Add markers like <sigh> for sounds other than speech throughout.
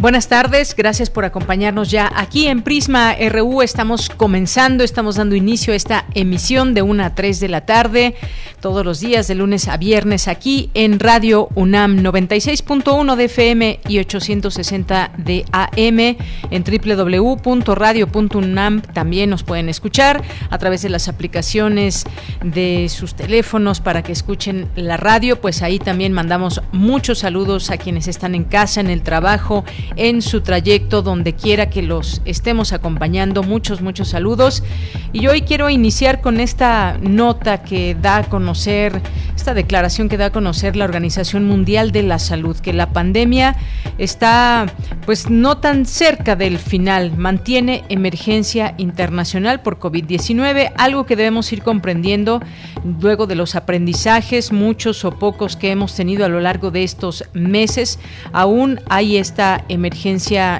Buenas tardes, gracias por acompañarnos ya aquí en Prisma RU. Estamos comenzando, estamos dando inicio a esta emisión de 1 a 3 de la tarde, todos los días de lunes a viernes aquí en Radio UNAM 96.1 de FM y 860 de AM en www.radio.unam. También nos pueden escuchar a través de las aplicaciones de sus teléfonos para que escuchen la radio. Pues ahí también mandamos muchos saludos a quienes están en casa, en el trabajo en su trayecto, donde quiera que los estemos acompañando. Muchos, muchos saludos. Y hoy quiero iniciar con esta nota que da a conocer, esta declaración que da a conocer la Organización Mundial de la Salud, que la pandemia está pues no tan cerca del final, mantiene emergencia internacional por COVID-19, algo que debemos ir comprendiendo luego de los aprendizajes, muchos o pocos que hemos tenido a lo largo de estos meses. Aún hay esta emergencia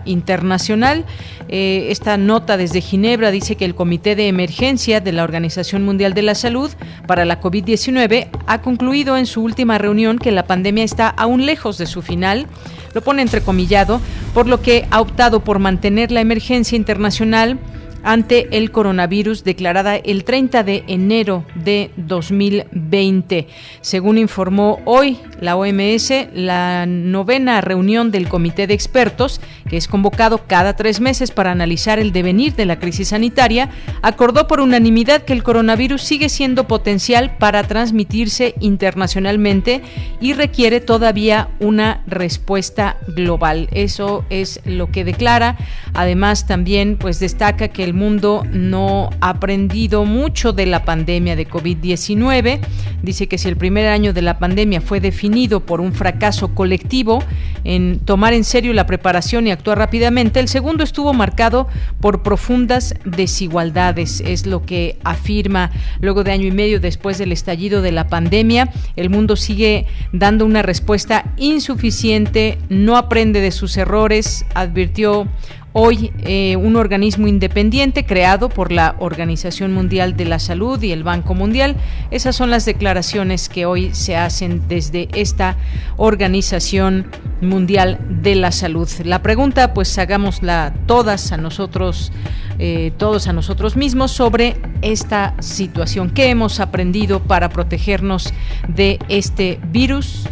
internacional. Eh, esta nota desde Ginebra dice que el Comité de Emergencia de la Organización Mundial de la Salud para la COVID-19 ha concluido en su última reunión que la pandemia está aún lejos de su final lo pone entrecomillado, por lo que ha optado por mantener la emergencia internacional ante el coronavirus declarada el 30 de enero de 2020. Según informó hoy la OMS, la novena reunión del Comité de Expertos, que es convocado cada tres meses para analizar el devenir de la crisis sanitaria, acordó por unanimidad que el coronavirus sigue siendo potencial para transmitirse internacionalmente y requiere todavía una respuesta global. Eso es lo que declara. Además, también pues destaca que el mundo no ha aprendido mucho de la pandemia de COVID-19. Dice que si el primer año de la pandemia fue definido por un fracaso colectivo en tomar en serio la preparación y actuar rápidamente, el segundo estuvo marcado por profundas desigualdades. Es lo que afirma luego de año y medio después del estallido de la pandemia. El mundo sigue dando una respuesta insuficiente, no aprende de sus errores, advirtió Hoy, eh, un organismo independiente creado por la Organización Mundial de la Salud y el Banco Mundial. Esas son las declaraciones que hoy se hacen desde esta Organización Mundial de la Salud. La pregunta, pues hagámosla todas a nosotros, eh, todos a nosotros mismos sobre esta situación. ¿Qué hemos aprendido para protegernos de este virus?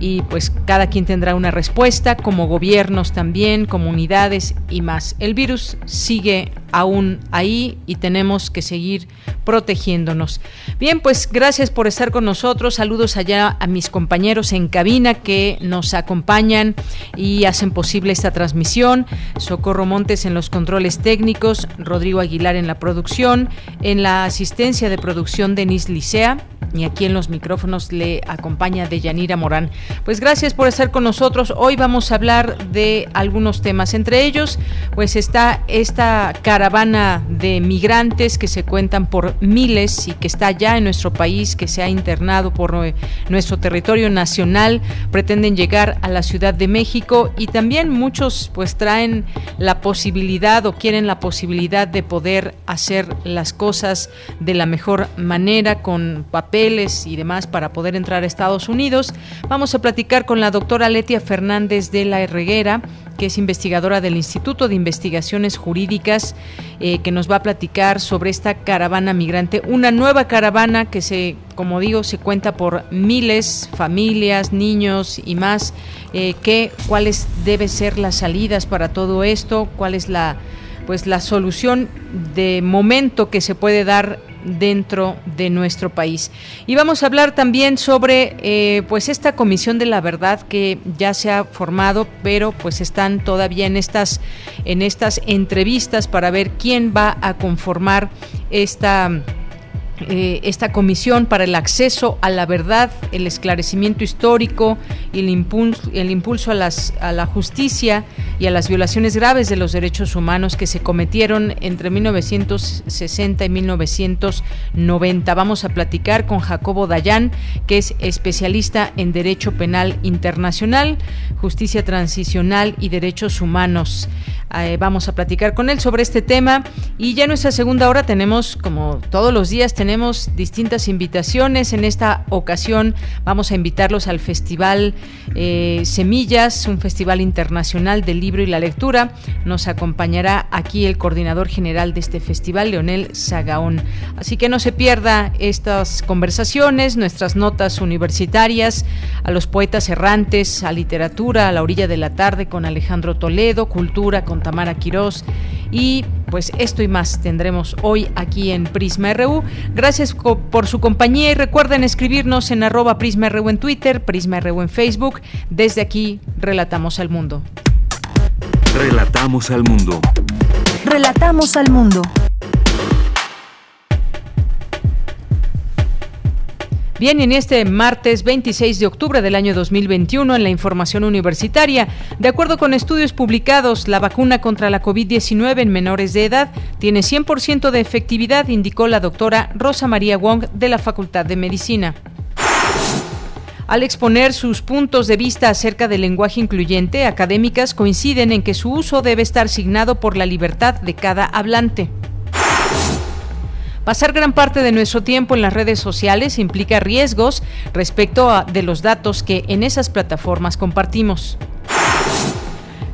Y pues cada quien tendrá una respuesta, como gobiernos también, comunidades y más. El virus sigue aún ahí y tenemos que seguir protegiéndonos. Bien, pues gracias por estar con nosotros. Saludos allá a mis compañeros en cabina que nos acompañan y hacen posible esta transmisión. Socorro Montes en los controles técnicos, Rodrigo Aguilar en la producción, en la asistencia de producción Denis Licea y aquí en los micrófonos le acompaña Deyanira Morán. Pues gracias por estar con nosotros. Hoy vamos a hablar de algunos temas, entre ellos pues está esta caravana de migrantes que se cuentan por miles y que está ya en nuestro país, que se ha internado por nuestro territorio nacional, pretenden llegar a la Ciudad de México y también muchos pues traen la posibilidad o quieren la posibilidad de poder hacer las cosas de la mejor manera con y demás para poder entrar a Estados Unidos. Vamos a platicar con la doctora Letia Fernández de la Herreguera que es investigadora del Instituto de Investigaciones Jurídicas, eh, que nos va a platicar sobre esta caravana migrante, una nueva caravana que se, como digo, se cuenta por miles, familias, niños y más. Eh, que, ¿Cuáles deben ser las salidas para todo esto? ¿Cuál es la, pues, la solución de momento que se puede dar dentro de nuestro país. Y vamos a hablar también sobre eh, pues esta comisión de la verdad que ya se ha formado, pero pues están todavía en estas, en estas entrevistas para ver quién va a conformar esta eh, esta comisión para el acceso a la verdad, el esclarecimiento histórico y el impulso, el impulso a, la justicia y a las violaciones graves de los derechos humanos que se cometieron entre 1960 y 1990. Vamos a platicar con Jacobo Dayan, que es especialista en Derecho Penal Internacional, Justicia Transicional y Derechos Humanos. Eh, vamos a platicar con él sobre este tema y ya en nuestra segunda hora tenemos, como todos los días, tenemos distintas invitaciones. En esta ocasión vamos a invitarlos al Festival eh, Semillas, un festival internacional del libro y la lectura. Nos acompañará aquí el coordinador general de este festival, Leonel Sagaón. Así que no se pierda estas conversaciones, nuestras notas universitarias, a los poetas errantes, a literatura, a la orilla de la tarde con Alejandro Toledo, cultura con Tamara Quirós. Y pues esto y más tendremos hoy aquí en Prisma RU. Gracias por su compañía y recuerden escribirnos en arroba Prisma RU en Twitter, Prisma RU en Facebook. Desde aquí, Relatamos al Mundo. Relatamos al Mundo. Relatamos al Mundo. Bien, en este martes 26 de octubre del año 2021, en la información universitaria, de acuerdo con estudios publicados, la vacuna contra la COVID-19 en menores de edad tiene 100% de efectividad, indicó la doctora Rosa María Wong de la Facultad de Medicina. Al exponer sus puntos de vista acerca del lenguaje incluyente, académicas coinciden en que su uso debe estar signado por la libertad de cada hablante. Pasar gran parte de nuestro tiempo en las redes sociales implica riesgos respecto a, de los datos que en esas plataformas compartimos.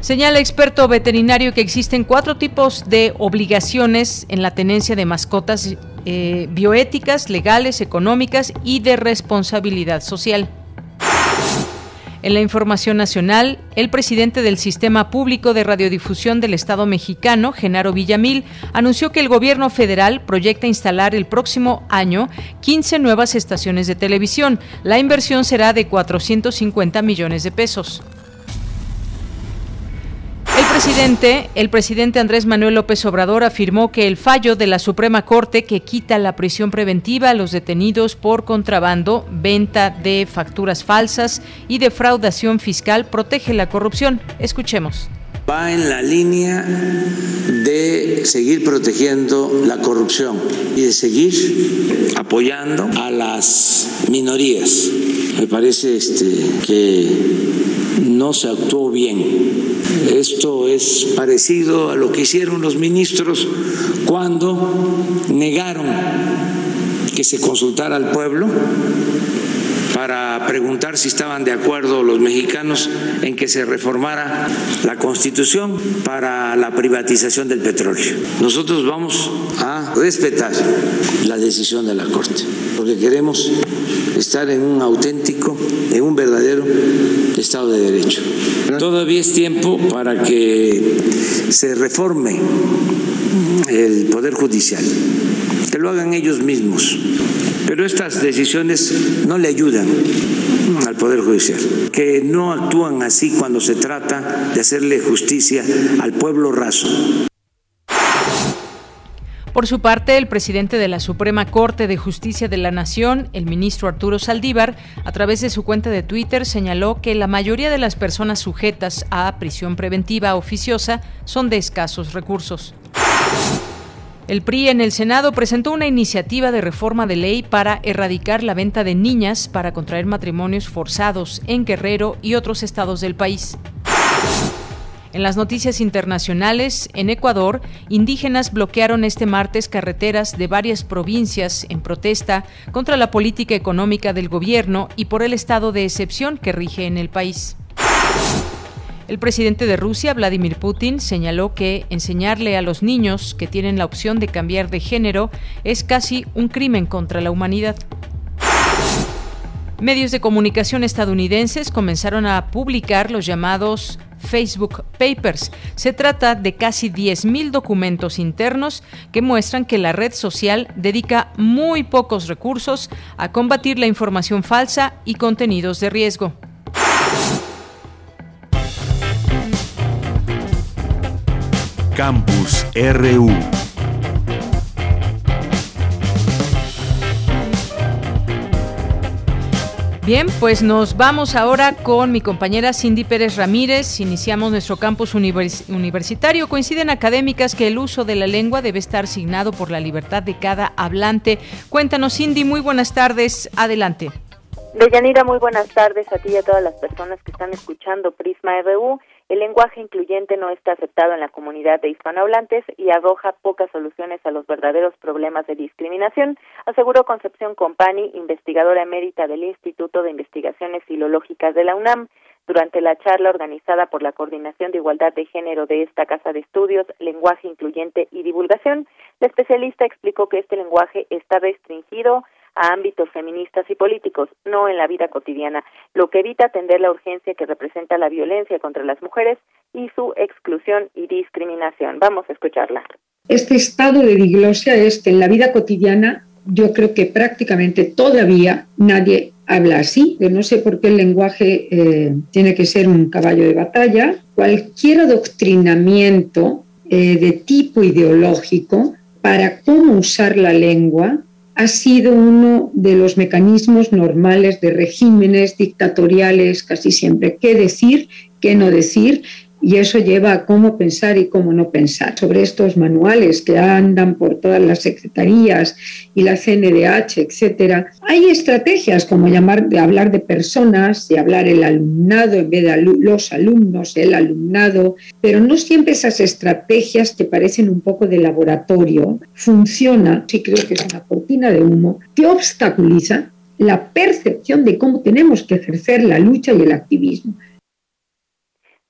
Señala experto veterinario que existen cuatro tipos de obligaciones en la tenencia de mascotas eh, bioéticas, legales, económicas y de responsabilidad social. En la información nacional, el presidente del Sistema Público de Radiodifusión del Estado mexicano, Genaro Villamil, anunció que el gobierno federal proyecta instalar el próximo año 15 nuevas estaciones de televisión. La inversión será de 450 millones de pesos presidente, el presidente Andrés Manuel López Obrador afirmó que el fallo de la Suprema Corte que quita la prisión preventiva a los detenidos por contrabando, venta de facturas falsas y defraudación fiscal protege la corrupción. Escuchemos va en la línea de seguir protegiendo la corrupción y de seguir apoyando a las minorías. Me parece este, que no se actuó bien esto es parecido a lo que hicieron los ministros cuando negaron que se consultara al pueblo para preguntar si estaban de acuerdo los mexicanos en que se reformara la constitución para la privatización del petróleo. Nosotros vamos a respetar la decisión de la Corte, porque queremos estar en un auténtico, en un verdadero Estado de Derecho. Todavía es tiempo para que se reforme el Poder Judicial, que lo hagan ellos mismos. Pero estas decisiones no le ayudan al Poder Judicial, que no actúan así cuando se trata de hacerle justicia al pueblo raso. Por su parte, el presidente de la Suprema Corte de Justicia de la Nación, el ministro Arturo Saldívar, a través de su cuenta de Twitter señaló que la mayoría de las personas sujetas a prisión preventiva oficiosa son de escasos recursos. El PRI en el Senado presentó una iniciativa de reforma de ley para erradicar la venta de niñas para contraer matrimonios forzados en Guerrero y otros estados del país. En las noticias internacionales, en Ecuador, indígenas bloquearon este martes carreteras de varias provincias en protesta contra la política económica del gobierno y por el estado de excepción que rige en el país. El presidente de Rusia, Vladimir Putin, señaló que enseñarle a los niños que tienen la opción de cambiar de género es casi un crimen contra la humanidad. Medios de comunicación estadounidenses comenzaron a publicar los llamados Facebook Papers. Se trata de casi 10.000 documentos internos que muestran que la red social dedica muy pocos recursos a combatir la información falsa y contenidos de riesgo. Campus RU Bien, pues nos vamos ahora con mi compañera Cindy Pérez Ramírez. Iniciamos nuestro campus universitario. Coinciden académicas que el uso de la lengua debe estar signado por la libertad de cada hablante. Cuéntanos, Cindy, muy buenas tardes. Adelante. Deyanira, muy buenas tardes a ti y a todas las personas que están escuchando Prisma RU. El lenguaje incluyente no está aceptado en la comunidad de hispanohablantes y arroja pocas soluciones a los verdaderos problemas de discriminación, aseguró Concepción Compani, investigadora emérita del Instituto de Investigaciones Filológicas de la UNAM. Durante la charla organizada por la Coordinación de Igualdad de Género de esta Casa de Estudios, Lenguaje Incluyente y Divulgación, la especialista explicó que este lenguaje está restringido a ámbitos feministas y políticos, no en la vida cotidiana, lo que evita atender la urgencia que representa la violencia contra las mujeres y su exclusión y discriminación. Vamos a escucharla. Este estado de diglosia es que en la vida cotidiana yo creo que prácticamente todavía nadie habla así. Yo no sé por qué el lenguaje eh, tiene que ser un caballo de batalla. Cualquier adoctrinamiento eh, de tipo ideológico para cómo usar la lengua ha sido uno de los mecanismos normales de regímenes dictatoriales casi siempre. ¿Qué decir? ¿Qué no decir? Y eso lleva a cómo pensar y cómo no pensar. Sobre estos manuales que andan por todas las secretarías y la CNDH, etcétera, hay estrategias como llamar de hablar de personas, de hablar el alumnado en vez de los alumnos, el alumnado, pero no siempre esas estrategias que parecen un poco de laboratorio funcionan, sí creo que es una cortina de humo que obstaculiza la percepción de cómo tenemos que ejercer la lucha y el activismo.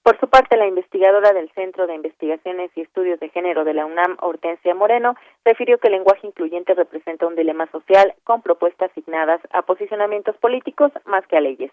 Por su parte, la investigadora del Centro de Investigaciones y Estudios de Género de la UNAM, Hortensia Moreno, refirió que el lenguaje incluyente representa un dilema social con propuestas asignadas a posicionamientos políticos más que a leyes.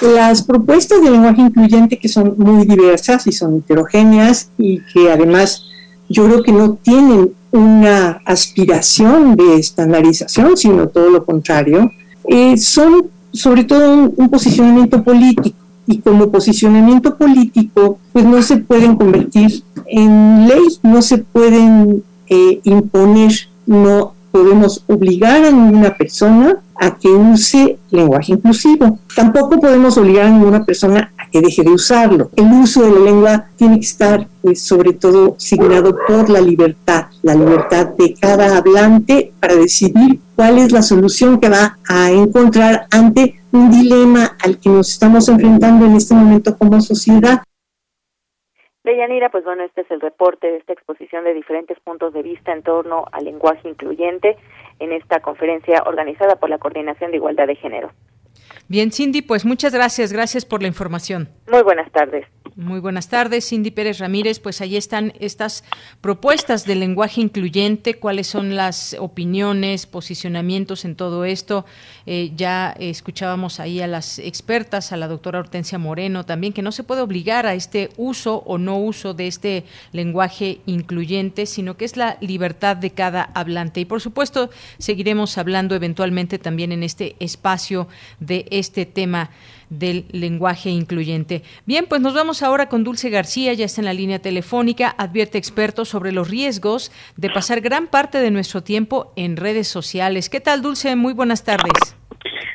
Las propuestas de lenguaje incluyente que son muy diversas y son heterogéneas y que además yo creo que no tienen una aspiración de estandarización, sino todo lo contrario, eh, son sobre todo un posicionamiento político y como posicionamiento político, pues no se pueden convertir en ley, no se pueden eh, imponer, no podemos obligar a ninguna persona a que use lenguaje inclusivo. Tampoco podemos obligar a ninguna persona a que deje de usarlo. El uso de la lengua tiene que estar, pues, sobre todo, signado por la libertad, la libertad de cada hablante para decidir cuál es la solución que va a encontrar ante un dilema al que nos estamos enfrentando en este momento como sociedad. Deyanira, pues bueno, este es el reporte de esta exposición de diferentes puntos de vista en torno al lenguaje incluyente en esta conferencia organizada por la Coordinación de Igualdad de Género. Bien, Cindy, pues muchas gracias, gracias por la información. Muy buenas tardes. Muy buenas tardes, Cindy Pérez Ramírez. Pues ahí están estas propuestas de lenguaje incluyente, cuáles son las opiniones, posicionamientos en todo esto. Eh, ya escuchábamos ahí a las expertas, a la doctora Hortensia Moreno también, que no se puede obligar a este uso o no uso de este lenguaje incluyente, sino que es la libertad de cada hablante. Y por supuesto, seguiremos hablando eventualmente también en este espacio de este tema del lenguaje incluyente. Bien, pues nos vamos ahora con Dulce García, ya está en la línea telefónica, advierte expertos sobre los riesgos de pasar gran parte de nuestro tiempo en redes sociales. ¿Qué tal, Dulce? Muy buenas tardes.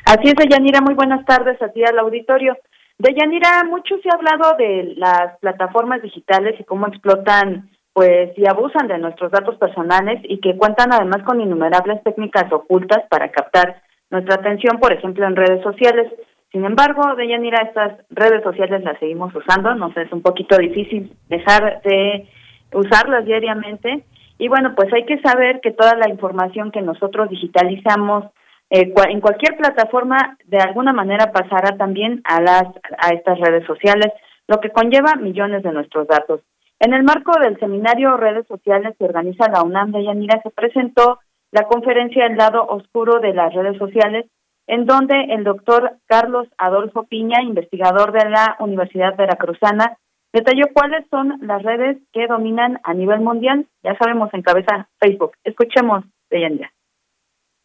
Así es, Deyanira, muy buenas tardes a ti al auditorio. Deyanira, mucho se ha hablado de las plataformas digitales y cómo explotan pues y abusan de nuestros datos personales y que cuentan además con innumerables técnicas ocultas para captar nuestra atención, por ejemplo, en redes sociales. Sin embargo, Deyanira, estas redes sociales las seguimos usando, nos es un poquito difícil dejar de usarlas diariamente. Y bueno, pues hay que saber que toda la información que nosotros digitalizamos eh, en cualquier plataforma de alguna manera pasará también a las a estas redes sociales, lo que conlleva millones de nuestros datos. En el marco del seminario Redes Sociales que organiza la UNAM de Yanira se presentó la conferencia El lado oscuro de las redes sociales en donde el doctor Carlos Adolfo Piña, investigador de la Universidad Veracruzana, Detalló cuáles son las redes que dominan a nivel mundial. Ya sabemos, en cabeza Facebook. Escuchemos de Yanira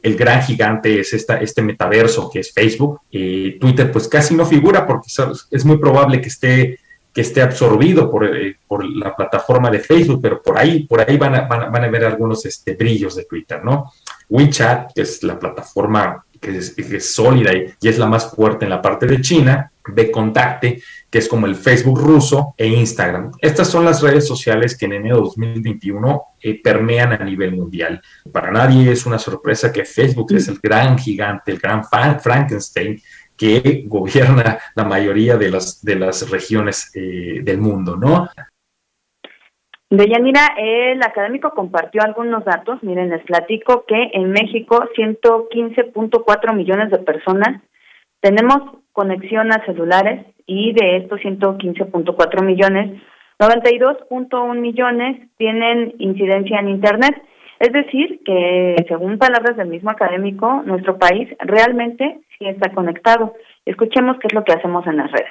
el gran gigante es este metaverso que es Facebook. y Twitter pues casi no figura porque es muy probable que esté, que esté absorbido por, eh, por la plataforma de Facebook, pero por ahí, por ahí van, a, van, a, ver algunos este, brillos de Twitter, ¿no? WeChat, que es la plataforma que es, sólida y, y, es la más fuerte en la parte de China, de Contacte, que es como el Facebook ruso, e Instagram. Estas son las redes sociales que en enero de 2021 eh, permean a nivel mundial. Para nadie es una sorpresa que Facebook es el gran gigante, el gran Frankenstein que gobierna la mayoría de las, de las regiones eh, del mundo, ¿no? Deyanira, el académico compartió algunos datos. Miren, les platico que en México 115.4 millones de personas tenemos conexión a celulares y de estos 115.4 millones, 92.1 millones tienen incidencia en Internet. Es decir, que según palabras del mismo académico, nuestro país realmente sí está conectado. Escuchemos qué es lo que hacemos en las redes.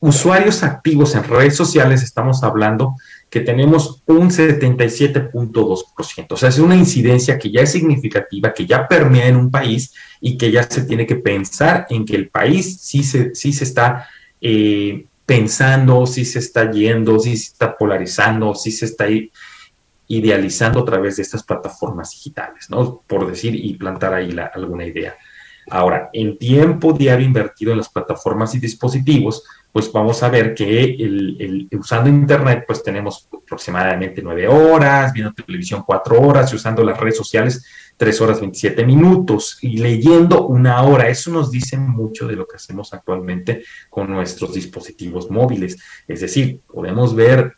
Usuarios activos en redes sociales, estamos hablando que tenemos un 77.2%. O sea, es una incidencia que ya es significativa, que ya permea en un país y que ya se tiene que pensar en que el país sí se, sí se está eh, pensando, sí se está yendo, sí se está polarizando, sí se está idealizando a través de estas plataformas digitales, ¿no? Por decir y plantar ahí alguna idea. Ahora, en tiempo diario invertido en las plataformas y dispositivos, pues vamos a ver que usando Internet, pues tenemos aproximadamente nueve horas, viendo televisión cuatro horas y usando las redes sociales tres horas 27 minutos y leyendo una hora. Eso nos dice mucho de lo que hacemos actualmente con nuestros dispositivos móviles. Es decir, podemos ver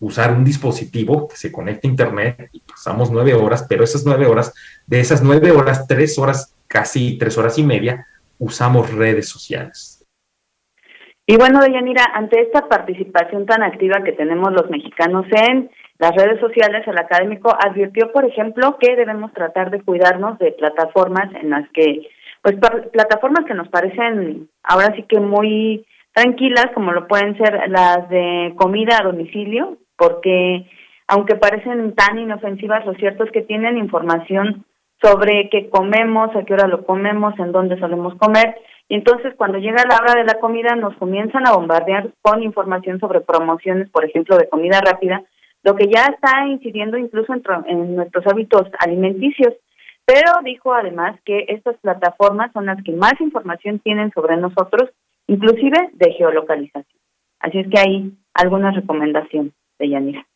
usar un dispositivo que se conecta a Internet y pasamos nueve horas, pero esas nueve horas, de esas nueve horas, tres horas, casi tres horas y media, usamos redes sociales. Y bueno, Deyanira, ante esta participación tan activa que tenemos los mexicanos en las redes sociales, el académico advirtió, por ejemplo, que debemos tratar de cuidarnos de plataformas en las que, pues, plataformas que nos parecen ahora sí que muy tranquilas, como lo pueden ser las de comida a domicilio, porque aunque parecen tan inofensivas, lo cierto es que tienen información sobre qué comemos, a qué hora lo comemos, en dónde solemos comer, y entonces cuando llega la hora de la comida nos comienzan a bombardear con información sobre promociones, por ejemplo, de comida rápida, lo que ya está incidiendo incluso en, nuestros hábitos alimenticios. Pero dijo además que estas plataformas son las que más información tienen sobre nosotros, inclusive de geolocalización. Así es que hay algunas recomendaciones de Yanira.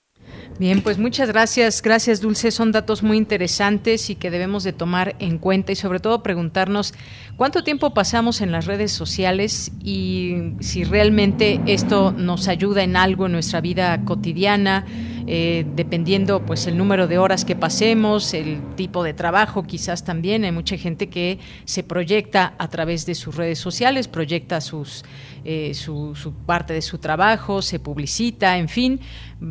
Bien, pues muchas gracias. Gracias, Dulce. Son datos muy interesantes y que debemos de tomar en cuenta y sobre todo preguntarnos cuánto tiempo pasamos en las redes sociales y si realmente esto nos ayuda en algo en nuestra vida cotidiana. Eh, dependiendo pues el número de horas que pasemos, el tipo de trabajo quizás también. Hay mucha gente que se proyecta a través de sus redes sociales, proyecta sus eh, su, su, parte de su trabajo, se publicita, en fin,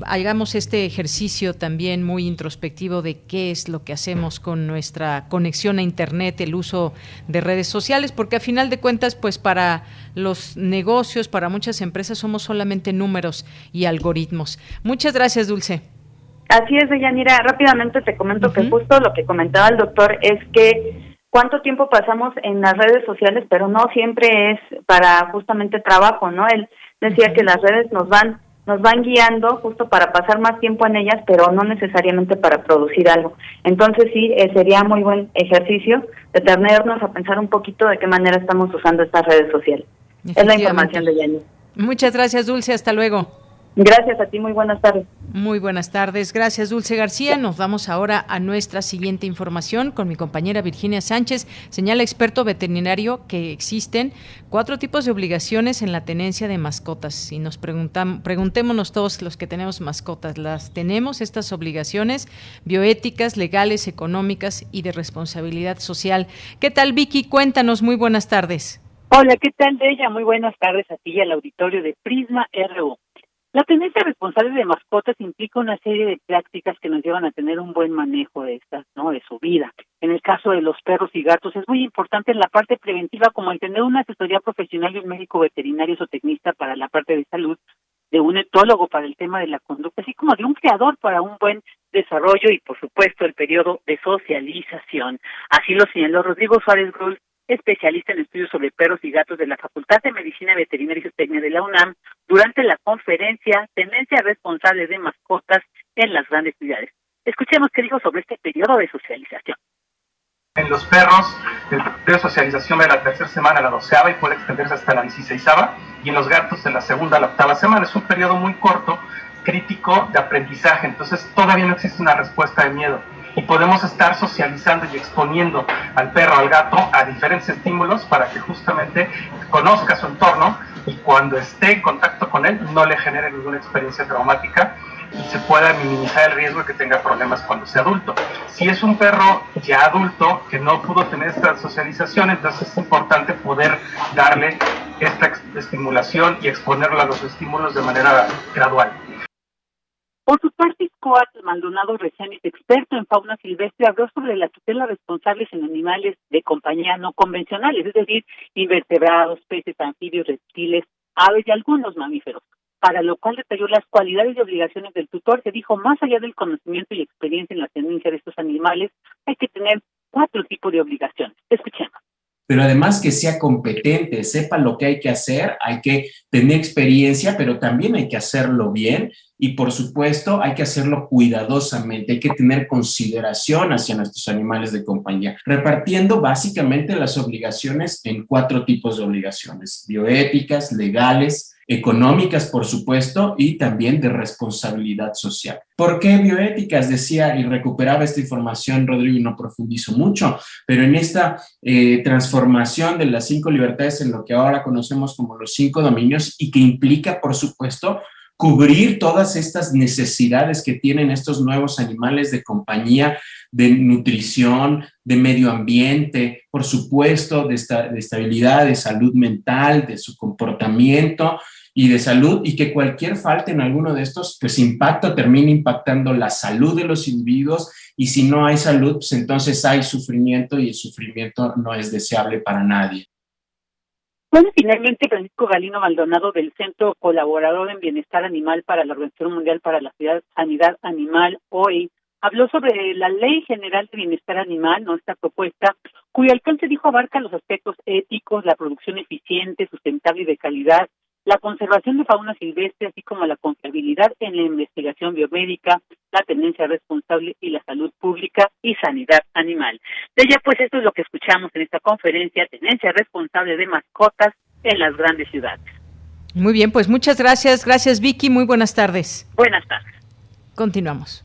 hagamos este ejercicio también muy introspectivo de qué es lo que hacemos con nuestra conexión a Internet, el uso de redes sociales, porque a final de cuentas, pues para los negocios, para muchas empresas somos solamente números y algoritmos. Muchas gracias, Dulce. Así es, Deyanira. Rápidamente te comento que justo lo que comentaba el doctor es que cuánto tiempo pasamos en las redes sociales, pero no siempre es para justamente trabajo, ¿no? Él decía que las redes nos van nos van guiando justo para pasar más tiempo en ellas, pero no necesariamente para producir algo. Entonces sí, eh, sería muy buen ejercicio detenernos a pensar un poquito de qué manera estamos usando estas redes sociales. Es la información de Yanni. Muchas gracias, Dulce. Hasta luego. Gracias a ti, muy buenas tardes. Muy buenas tardes, gracias Dulce García. Nos vamos ahora a nuestra siguiente información con mi compañera Virginia Sánchez. Señala experto veterinario que existen cuatro tipos de obligaciones en la tenencia de mascotas. Y nos preguntan, preguntémonos todos los que tenemos mascotas, ¿las tenemos estas obligaciones bioéticas, legales, económicas y de responsabilidad social? ¿Qué tal Vicky? Cuéntanos, muy buenas tardes. Hola, ¿qué tal de ella? Muy buenas tardes a ti y al auditorio de Prisma RU. La tenencia responsable de mascotas implica una serie de prácticas que nos llevan a tener un buen manejo de estas, ¿no? De su vida. En el caso de los perros y gatos es muy importante en la parte preventiva como el tener una asesoría profesional de un médico veterinario o tecnista para la parte de salud, de un etólogo para el tema de la conducta, así como de un creador para un buen desarrollo y, por supuesto, el periodo de socialización. Así lo señaló Rodrigo Suárez Grul, especialista en estudios sobre perros y gatos de la Facultad de Medicina Veterinaria y Zootecnia de la UNAM, durante la conferencia Tendencia Responsable de Mascotas en las Grandes Ciudades. Escuchemos qué dijo sobre este periodo de socialización. En los perros, el periodo de socialización de la tercera semana a la doceava y puede extenderse hasta la dieciséisava, y en los gatos de la segunda a la octava semana. Es un periodo muy corto, crítico de aprendizaje, entonces todavía no existe una respuesta de miedo y podemos estar socializando y exponiendo al perro, al gato, a diferentes estímulos para que justamente conozca su entorno y cuando esté en contacto con él no le genere ninguna experiencia traumática y se pueda minimizar el riesgo de que tenga problemas cuando sea adulto. Si es un perro ya adulto que no pudo tener esta socialización, entonces es importante poder darle esta estimulación y exponerlo a los estímulos de manera gradual. Por su parte, Coat Maldonado Reséniz, experto en fauna silvestre, habló sobre la tutela responsables en animales de compañía no convencionales, es decir, invertebrados, peces, anfibios, reptiles, aves y algunos mamíferos. Para lo cual detalló las cualidades y obligaciones del tutor, que dijo, más allá del conocimiento y experiencia en la tenencia de estos animales, hay que tener cuatro tipos de obligaciones. Escuchemos pero además que sea competente, sepa lo que hay que hacer, hay que tener experiencia, pero también hay que hacerlo bien. Y por supuesto hay que hacerlo cuidadosamente, hay que tener consideración hacia nuestros animales de compañía, repartiendo básicamente las obligaciones en cuatro tipos de obligaciones, bioéticas, legales, económicas, por supuesto, y también de responsabilidad social. ¿Por qué bioéticas? Decía y recuperaba esta información, Rodrigo, y no profundizo mucho, pero en esta eh, transformación de las cinco libertades en lo que ahora conocemos como los cinco dominios y que implica, por supuesto, cubrir todas estas necesidades que tienen estos nuevos animales de compañía, de nutrición, de medio ambiente, por supuesto, de, de estabilidad, de salud mental, de su comportamiento y de salud, y que cualquier falta en alguno de estos, pues impacto termina impactando la salud de los individuos, y si no hay salud, pues entonces hay sufrimiento y el sufrimiento no es deseable para nadie. Bueno, finalmente Francisco Galino Maldonado del Centro Colaborador en Bienestar Animal para la Organización Mundial para la Sanidad Animal, hoy, habló sobre la Ley General de Bienestar Animal, nuestra propuesta, cuyo alcance dijo abarca los aspectos éticos, la producción eficiente, sustentable y de calidad, la conservación de fauna silvestre, así como la confiabilidad en la investigación biomédica, la tendencia responsable y la salud pública y sanidad animal. De ella, pues, esto es lo que escuchamos en esta conferencia, Tenencia Responsable de Mascotas en las Grandes Ciudades. Muy bien, pues muchas gracias. Gracias, Vicky. Muy buenas tardes. Buenas tardes. Continuamos.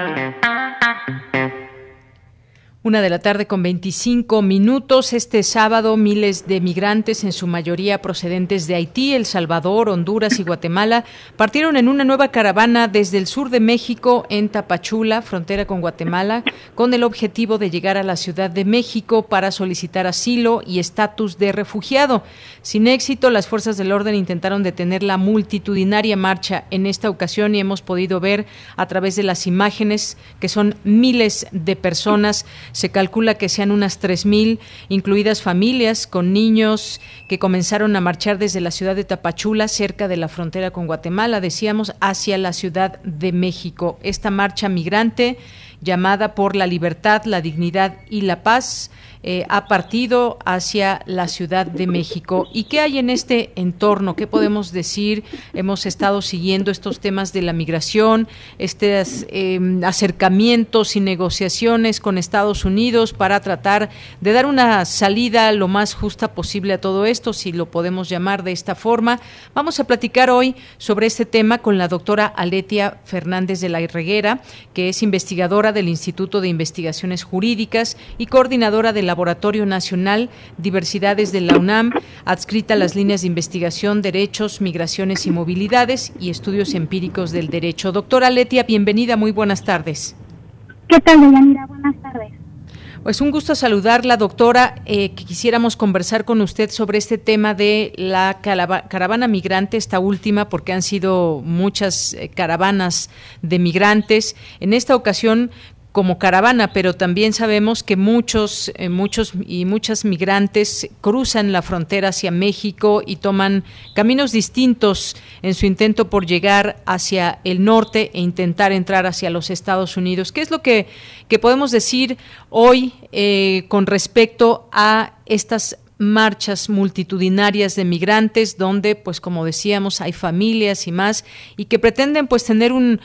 Una de la tarde con 25 minutos. Este sábado, miles de migrantes, en su mayoría procedentes de Haití, El Salvador, Honduras y Guatemala, partieron en una nueva caravana desde el sur de México en Tapachula, frontera con Guatemala, con el objetivo de llegar a la Ciudad de México para solicitar asilo y estatus de refugiado. Sin éxito, las fuerzas del orden intentaron detener la multitudinaria marcha en esta ocasión y hemos podido ver a través de las imágenes que son miles de personas se calcula que sean unas 3.000, incluidas familias con niños que comenzaron a marchar desde la ciudad de Tapachula, cerca de la frontera con Guatemala, decíamos, hacia la Ciudad de México. Esta marcha migrante llamada por la libertad, la dignidad y la paz eh, ha partido hacia la Ciudad de México. ¿Y qué hay en este entorno? ¿Qué podemos decir? Hemos estado siguiendo estos temas de la migración, estos em, acercamientos y negociaciones con Estados Unidos para tratar de dar una salida lo más justa posible a todo esto, si lo podemos llamar de esta forma. Vamos a platicar hoy sobre este tema con la doctora Aletia Fernández de la Herreguera, que es investigadora del Instituto de Investigaciones Jurídicas y coordinadora de la Laboratorio Nacional Diversidades de la UNAM, adscrita a las líneas de investigación Derechos, Migraciones y Movilidades y Estudios Empíricos del Derecho. Doctora Letia, bienvenida, muy buenas tardes. ¿Qué tal, Deyanira? Buenas tardes. Pues un gusto saludarla, doctora, eh, que quisiéramos conversar con usted sobre este tema de la caravana migrante, esta última, porque han sido muchas eh, caravanas de migrantes. En esta ocasión, como caravana, pero también sabemos que muchos, eh, muchos y muchas migrantes cruzan la frontera hacia México y toman caminos distintos en su intento por llegar hacia el norte e intentar entrar hacia los Estados Unidos. ¿Qué es lo que, que podemos decir hoy eh, con respecto a estas marchas multitudinarias de migrantes donde, pues como decíamos, hay familias y más y que pretenden pues tener un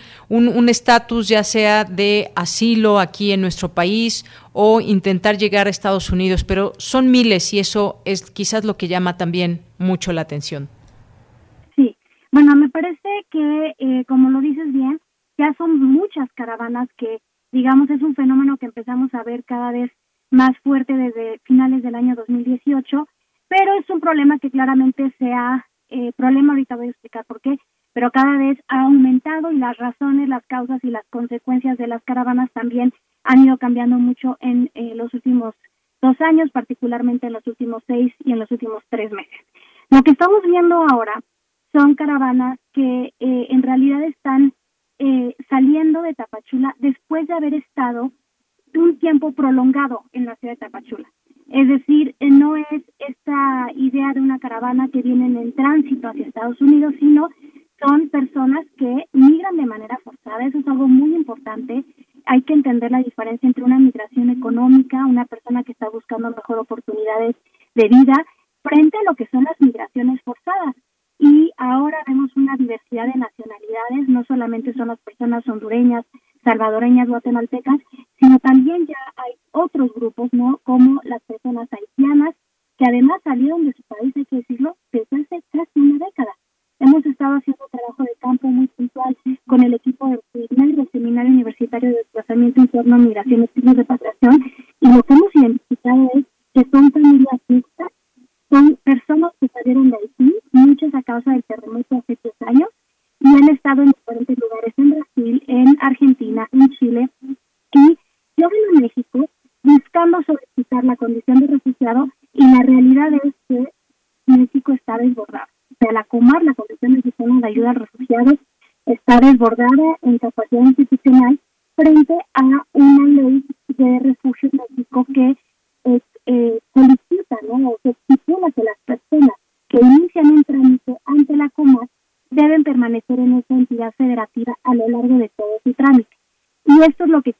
estatus ya sea de asilo aquí en nuestro país o intentar llegar a Estados Unidos, pero son miles y eso es quizás lo que llama también mucho la atención. Sí, bueno, me parece que, eh, como lo dices bien, ya son muchas caravanas que, digamos, es un fenómeno que empezamos a ver cada vez más fuerte desde finales del año 2018, pero es un problema que claramente se ha, eh, problema ahorita voy a explicar por qué, pero cada vez ha aumentado y las razones, las causas y las consecuencias de las caravanas también han ido cambiando mucho en eh, los últimos dos años, particularmente en los últimos seis y en los últimos tres meses. Lo que estamos viendo ahora son caravanas que eh, en realidad están eh, saliendo de Tapachula después de haber estado un tiempo prolongado en la ciudad de Tapachula. Es decir, eh, no es esta idea de una caravana que vienen en tránsito hacia Estados Unidos, sino son personas que migran de manera forzada. Eso es algo muy importante. Hay que entender la diferencia entre una migración económica, una persona que está buscando mejor oportunidades de vida, frente a lo que son las migraciones forzadas. Y ahora vemos una diversidad de nacionalidades, no solamente son las personas hondureñas, salvadoreñas, guatemaltecas, sino también ya hay otros grupos, ¿no? Como las personas haitianas, que además salieron de su país, hay que decirlo, desde hace casi una década. Hemos estado haciendo trabajo de campo muy puntual con el equipo del del Seminario Universitario de Desplazamiento Interno, Migración y Repatriación, y lo que hemos identificado es que son familias mixtas, son personas que salieron de Haití, muchas a causa del terremoto hace 10 años, y han estado en diferentes lugares en En Argentina, en Chile, y llegan a México buscando solicitar la condición de refugiado y la realidad es que México está desbordado. O sea, la Comar, la Condición Mexicana de Ayuda a Refugiados, está desbordada en capacidad institucional frente a una ley de refugio en que eh, solicita, ¿no? o que estipula que las personas que inician un trámite ante la Comar deben permanecer en esa entidad federativa largo de todo su trámite. Y esto es lo que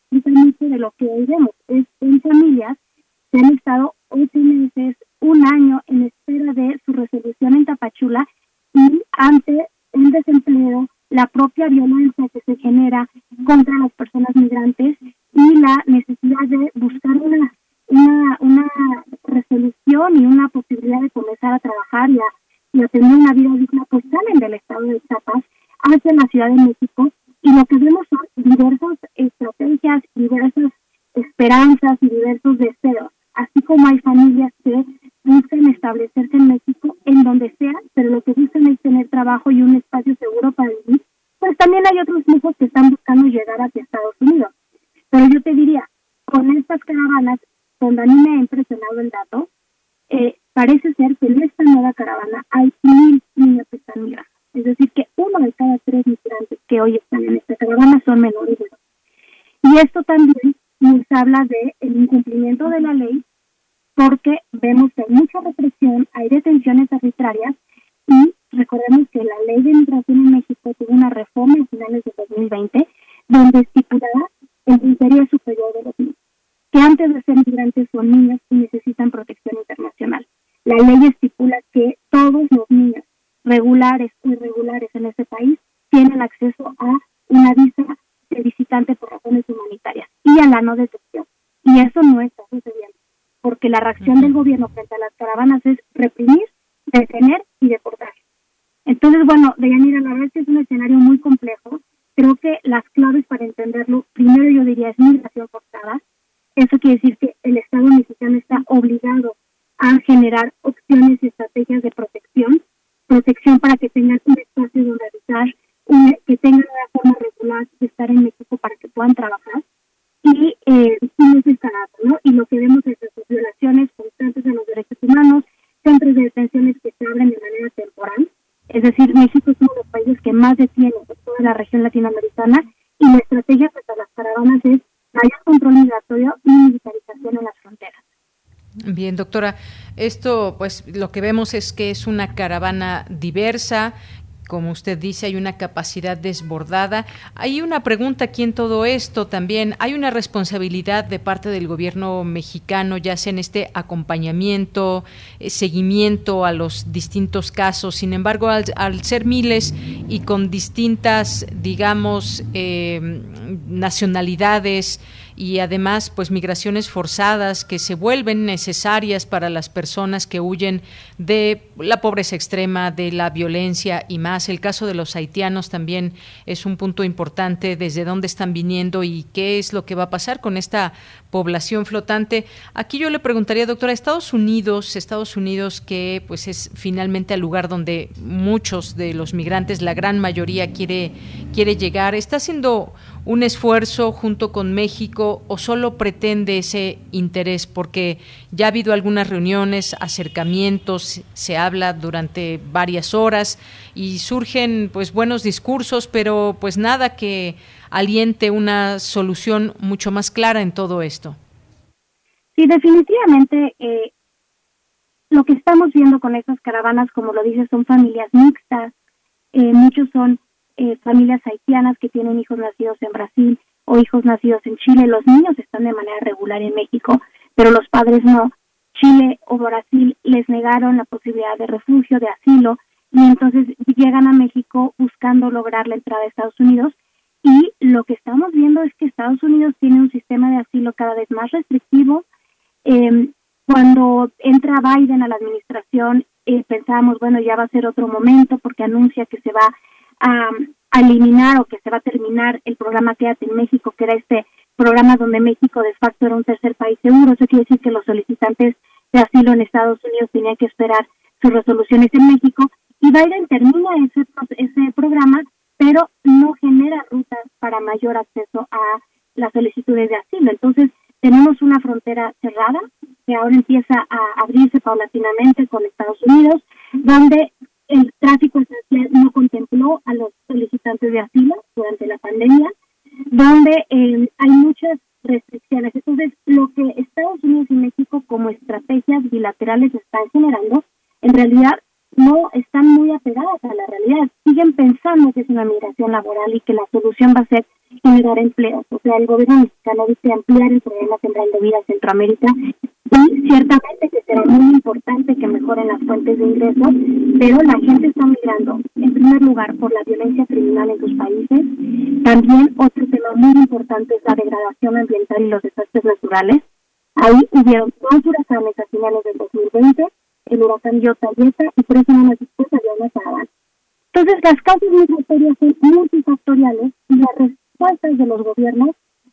centros de que se abren de manera temporal. Es decir, México es uno de los países que más detiene en toda la región latinoamericana y la estrategia frente a las caravanas es mayor control migratorio y militarización en las fronteras. Bien, doctora, esto pues lo que vemos es que es una caravana diversa, como usted dice, hay una capacidad desbordada. Hay una pregunta aquí en todo esto también. Hay una responsabilidad de parte del gobierno mexicano, ya sea en este acompañamiento, eh, seguimiento a los distintos casos. Sin embargo, al, ser miles y con distintas, digamos, eh, nacionalidades, y además pues migraciones forzadas que se vuelven necesarias para las personas que huyen de la pobreza extrema, de la violencia y más. El caso de los haitianos también es un punto importante desde dónde están viniendo y qué es lo que va a pasar con esta población flotante. Aquí yo le preguntaría, doctora, Estados Unidos, Estados Unidos que pues es finalmente el lugar donde muchos de los migrantes, la gran mayoría quiere quiere llegar, está haciendo un esfuerzo junto con México o solo pretende ese interés? Porque ya ha habido algunas reuniones, acercamientos, se habla durante varias horas y surgen pues buenos discursos, pero pues nada que aliente una solución mucho más clara en todo esto. Sí, definitivamente eh, lo que estamos viendo con estas caravanas, como lo dices, son familias mixtas, eh, muchos son eh, familias haitianas que tienen hijos nacidos en Brasil o hijos nacidos en Chile. Los niños están de manera regular en México, pero los padres no. Chile o Brasil les negaron la posibilidad de refugio, de asilo, y entonces llegan a México buscando lograr la entrada a Estados Unidos. Y lo que estamos viendo es que Estados Unidos tiene un sistema de asilo cada vez más restrictivo. Eh, cuando entra Biden a la administración, eh, pensábamos, bueno, ya va a ser otro momento porque anuncia que se va a, eliminar o que se va a terminar el programa Quédate en México, que era este programa donde México de facto era un tercer país seguro. Eso quiere decir que los solicitantes de asilo en Estados Unidos tenían que esperar sus resoluciones en México. Y Biden termina ese, ese programa, pero no genera rutas para mayor acceso a las solicitudes de asilo. Entonces, tenemos una frontera cerrada que ahora empieza a abrirse paulatinamente con Estados Unidos, donde el tráfico esencial no contempló a los solicitantes de asilo durante la pandemia, donde eh, hay muchas restricciones. Entonces, lo que Estados Unidos y México como estrategias bilaterales están generando, en realidad no están muy apegadas a la realidad. Siguen pensando que es una migración laboral y que la solución va a ser generar empleos. O sea, el gobierno mexicano dice ampliar el programa de Vida Centroamérica y ciertamente que será muy importante que mejoren las fuentes de ingresos, pero la gente está migrando, en primer lugar, por la violencia criminal en sus países. También otro tema muy importante es la degradación ambiental y los desastres naturales. Ahí hubieron dos huracanes a finales del 2020, el huracán Iota y tres semanas después había una. Entonces, las causas migratorias son multifactoriales y las respuestas de los gobiernos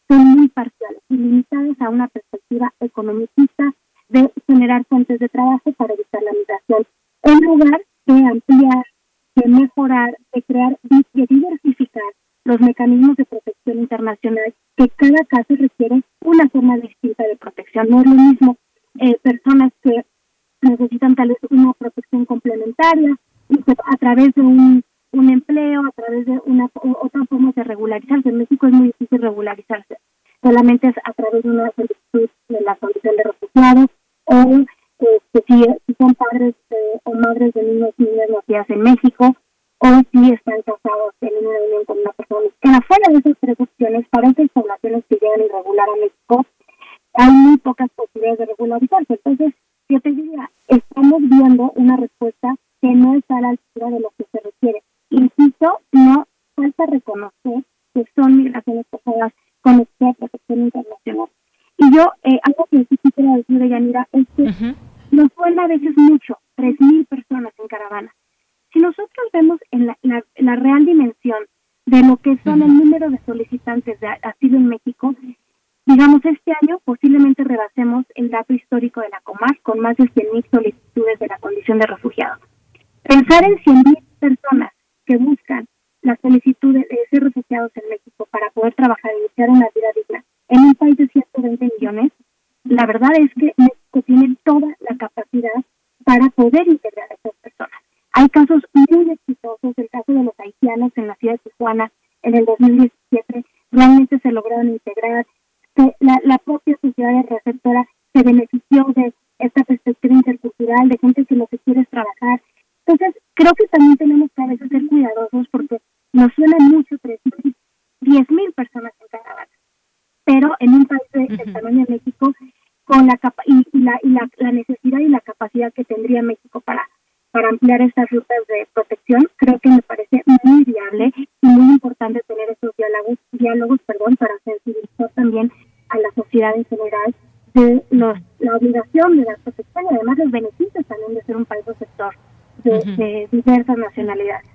son muy parciales y limitadas a una perspectiva economicista de generar fuentes de trabajo para evitar la migración, en lugar de ampliar, de mejorar, de crear, de diversificar los mecanismos de protección internacional, que cada caso requiere una forma distinta de protección. No es lo mismo eh, personas que necesitan tal vez una protección complementaria y a través de un un empleo a través de una otra forma de regularizarse. En México es muy difícil regularizarse. Solamente es a través de una solicitud de la condición de refugiados o este, si, son padres eh, o madres de niños y niñas nacidas en México o si están casados en una unión con una persona mexicana. Fuera de esas tres opciones, para esas poblaciones que llegan irregular a México, hay muy pocas posibilidades de regularizarse. Entonces, yo te diría, estamos viendo una respuesta que no está a la altura de lo que falta reconocer que son migraciones forzadas con esta protección internacional. Y yo, eh, algo que sí quisiera decir de Yanira es que nos suena a veces mucho, 3.000 personas en caravana. Si nosotros vemos en la, la, real dimensión de lo que son el número de solicitantes de asilo en México, digamos, este año posiblemente rebasemos el dato histórico de la Comar con más de 100.000 solicitudes de la condición de refugiado. Pensar en 100.000 personas que buscan la solicitud de ser refugiados en México para poder trabajar y iniciar una vida digna en un país de 120 millones, la verdad es que México tiene toda la capacidad para poder integrar a esas personas. Hay casos muy exitosos, el caso de los haitianos en la ciudad de Tijuana en el 2017, realmente se lograron integrar, la, la propia sociedad receptora se benefició de esta cultural, de gente que lo que quiere es trabajar. Entonces, creo que también tenemos que a veces ser cuidadosos porque nos suena mucho decir 10 mil personas en caravana. Pero en un país de, tamaño de México, con la, y, la, y la, necesidad y la capacidad que tendría México para, para ampliar estas rutas de protección, creo que me parece muy viable y muy importante tener esos diálogos, diálogos perdón, para sensibilizar también a la sociedad en general de los, la obligación de dar protección y además los beneficios también de ser un país receptor de, de diversas nacionalidades.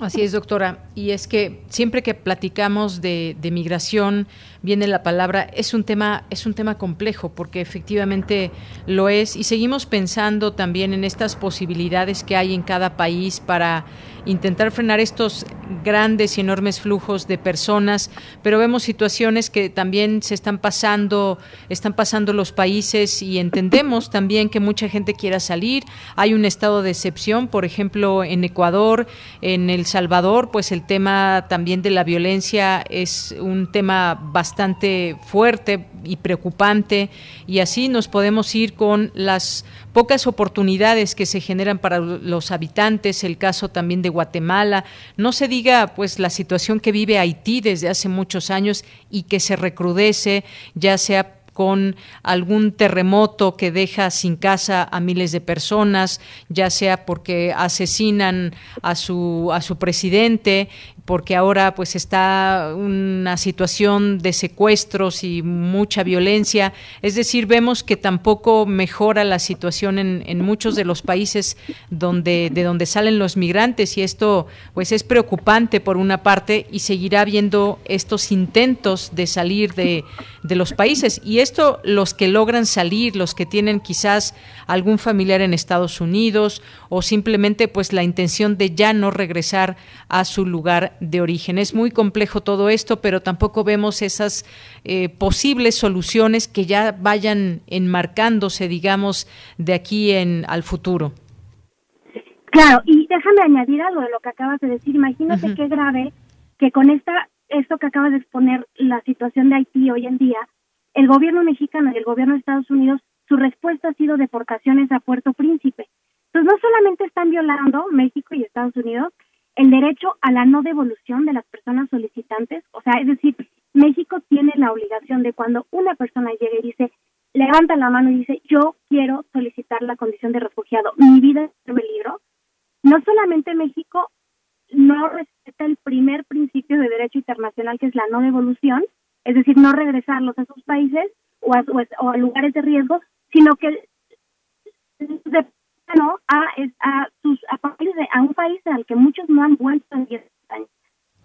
Así es, doctora. Y es que siempre que platicamos de, de, migración, viene la palabra, es un tema, es un tema complejo, porque efectivamente lo es, y seguimos pensando también en estas posibilidades que hay en cada país para intentar frenar estos grandes y enormes flujos de personas, pero vemos situaciones que también se están pasando, están pasando los países y entendemos también que mucha gente quiera salir. Hay un estado de excepción, por ejemplo, en Ecuador, en El Salvador, pues el tema también de la violencia es un tema bastante fuerte y preocupante y así nos podemos ir con las pocas oportunidades que se generan para los habitantes, el caso también de Guatemala, no se diga pues la situación que vive Haití desde hace muchos años y que se recrudece, ya sea con algún terremoto que deja sin casa a miles de personas, ya sea porque asesinan a su a su presidente, porque ahora pues está una situación de secuestros y mucha violencia. Es decir, vemos que tampoco mejora la situación en, muchos de los países donde, de donde salen los migrantes y esto pues es preocupante por una parte y seguirá habiendo estos intentos de salir de, de los países. Y esto los que logran salir, los que tienen quizás algún familiar en Estados Unidos o simplemente pues la intención de ya no regresar a su lugar de origen. Es muy complejo todo esto, pero tampoco vemos esas eh, posibles soluciones que ya vayan enmarcándose, digamos, de aquí en al futuro. Claro, y déjame añadir algo de lo que acabas de decir. Imagínate qué grave que con esta esto que acabas de exponer, la situación de Haití hoy en día, el gobierno mexicano y el gobierno de Estados Unidos, su respuesta ha sido deportaciones a Puerto Príncipe. Entonces, no solamente están violando México y Estados Unidos, el derecho a la no devolución de las personas solicitantes. O sea, es decir, México tiene la obligación de cuando una persona llegue y dice, levanta la mano y dice, yo quiero solicitar la condición de refugiado, mi vida es en peligro. No solamente México no respeta el primer principio de derecho internacional, que es la no devolución, es decir, no regresarlos a sus países o a, o a lugares de riesgo, sino que ¿no? a, a, sus, a, a un país al que muchos no han vuelto en 10 años.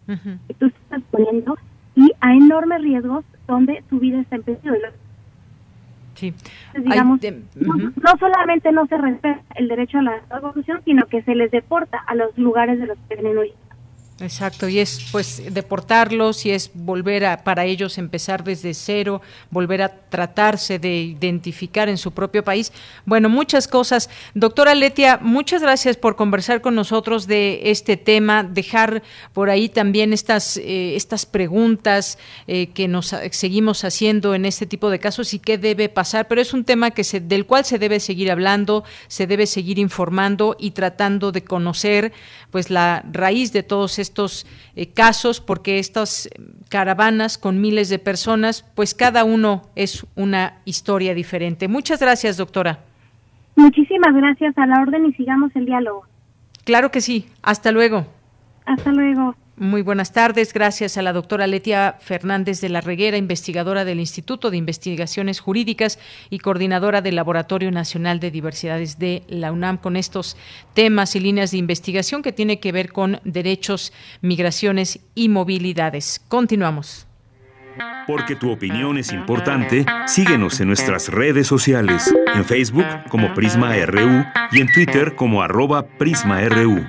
Uh Tú estás poniendo y a enormes riesgos donde su vida está en peligro. Sí. digamos, no, solamente no se respeta el derecho a la evolución, sino que se les deporta a los lugares de los que vienen hoy. Exacto, y es pues deportarlos y es volver a para ellos empezar desde cero, volver a tratarse de identificar en su propio país. Bueno, muchas cosas. Doctora Letia, muchas gracias por conversar con nosotros de este tema, dejar por ahí también estas, eh, estas preguntas eh, que nos seguimos haciendo en este tipo de casos y qué debe pasar, pero es un tema que se, del cual se debe seguir hablando, se debe seguir informando y tratando de conocer pues la raíz de todos estos eh, casos, porque estas caravanas con miles de personas, pues cada uno es una historia diferente. Muchas gracias, doctora. Muchísimas gracias a la orden y sigamos el diálogo. Claro que sí. Hasta luego. Hasta luego. Muy buenas tardes. Gracias a la doctora Letia Fernández de la Reguera, investigadora del Instituto de Investigaciones Jurídicas y coordinadora del Laboratorio Nacional de Diversidades de la UNAM, con estos temas y líneas de investigación que tiene que ver con derechos, migraciones y movilidades. Continuamos. Porque tu opinión es importante, síguenos en nuestras redes sociales, en Facebook como Prisma RU y en Twitter como arroba PrismaRU.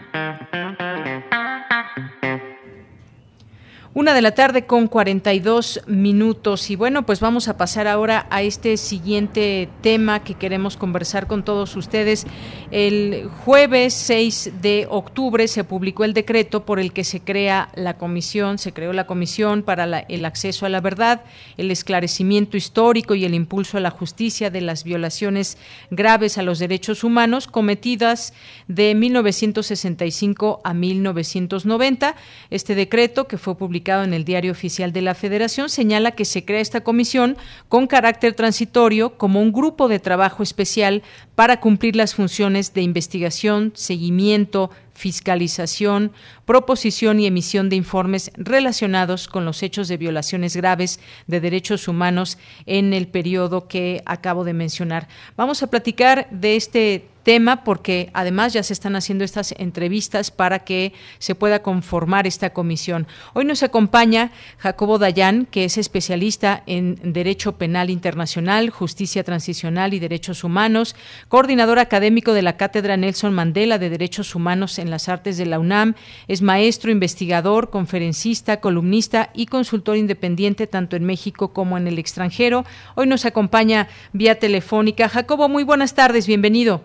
Una de la tarde con 42 minutos. Y bueno, pues vamos a pasar ahora a este siguiente tema que queremos conversar con todos ustedes. El jueves 6 de octubre se publicó el decreto por el que se crea la comisión, se creó la comisión para el acceso a la verdad, el esclarecimiento histórico y el impulso a la justicia de las violaciones graves a los derechos humanos cometidas de 1965 a 1990. Este decreto que fue publicado en el Diario Oficial de la Federación, señala que se crea esta comisión con carácter transitorio como un grupo de trabajo especial para cumplir las funciones de investigación, seguimiento, fiscalización, proposición y emisión de informes relacionados con los hechos de violaciones graves de derechos humanos en el periodo que acabo de mencionar. Vamos a platicar de este tema porque además ya se están haciendo estas entrevistas para que se pueda conformar esta comisión. Hoy nos acompaña Jacobo Dayan, que es especialista en Derecho Penal Internacional, Justicia Transicional y Derechos Humanos, coordinador académico de la Cátedra Nelson Mandela de Derechos Humanos en las Artes de la UNAM, es maestro, investigador, conferencista, columnista y consultor independiente tanto en México como en el extranjero. Hoy nos acompaña vía telefónica. Jacobo, muy buenas tardes, bienvenido.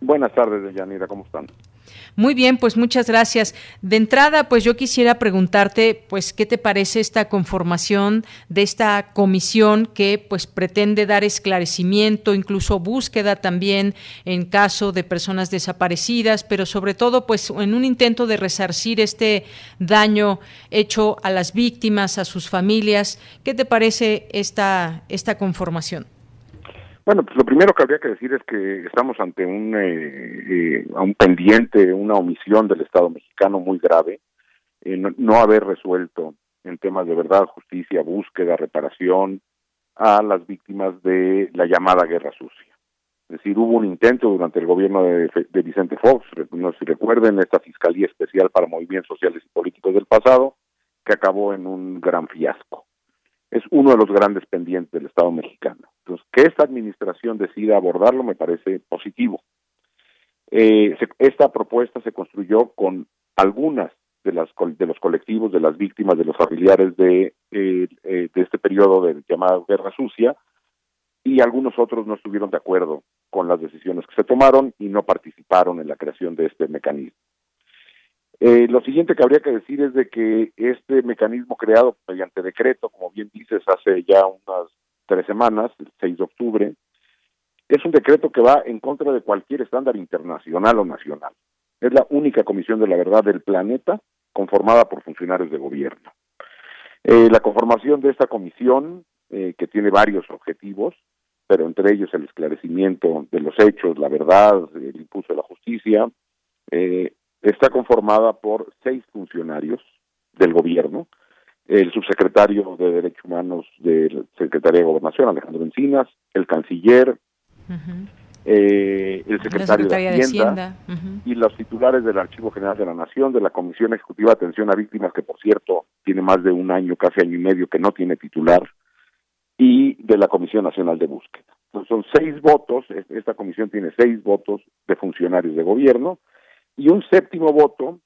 Buenas tardes, Yanira, ¿cómo están? Muy bien, pues muchas gracias. De entrada, pues yo quisiera preguntarte, pues, ¿qué te parece esta conformación de esta comisión que, pues, pretende dar esclarecimiento, incluso búsqueda también en caso de personas desaparecidas, pero sobre todo, pues, en un intento de resarcir este daño hecho a las víctimas, a sus familias? ¿Qué te parece esta esta conformación? Bueno, pues lo primero que habría que decir es que estamos ante un, eh, eh, un pendiente, una omisión del Estado mexicano muy grave, eh, no, haber resuelto en temas de verdad, justicia, búsqueda, reparación a las víctimas de la llamada guerra sucia. Es decir, hubo un intento durante el gobierno de, Vicente Fox, no si recuerden, esta Fiscalía Especial para Movimientos Sociales y Políticos del pasado, que acabó en un gran fiasco es uno de los grandes pendientes del Estado mexicano. Entonces, que esta administración decida abordarlo me parece positivo. Eh, esta propuesta se construyó con algunas de, las, de los colectivos, de las víctimas, de los familiares de, eh, eh, de este periodo de llamada Guerra Sucia, y algunos otros no estuvieron de acuerdo con las decisiones que se tomaron y no participaron en la creación de este mecanismo. Eh, lo siguiente que habría que decir es de que este mecanismo creado mediante decreto, como bien dices, hace ya unas tres semanas, el 6 de octubre, es un decreto que va en contra de cualquier estándar internacional o nacional. Es la única comisión de la verdad del planeta conformada por funcionarios de gobierno. Eh, la conformación de esta comisión, eh, que tiene varios objetivos, pero entre ellos el esclarecimiento de los hechos, la verdad, el impulso de la justicia, eh, está conformada por seis funcionarios del gobierno, el subsecretario de Derechos Humanos de la Secretaría de Gobernación, Alejandro Encinas, el canciller, eh, el secretario de Hacienda, y los titulares del Archivo General de la Nación, de la Comisión Ejecutiva de Atención a Víctimas, que por cierto tiene más de un año, casi año y medio, que no tiene titular, y de la Comisión Nacional de Búsqueda. Entonces son seis votos, esta comisión tiene seis votos de funcionarios de gobierno, y un séptimo voto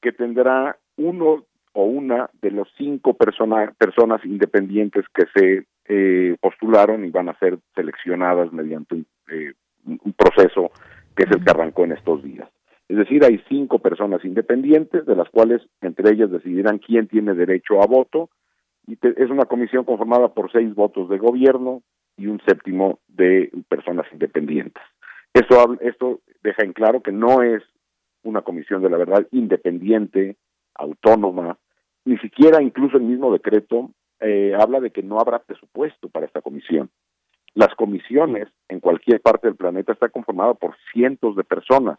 que tendrá uno o una de los cinco personas independientes que se eh, postularon y van a ser seleccionadas mediante un, eh, un proceso que es el que arrancó en estos días. Es decir, hay cinco personas independientes, de las cuales entre ellas decidirán quién tiene derecho a voto, y es una comisión conformada por seis votos de gobierno y un séptimo de personas independientes. Esto, esto deja en claro que no es una comisión de la verdad independiente, autónoma, ni siquiera incluso el mismo decreto eh, habla de que no habrá presupuesto para esta comisión. Las comisiones en cualquier parte del planeta están conformadas por cientos de personas.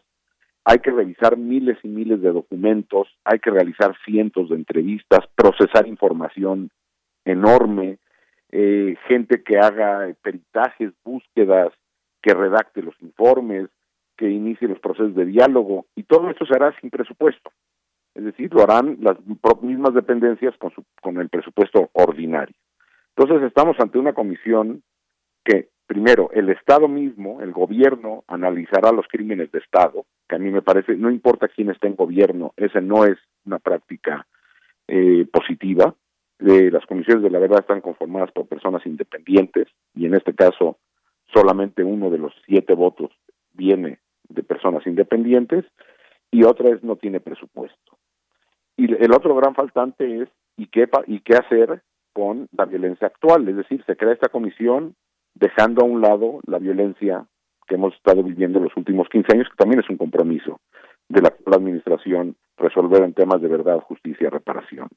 Hay que revisar miles y miles de documentos, hay que realizar cientos de entrevistas, procesar información enorme, eh, gente que haga peritajes, búsquedas, que redacte los informes, que inicie los procesos de diálogo y todo esto se hará sin presupuesto. Es decir, lo harán las mismas dependencias con, su, con el presupuesto ordinario. Entonces estamos ante una comisión que, primero, el Estado mismo, el gobierno, analizará los crímenes de Estado, que a mí me parece, no importa quién esté en gobierno, esa no es una práctica eh, positiva. las comisiones de la verdad están conformadas por personas independientes y en este caso solamente uno de los siete votos viene de personas independientes y otra es no tiene presupuesto. Y el otro gran faltante es y qué, y qué hacer con la violencia actual, es decir, se crea esta comisión dejando a un lado la violencia que hemos estado viviendo los últimos 15 años, que también es un compromiso de la, administración resolver en temas de verdad, justicia reparación.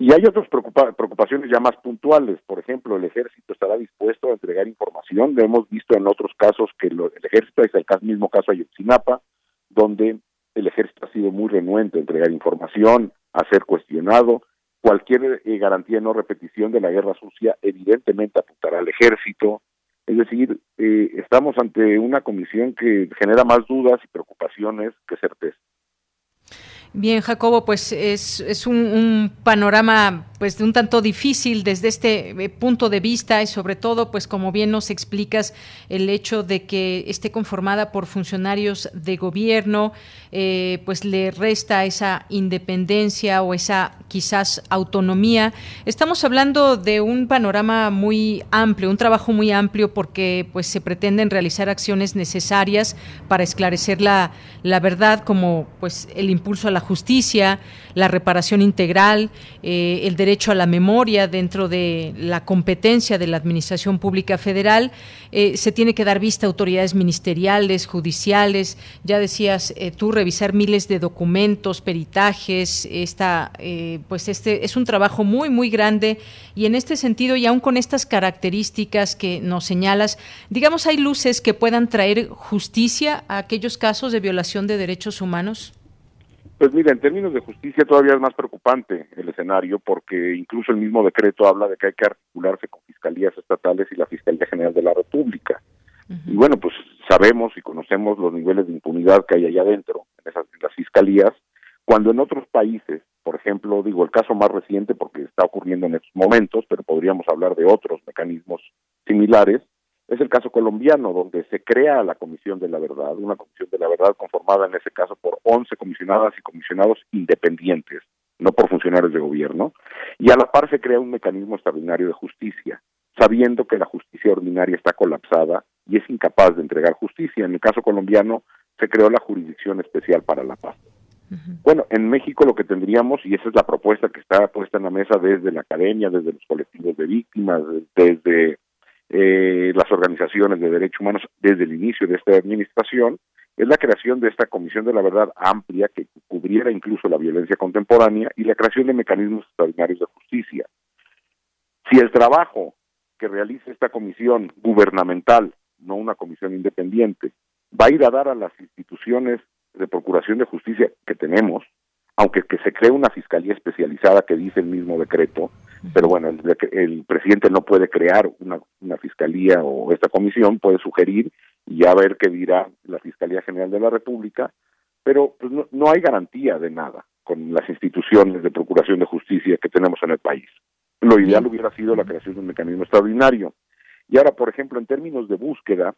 Y hay otras preocupaciones ya más puntuales. Por ejemplo, el ejército estará dispuesto a entregar información. Lo hemos visto en otros casos que el ejército, es el mismo caso Ayotzinapa, donde el ejército ha sido muy renuente a entregar información, a ser cuestionado. Cualquier eh, garantía de no repetición de la guerra sucia evidentemente apuntará al ejército. Es decir, eh, estamos ante una comisión que genera más dudas y preocupaciones que certeza. Bien, Jacobo, pues es, es un, panorama pues de un tanto difícil desde este eh, punto de vista y sobre todo, pues como bien nos explicas, el hecho de que esté conformada por funcionarios de gobierno, eh, pues le resta esa independencia o esa quizás autonomía. Estamos hablando de un panorama muy amplio, un trabajo muy amplio porque pues se pretenden realizar acciones necesarias para esclarecer la, la verdad como pues el impulso a la justicia, la reparación integral, eh, el derecho a la memoria dentro de la competencia de la Administración Pública Federal. Eh, se tiene que dar vista a autoridades ministeriales, judiciales. Ya decías eh, tú, revisar miles de documentos, peritajes. Esta, pues este es un trabajo muy, muy grande y en este sentido, y aún con estas características que nos señalas, digamos, hay luces que puedan traer justicia a aquellos casos de violación de derechos humanos. Pues mira, en términos de justicia todavía es más preocupante el escenario porque incluso el mismo decreto habla de que hay que articularse con fiscalías estatales y la Fiscalía General de la República. Y bueno, pues sabemos y conocemos los niveles de impunidad que hay allá adentro, en, esas, las fiscalías, cuando en otros países, por ejemplo, digo el caso más reciente porque está ocurriendo en estos momentos, pero podríamos hablar de otros mecanismos similares, es el caso colombiano, donde se crea la Comisión de la Verdad, una Comisión de la Verdad conformada en ese caso por 11 comisionadas y comisionados independientes, no por funcionarios de gobierno, y a la par se crea un mecanismo extraordinario de justicia, sabiendo que la justicia ordinaria está colapsada y es incapaz de entregar justicia. En el caso colombiano se creó la Jurisdicción Especial para la Paz. Bueno, en México lo que tendríamos, y esa es la propuesta que está puesta en la mesa desde la academia, desde los colectivos de víctimas, desde eh, las organizaciones de derechos humanos desde el inicio de esta administración es la creación de esta Comisión de la Verdad amplia que cubriera incluso la violencia contemporánea y la creación de mecanismos extraordinarios de justicia. Si el trabajo que realice esta comisión gubernamental, no una comisión independiente, va a ir a dar a las instituciones de procuración de justicia que tenemos, aunque que se cree una fiscalía especializada que dice el mismo decreto, pero bueno, el, presidente no puede crear una, fiscalía o esta comisión, puede sugerir y ya ver qué dirá la Fiscalía General de la República, pero pues, no, no hay garantía de nada con las instituciones de procuración de justicia que tenemos en el país. Lo ideal hubiera sido la creación de un mecanismo extraordinario. Y ahora, por ejemplo, en términos de búsqueda,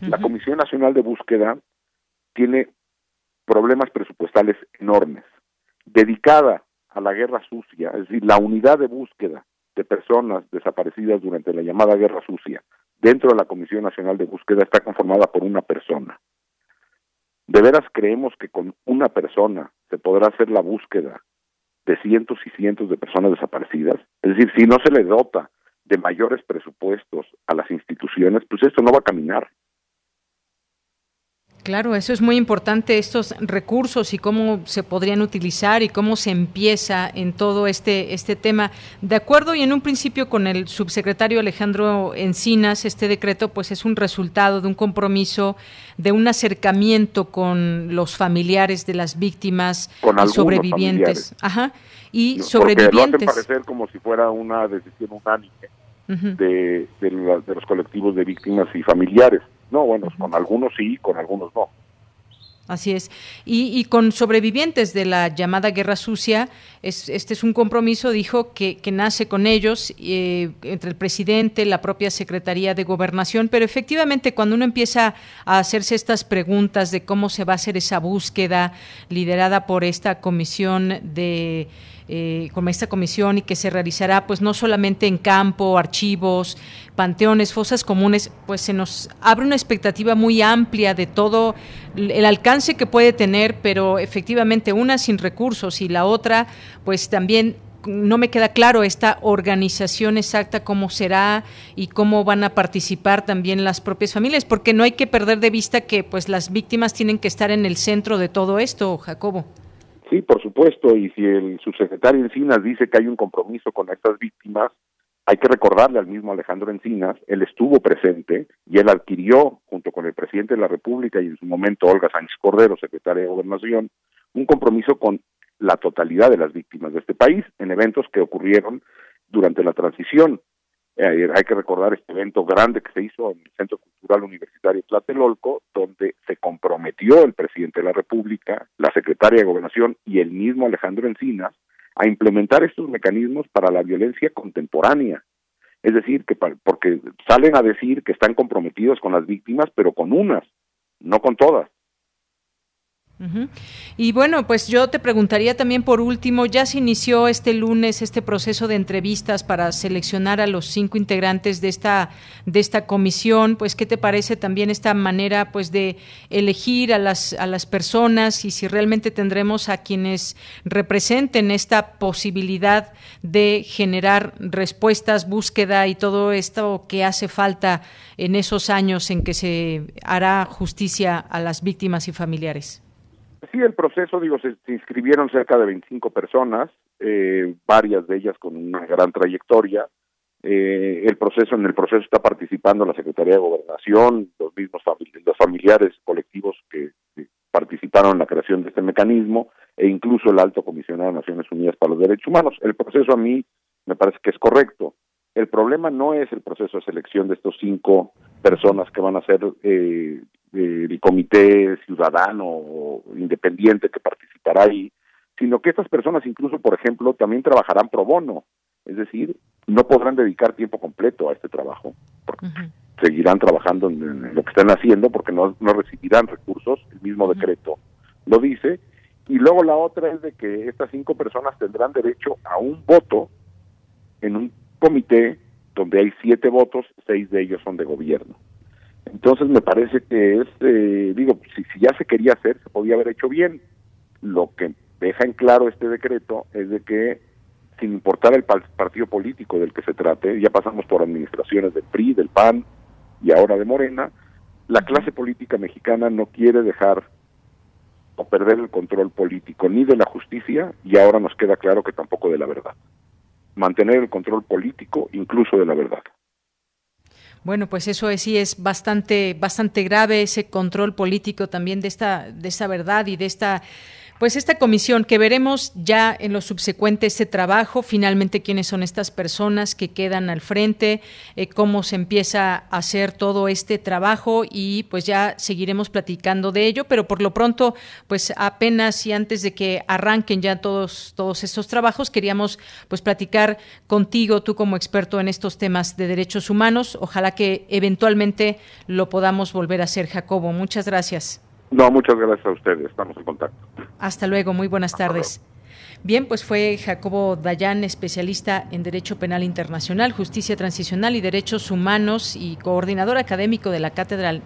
la Comisión Nacional de Búsqueda tiene problemas presupuestales enormes. Dedicada a la guerra sucia, es decir, la unidad de búsqueda de personas desaparecidas durante la llamada guerra sucia dentro de la Comisión Nacional de Búsqueda está conformada por una persona. ¿De veras creemos que con una persona se podrá hacer la búsqueda de cientos y cientos de personas desaparecidas? Es decir, si no se le dota de mayores presupuestos a las instituciones, pues esto no va a caminar. Claro, eso es muy importante, estos recursos y cómo se podrían utilizar y cómo se empieza en todo este, este tema. De acuerdo y en un principio con el subsecretario Alejandro Encinas, este decreto pues es un resultado de un compromiso, de un acercamiento con los familiares de las víctimas y sobrevivientes. Ajá. Y sobrevivientes. Lo parecer como si fuera una decisión unánime de, de los colectivos de víctimas y familiares no, bueno, con algunos sí, con algunos no. Así es. Y, con sobrevivientes de la llamada guerra sucia, este es un compromiso, dijo, que, nace con ellos, eh, entre el presidente, la propia Secretaría de Gobernación, pero efectivamente cuando uno empieza a hacerse estas preguntas de cómo se va a hacer esa búsqueda liderada por esta comisión de eh, como esta comisión y que se realizará pues no solamente en campo, archivos, panteones, fosas comunes, pues se nos abre una expectativa muy amplia de todo el alcance que puede tener, pero efectivamente una sin recursos y la otra pues también no me queda claro esta organización exacta, cómo será y cómo van a participar también las propias familias, porque no hay que perder de vista que pues las víctimas tienen que estar en el centro de todo esto, Jacobo. Sí, por supuesto, y si el subsecretario Encinas dice que hay un compromiso con estas víctimas, hay que recordarle al mismo Alejandro Encinas, él estuvo presente y él adquirió, junto con el presidente de la República y en su momento Olga Sánchez Cordero, secretaria de Gobernación, un compromiso con la totalidad de las víctimas de este país en eventos que ocurrieron durante la transición. Eh, hay que recordar este evento grande que se hizo en el Centro Cultural Universitario Tlatelolco, donde se comprometió el presidente de la República, la secretaria de Gobernación y el mismo Alejandro Encinas a implementar estos mecanismos para la violencia contemporánea. Es decir, que porque salen a decir que están comprometidos con las víctimas, pero con unas, no con todas. Y bueno, pues yo te preguntaría también por último, ya se inició este lunes este proceso de entrevistas para seleccionar a los cinco integrantes de esta de esta comisión, pues qué te parece también esta manera pues de elegir a las a las personas y si realmente tendremos a quienes representen esta posibilidad de generar respuestas, búsqueda y todo esto que hace falta en esos años en que se hará justicia a las víctimas y familiares. Sí, el proceso, digo, se, inscribieron cerca de 25 personas, eh, varias de ellas con una gran trayectoria. Eh, el proceso, en el proceso está participando la Secretaría de Gobernación, los mismos los familiares colectivos que, participaron en la creación de este mecanismo e incluso el Alto Comisionado de Naciones Unidas para los Derechos Humanos. El proceso a mí me parece que es correcto. El problema no es el proceso de selección de estos cinco personas que van a ser eh, el comité ciudadano o independiente que participará ahí, sino que estas personas incluso, por ejemplo, también trabajarán pro bono, es decir, no podrán dedicar tiempo completo a este trabajo, porque seguirán trabajando en, lo que están haciendo porque no, no recibirán recursos, el mismo decreto lo dice, y luego la otra es de que estas cinco personas tendrán derecho a un voto en un comité donde hay siete votos, seis de ellos son de gobierno. Entonces me parece que es, eh, digo, si, si, ya se quería hacer, se podía haber hecho bien. Lo que deja en claro este decreto es de que, sin importar el partido político del que se trate, ya pasamos por administraciones del PRI, del PAN y ahora de Morena, la clase política mexicana no quiere dejar o perder el control político ni de la justicia y ahora nos queda claro que tampoco de la verdad. Mantener el control político incluso de la verdad. Bueno, pues eso sí es bastante, bastante grave ese control político también de esta, de esta verdad y de esta pues esta comisión que veremos ya en lo subsecuente ese trabajo, finalmente quiénes son estas personas que quedan al frente, eh, cómo se empieza a hacer todo este trabajo y pues ya seguiremos platicando de ello, pero por lo pronto pues apenas y antes de que arranquen ya todos todos estos trabajos queríamos pues platicar contigo tú como experto en estos temas de derechos humanos, ojalá que eventualmente lo podamos volver a hacer Jacobo. Muchas gracias. No, muchas gracias a ustedes. Estamos en contacto. Hasta luego. Muy buenas tardes. Bien, pues fue Jacobo Dayan, especialista en Derecho Penal Internacional, Justicia Transicional y Derechos Humanos y coordinador académico de la Cátedra,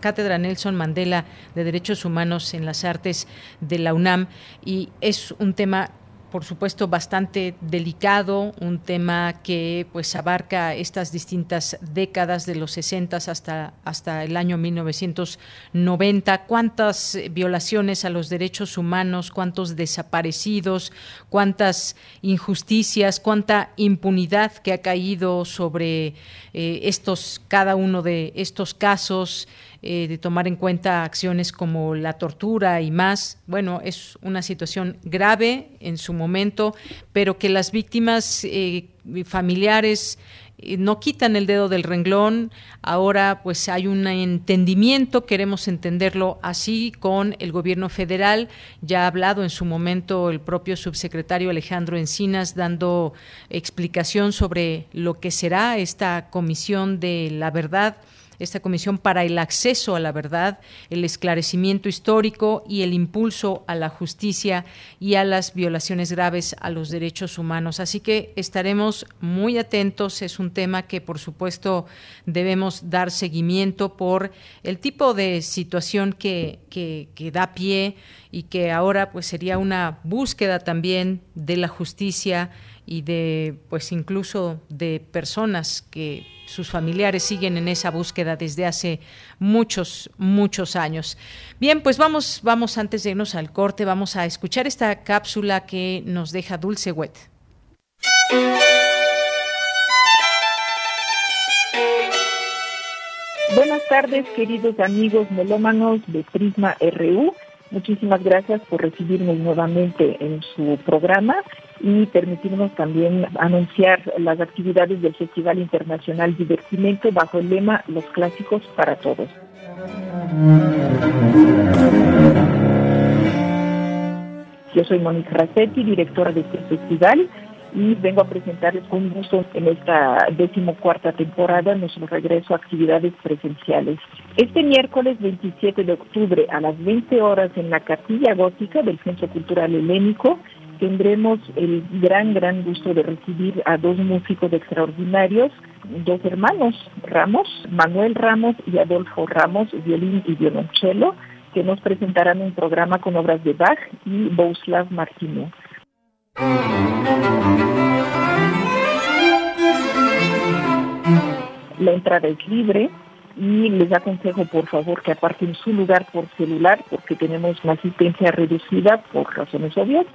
Cátedra Nelson Mandela de Derechos Humanos en las Artes de la UNAM. Y es un tema por supuesto bastante delicado, un tema que pues abarca estas distintas décadas de los 60 hasta hasta el año 1990, cuántas violaciones a los derechos humanos, cuántos desaparecidos, cuántas injusticias, cuánta impunidad que ha caído sobre eh, estos cada uno de estos casos eh, de tomar en cuenta acciones como la tortura y más. Bueno, es una situación grave en su momento, pero que las víctimas eh, familiares eh, no quitan el dedo del renglón. Ahora pues hay un entendimiento, queremos entenderlo así con el gobierno federal. Ya ha hablado en su momento el propio subsecretario Alejandro Encinas dando explicación sobre lo que será esta comisión de la verdad esta comisión para el acceso a la verdad, el esclarecimiento histórico y el impulso a la justicia y a las violaciones graves a los derechos humanos. Así que estaremos muy atentos. Es un tema que, por supuesto, debemos dar seguimiento por el tipo de situación que, que, da pie y que ahora pues sería una búsqueda también de la justicia y de pues incluso de personas que sus familiares siguen en esa búsqueda desde hace muchos muchos años. Bien, pues vamos vamos antes de irnos al corte, vamos a escuchar esta cápsula que nos deja Dulce Wet. Buenas tardes, queridos amigos melómanos de Prisma RU. Muchísimas gracias por recibirnos nuevamente en su programa y permitirnos también anunciar las actividades del Festival Internacional Divertimento bajo el lema Los Clásicos para Todos. Yo soy Mónica Racetti, directora de este festival y vengo a presentarles con gusto en esta decimocuarta temporada nuestro regreso a actividades presenciales. Este miércoles 27 de octubre a las 20 horas en la Capilla Gótica del Centro Cultural Helénico tendremos el gran, gran gusto de recibir a dos músicos extraordinarios, dos hermanos Ramos, Manuel Ramos y Adolfo Ramos, violín y violonchelo, que nos presentarán un programa con obras de Bach y Bouslav Martínez. La entrada es libre y les aconsejo por favor que aparten su lugar por celular porque tenemos una asistencia reducida por razones obvias.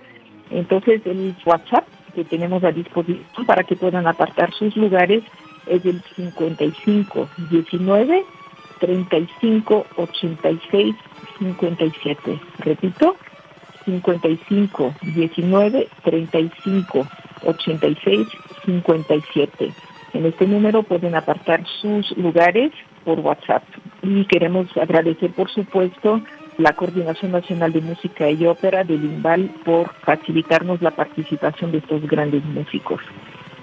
Entonces el WhatsApp que tenemos a disposición para que puedan apartar sus lugares es el 55 19 35 86 57. Repito, 55 19 35 86 57. En este número pueden apartar sus lugares por WhatsApp. Y queremos agradecer, por supuesto, la Coordinación Nacional de Música y Ópera del INVAL por facilitarnos la participación de estos grandes músicos.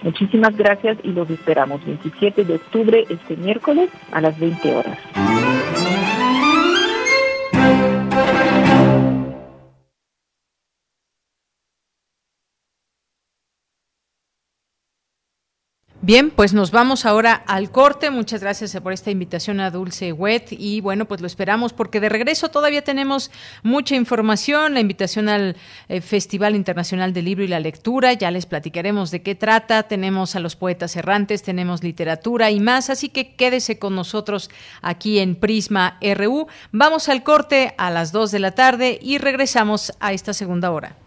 Muchísimas gracias y los esperamos 27 de octubre, este miércoles, a las 20 horas. Bien, pues nos vamos ahora al corte. Muchas gracias por esta invitación a Dulce Wet y bueno, pues lo esperamos porque de regreso todavía tenemos mucha información, la invitación al eh, Festival Internacional del Libro y la Lectura, ya les platicaremos de qué trata, tenemos a los poetas errantes, tenemos literatura y más, así que quédese con nosotros aquí en Prisma RU. Vamos al corte a las 2 de la tarde y regresamos a esta segunda hora.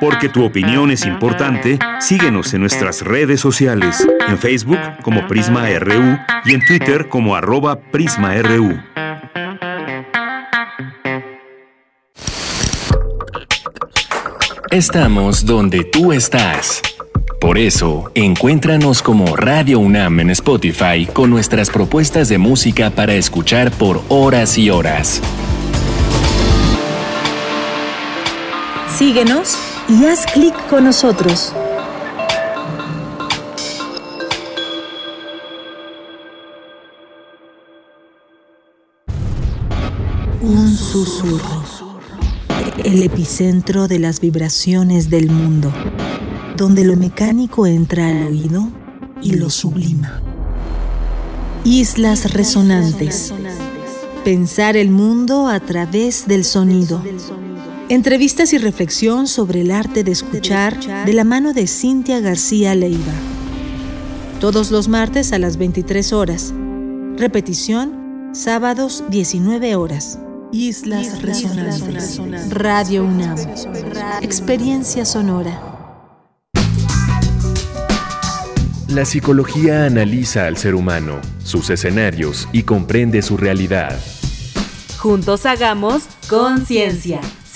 Porque tu opinión es importante, síguenos en nuestras redes sociales, en Facebook como Prisma RU y en Twitter como arroba PrismaRU. Estamos donde tú estás. Por eso, encuéntranos como Radio UNAM en Spotify con nuestras propuestas de música para escuchar por horas y horas. Síguenos y haz clic con nosotros. Un susurro. El epicentro de las vibraciones del mundo, donde lo mecánico entra al oído y lo sublima. Islas resonantes. Pensar el mundo a través del sonido. Entrevistas y reflexión sobre el arte de escuchar de la mano de Cintia García Leiva. Todos los martes a las 23 horas. Repetición, sábados 19 horas. Islas, Resonantes. Radio UNAM. Experiencia sonora. La psicología analiza al ser humano, sus escenarios y comprende su realidad. Juntos hagamos conciencia.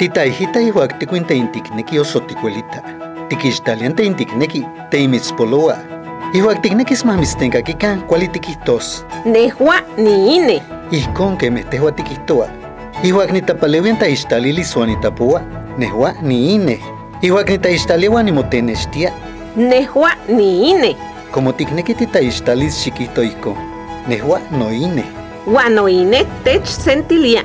Tita hijita igual te cuenta intikneki o soticuelita. Tikishtalian te intikneki te imitzpoloa. Igual tiknekis mamistenka kikan kuali tikihtos. Nehua ni ine. Ihkon que me tehua tikihtoa. Igual ni tapalewian ta ishtalili suani tapua. Nehua ni ine. Igual ni ta ishtalewa ni motenestia. Nehua ni ine. Como tikneki tita ishtalis chiquito iko. Nehua no ine. Guano ine tech sentilia.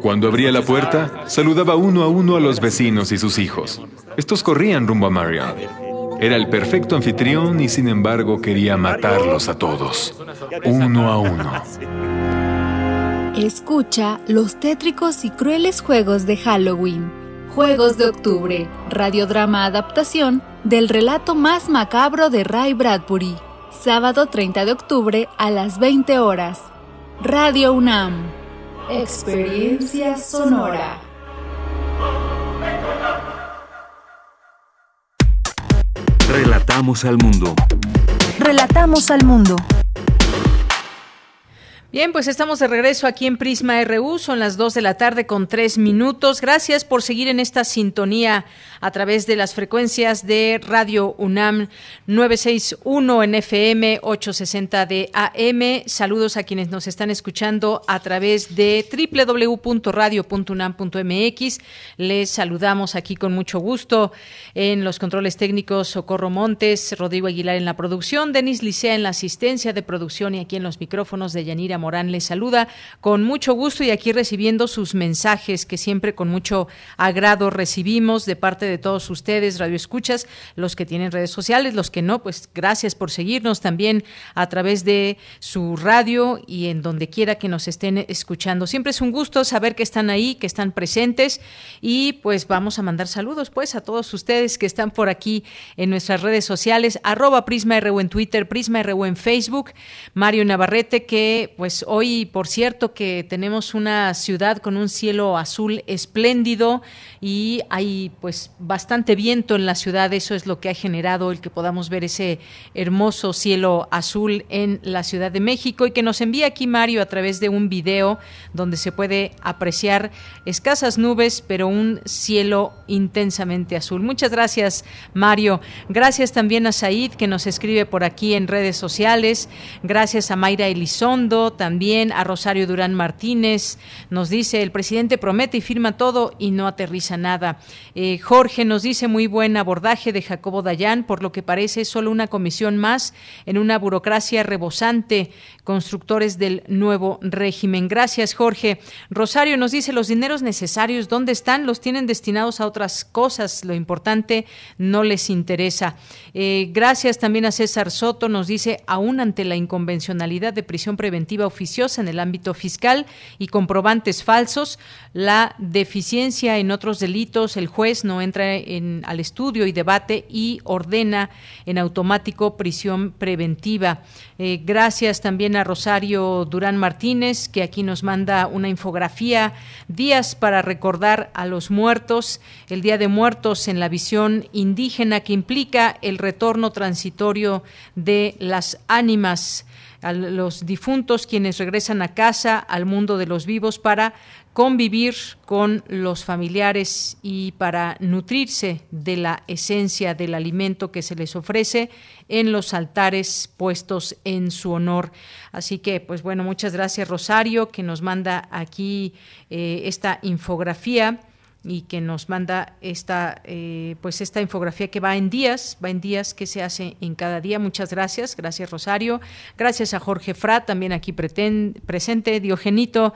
Cuando abría la puerta, saludaba uno a uno a los vecinos y sus hijos. Estos corrían rumbo a Marion. Era el perfecto anfitrión y sin embargo quería matarlos a todos, uno a uno. Escucha los tétricos y crueles juegos de Halloween. Juegos de Octubre, radiodrama adaptación del relato más macabro de Ray Bradbury. Sábado 30 de octubre a las 20 horas. Radio UNAM. Experiencia sonora. Relatamos al mundo. Relatamos al mundo. Bien, pues estamos de regreso aquí en Prisma RU, son las 2 de la tarde con 3 minutos. Gracias por seguir en esta sintonía a través de las frecuencias de Radio UNAM 961 en FM 860 de AM. Saludos a quienes nos están escuchando a través de www.radio.unam.mx. Les saludamos aquí con mucho gusto en los controles técnicos Socorro Montes, Rodrigo Aguilar en la producción, Denis Licea en la asistencia de producción y aquí en los micrófonos de Yanira Morán les saluda con mucho gusto y aquí recibiendo sus mensajes que siempre con mucho agrado recibimos de parte de todos ustedes, Radio Escuchas, los que tienen redes sociales, los que no, pues gracias por seguirnos también a través de su radio y en donde quiera que nos estén escuchando. Siempre es un gusto saber que están ahí, que están presentes y pues vamos a mandar saludos pues a todos ustedes que están por aquí en nuestras redes sociales, arroba Prisma RU en Twitter, Prisma RU en Facebook, Mario Navarrete que pues hoy, por cierto, que tenemos una ciudad con un cielo azul espléndido y hay pues bastante viento en la ciudad. Eso es lo que ha generado el que podamos ver ese hermoso cielo azul en la Ciudad de México y que nos envía aquí Mario a través de un video donde se puede apreciar escasas nubes, pero un cielo intensamente azul. Muchas gracias, Mario. Gracias también a Said que nos escribe por aquí en redes sociales. Gracias a Mayra Elizondo también a Rosario Durán Martínez. Nos dice, el presidente promete y firma todo y no aterriza nada. Eh, Jorge nos dice, muy buen abordaje de Jacobo Dayan, por lo que parece solo una comisión más en una burocracia rebosante, constructores del nuevo régimen. Gracias, Jorge. Rosario nos dice, los dineros necesarios, ¿dónde están? Los tienen destinados a otras cosas. Lo importante no les interesa. Eh, gracias también a César Soto, nos dice, aún ante la inconvencionalidad de prisión preventiva oficiosa en el ámbito fiscal y comprobantes falsos, la deficiencia en otros delitos, el juez no entra en, al estudio y debate y ordena en automático prisión preventiva. Eh, gracias también a Rosario Durán Martínez, que aquí nos manda una infografía, días para recordar a los muertos, el Día de Muertos en la visión indígena que implica el retorno transitorio de las ánimas a los difuntos quienes regresan a casa, al mundo de los vivos para convivir con los familiares y para nutrirse de la esencia del alimento que se les ofrece en los altares puestos en su honor. Así que, pues bueno, muchas gracias Rosario que nos manda aquí eh, esta infografía y que nos manda esta eh, pues esta infografía que va en días, va en días que se hace en cada día. Muchas gracias, gracias Rosario, gracias a Jorge Frat también aquí presente, Diogenito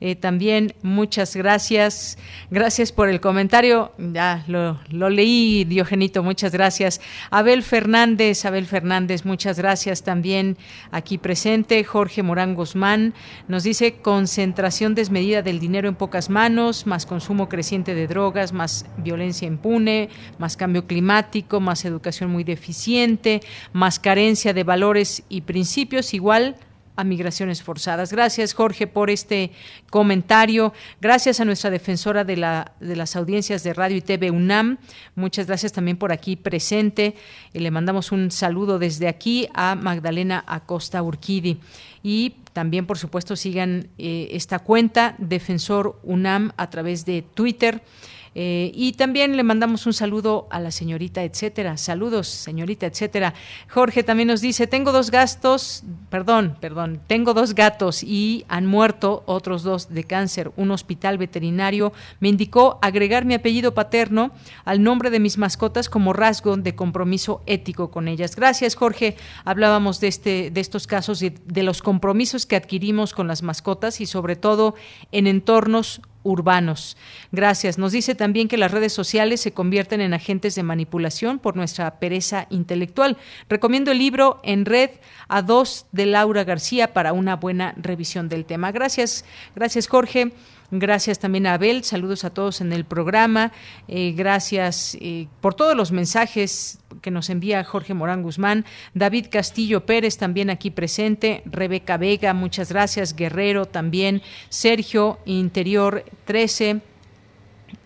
eh, también. Muchas gracias, gracias por el comentario, ya lo, lo leí Diogenito, muchas gracias. Abel Fernández, Abel Fernández, muchas gracias también aquí presente. Jorge Morán Guzmán nos dice concentración desmedida del dinero en pocas manos, más consumo creciente de drogas, más violencia impune, más cambio climático, más educación muy deficiente, más carencia de valores y principios, igual a migraciones forzadas. Gracias, Jorge, por este comentario. Gracias a nuestra defensora de, la, de las audiencias de Radio y TV UNAM. Muchas gracias también por aquí presente. Y le mandamos un saludo desde aquí a Magdalena Acosta Urquidi. Y también, por supuesto, sigan eh, esta cuenta, Defensor UNAM, a través de Twitter. Eh, y también le mandamos un saludo a la señorita, etcétera. Saludos, señorita, etcétera. Jorge también nos dice, tengo dos gastos, perdón, perdón, tengo dos gatos y han muerto otros dos de cáncer. Un hospital veterinario me indicó agregar mi apellido paterno al nombre de mis mascotas como rasgo de compromiso ético con ellas. Gracias, Jorge. Hablábamos de, este, de estos casos y de los compromisos que adquirimos con las mascotas y sobre todo en entornos urbanos. Gracias. Nos dice también que las redes sociales se convierten en agentes de manipulación por nuestra pereza intelectual. Recomiendo el libro En Red a dos de Laura García para una buena revisión del tema. Gracias, gracias Jorge. Gracias también a Abel, saludos a todos en el programa. Eh, gracias eh, por todos los mensajes que nos envía Jorge Morán Guzmán. David Castillo Pérez también aquí presente. Rebeca Vega, muchas gracias. Guerrero también. Sergio Interior 13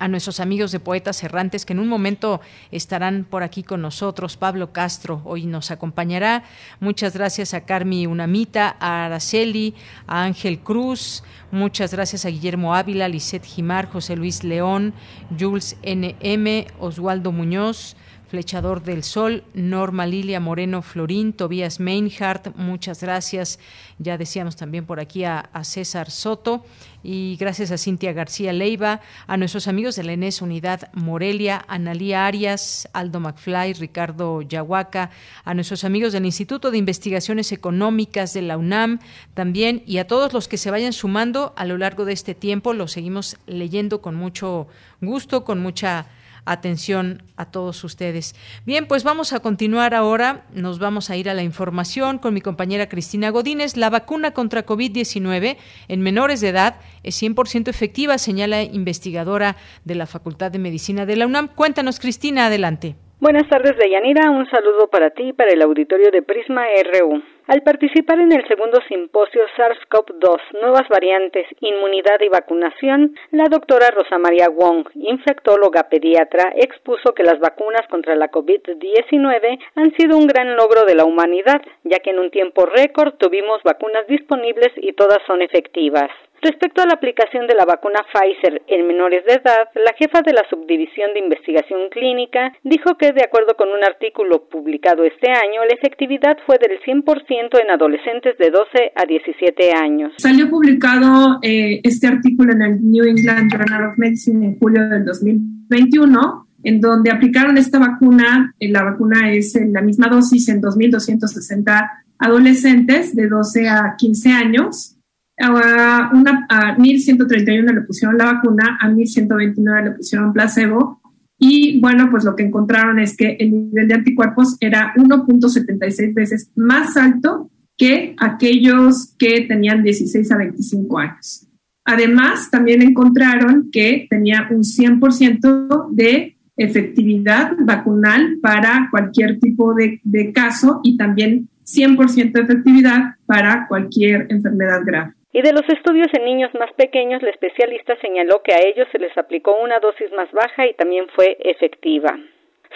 a nuestros amigos de Poetas Errantes que en un momento estarán por aquí con nosotros. Pablo Castro hoy nos acompañará. Muchas gracias a Carmi Unamita, a Araceli, a Ángel Cruz. Muchas gracias a Guillermo Ávila, Lisette Jimar, José Luis León, Jules NM, Oswaldo Muñoz. Flechador del Sol, Norma Lilia Moreno Florín, Tobías Meinhardt, muchas gracias. Ya decíamos también por aquí a, César Soto y gracias a Cintia García Leiva, a nuestros amigos de la ENES Unidad Morelia, Analía Arias, Aldo McFly, Ricardo Yahuaca, a nuestros amigos del Instituto de Investigaciones Económicas de la UNAM también y a todos los que se vayan sumando a lo largo de este tiempo. Lo seguimos leyendo con mucho gusto, con mucha atención a todos ustedes. Bien, pues vamos a continuar ahora. Nos vamos a ir a la información con mi compañera Cristina Godínez. La vacuna contra COVID-19 en menores de edad es 100% efectiva, señala investigadora de la Facultad de Medicina de la UNAM. Cuéntanos, Cristina, adelante. Buenas tardes, Deyanira. Un saludo para ti y para el auditorio de Prisma RU. Al participar en el segundo simposio SARS-CoV-2, nuevas variantes, inmunidad y vacunación, la doctora Rosa María Wong, infectóloga pediatra, expuso que las vacunas contra la COVID-19 han sido un gran logro de la humanidad, ya que en un tiempo récord tuvimos vacunas disponibles y todas son efectivas. Respecto a la aplicación de la vacuna Pfizer en menores de edad, la jefa de la Subdivisión de Investigación Clínica dijo que, de acuerdo con un artículo publicado este año, la efectividad fue del 100% en adolescentes de 12 a 17 años. Salió publicado eh, este artículo en el New England Journal of Medicine en julio del 2021 en donde aplicaron esta vacuna, eh, la vacuna es en la misma dosis en 2.260 adolescentes de 12 a 15 años a, una, a 1131 le pusieron la vacuna, a 1129 le pusieron placebo. Y bueno, pues lo que encontraron es que el nivel de anticuerpos era 1.76 veces más alto que aquellos que tenían 16 a 25 años. Además, también encontraron que tenía un 100% de efectividad vacunal para cualquier tipo de, de caso y también 100% de efectividad para cualquier enfermedad grave. Y de los estudios en niños más pequeños, la especialista señaló que a ellos se les aplicó una dosis más baja y también fue efectiva.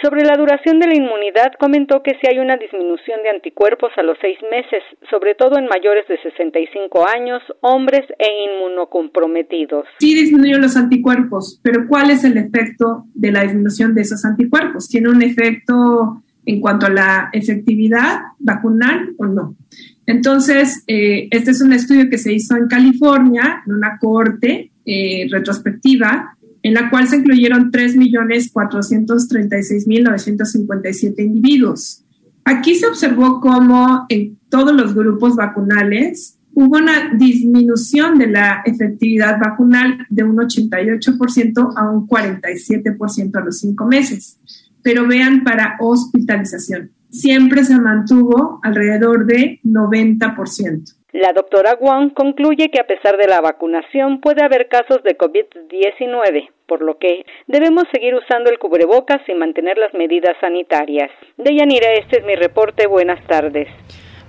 Sobre la duración de la inmunidad, comentó que si hay una disminución de anticuerpos a los seis meses, sobre todo en mayores de 65 años, hombres e inmunocomprometidos. Sí disminuyen los anticuerpos, pero ¿cuál es el efecto de la disminución de esos anticuerpos? ¿Tiene un efecto en cuanto a la efectividad vacunal o no? Entonces, eh, este es un estudio que se hizo en California, en una corte eh, retrospectiva, en la cual se incluyeron 3.436.957 individuos. Aquí se observó cómo en todos los grupos vacunales hubo una disminución de la efectividad vacunal de un 88% a un 47% a los cinco meses. Pero vean para hospitalización, siempre se mantuvo alrededor de 90%. La doctora Wong concluye que a pesar de la vacunación puede haber casos de COVID-19, por lo que debemos seguir usando el cubrebocas y mantener las medidas sanitarias. Deyanira, este es mi reporte. Buenas tardes.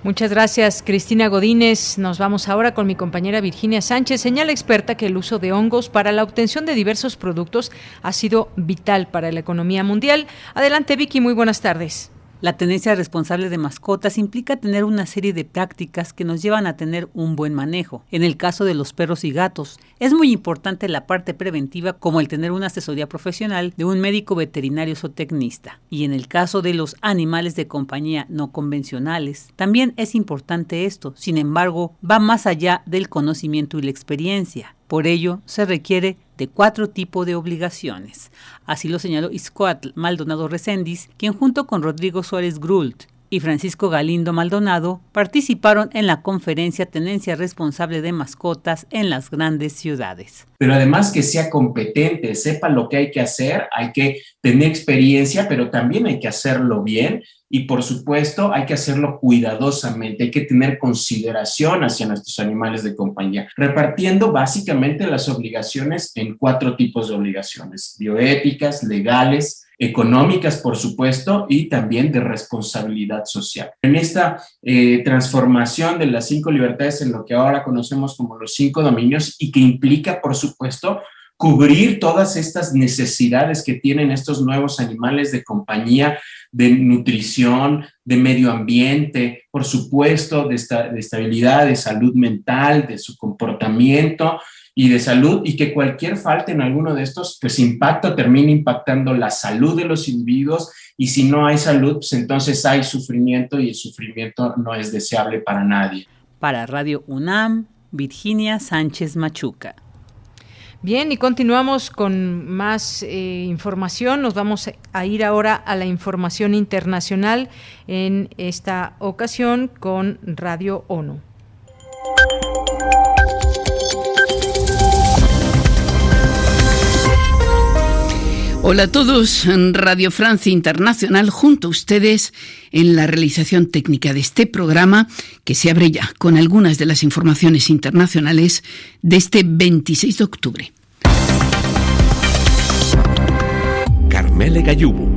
Muchas gracias, Cristina Godínez. Nos vamos ahora con mi compañera Virginia Sánchez. Señala experta que el uso de hongos para la obtención de diversos productos ha sido vital para la economía mundial. Adelante, Vicky, muy buenas tardes. La tenencia responsable de mascotas implica tener una serie de prácticas que nos llevan a tener un buen manejo. En el caso de los perros y gatos, es muy importante la parte preventiva como el tener una asesoría profesional de un médico veterinario zootecnista. Y en el caso de los animales de compañía no convencionales, también es importante esto. Sin embargo, va más allá del conocimiento y la experiencia. Por ello, se requiere de cuatro tipos de obligaciones. Así lo señaló Iscoatl Maldonado Recendis, quien junto con Rodrigo Suárez Grult y Francisco Galindo Maldonado participaron en la conferencia Tenencia Responsable de Mascotas en las grandes ciudades. Pero además que sea competente, sepa lo que hay que hacer, hay que tener experiencia, pero también hay que hacerlo bien y por supuesto hay que hacerlo cuidadosamente, hay que tener consideración hacia nuestros animales de compañía, repartiendo básicamente las obligaciones en cuatro tipos de obligaciones, bioéticas, legales, económicas, por supuesto, y también de responsabilidad social. En esta eh, transformación de las cinco libertades en lo que ahora conocemos como los cinco dominios y que implica, por supuesto, cubrir todas estas necesidades que tienen estos nuevos animales de compañía, de nutrición, de medio ambiente, por supuesto, de, estabilidad, de salud mental, de su comportamiento y de salud, y que cualquier falta en alguno de estos, pues impacta, termina impactando la salud de los individuos, y si no hay salud, pues entonces hay sufrimiento y el sufrimiento no es deseable para nadie. Para Radio UNAM, Virginia Sánchez Machuca. Bien, y continuamos con más eh, información. Nos vamos a ir ahora a la información internacional en esta ocasión con Radio ONU. Hola a todos, Radio Francia Internacional junto a ustedes en la realización técnica de este programa que se abre ya con algunas de las informaciones internacionales de este 26 de octubre. Carmele Gayubo.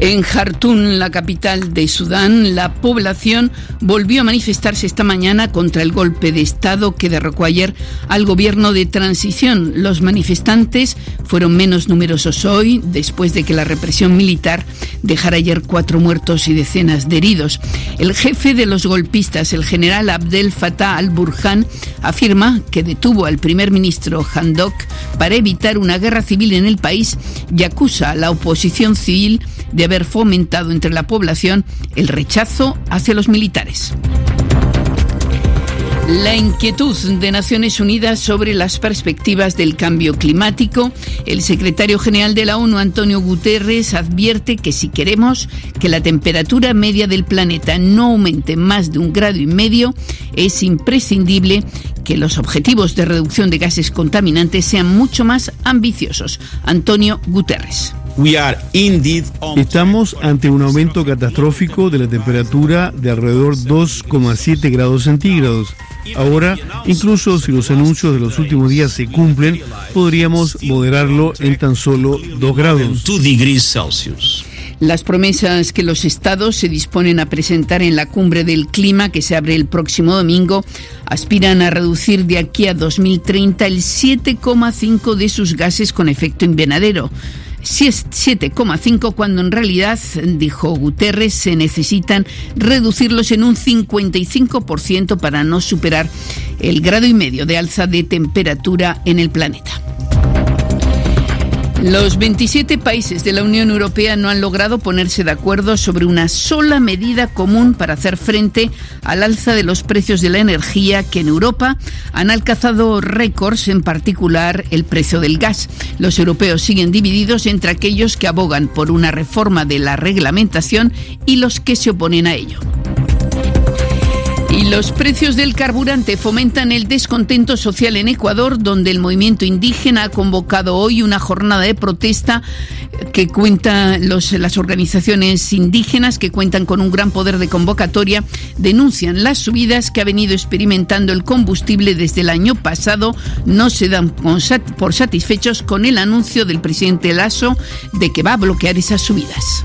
En Jartún, la capital de Sudán, la población volvió a manifestarse esta mañana contra el golpe de Estado que derrocó ayer al gobierno de transición. Los manifestantes fueron menos numerosos hoy, después de que la represión militar dejara ayer cuatro muertos y decenas de heridos. El jefe de los golpistas, el general Abdel Fattah al-Burhan, afirma que detuvo al primer ministro Handok para evitar una guerra civil en el país y acusa a la oposición civil de haber fomentado entre la población el rechazo hacia los militares. La inquietud de Naciones Unidas sobre las perspectivas del cambio climático. El secretario general de la ONU, Antonio Guterres, advierte que si queremos que la temperatura media del planeta no aumente más de un grado y medio, es imprescindible que los objetivos de reducción de gases contaminantes sean mucho más ambiciosos. Antonio Guterres. Estamos ante un aumento catastrófico de la temperatura de alrededor 2,7 grados centígrados. Ahora, incluso si los anuncios de los últimos días se cumplen, podríamos moderarlo en tan solo 2 grados. Las promesas que los estados se disponen a presentar en la cumbre del clima que se abre el próximo domingo aspiran a reducir de aquí a 2030 el 7,5 de sus gases con efecto invernadero. 7,5 cuando en realidad, dijo Guterres, se necesitan reducirlos en un 55% para no superar el grado y medio de alza de temperatura en el planeta. Los 27 países de la Unión Europea no han logrado ponerse de acuerdo sobre una sola medida común para hacer frente al alza de los precios de la energía que en Europa han alcanzado récords, en particular el precio del gas. Los europeos siguen divididos entre aquellos que abogan por una reforma de la reglamentación y los que se oponen a ello. Y los precios del carburante fomentan el descontento social en Ecuador, donde el movimiento indígena ha convocado hoy una jornada de protesta que cuenta las organizaciones indígenas que cuentan con un gran poder de convocatoria denuncian las subidas que ha venido experimentando el combustible desde el año pasado. No se dan por satisfechos con el anuncio del presidente Lasso de que va a bloquear esas subidas.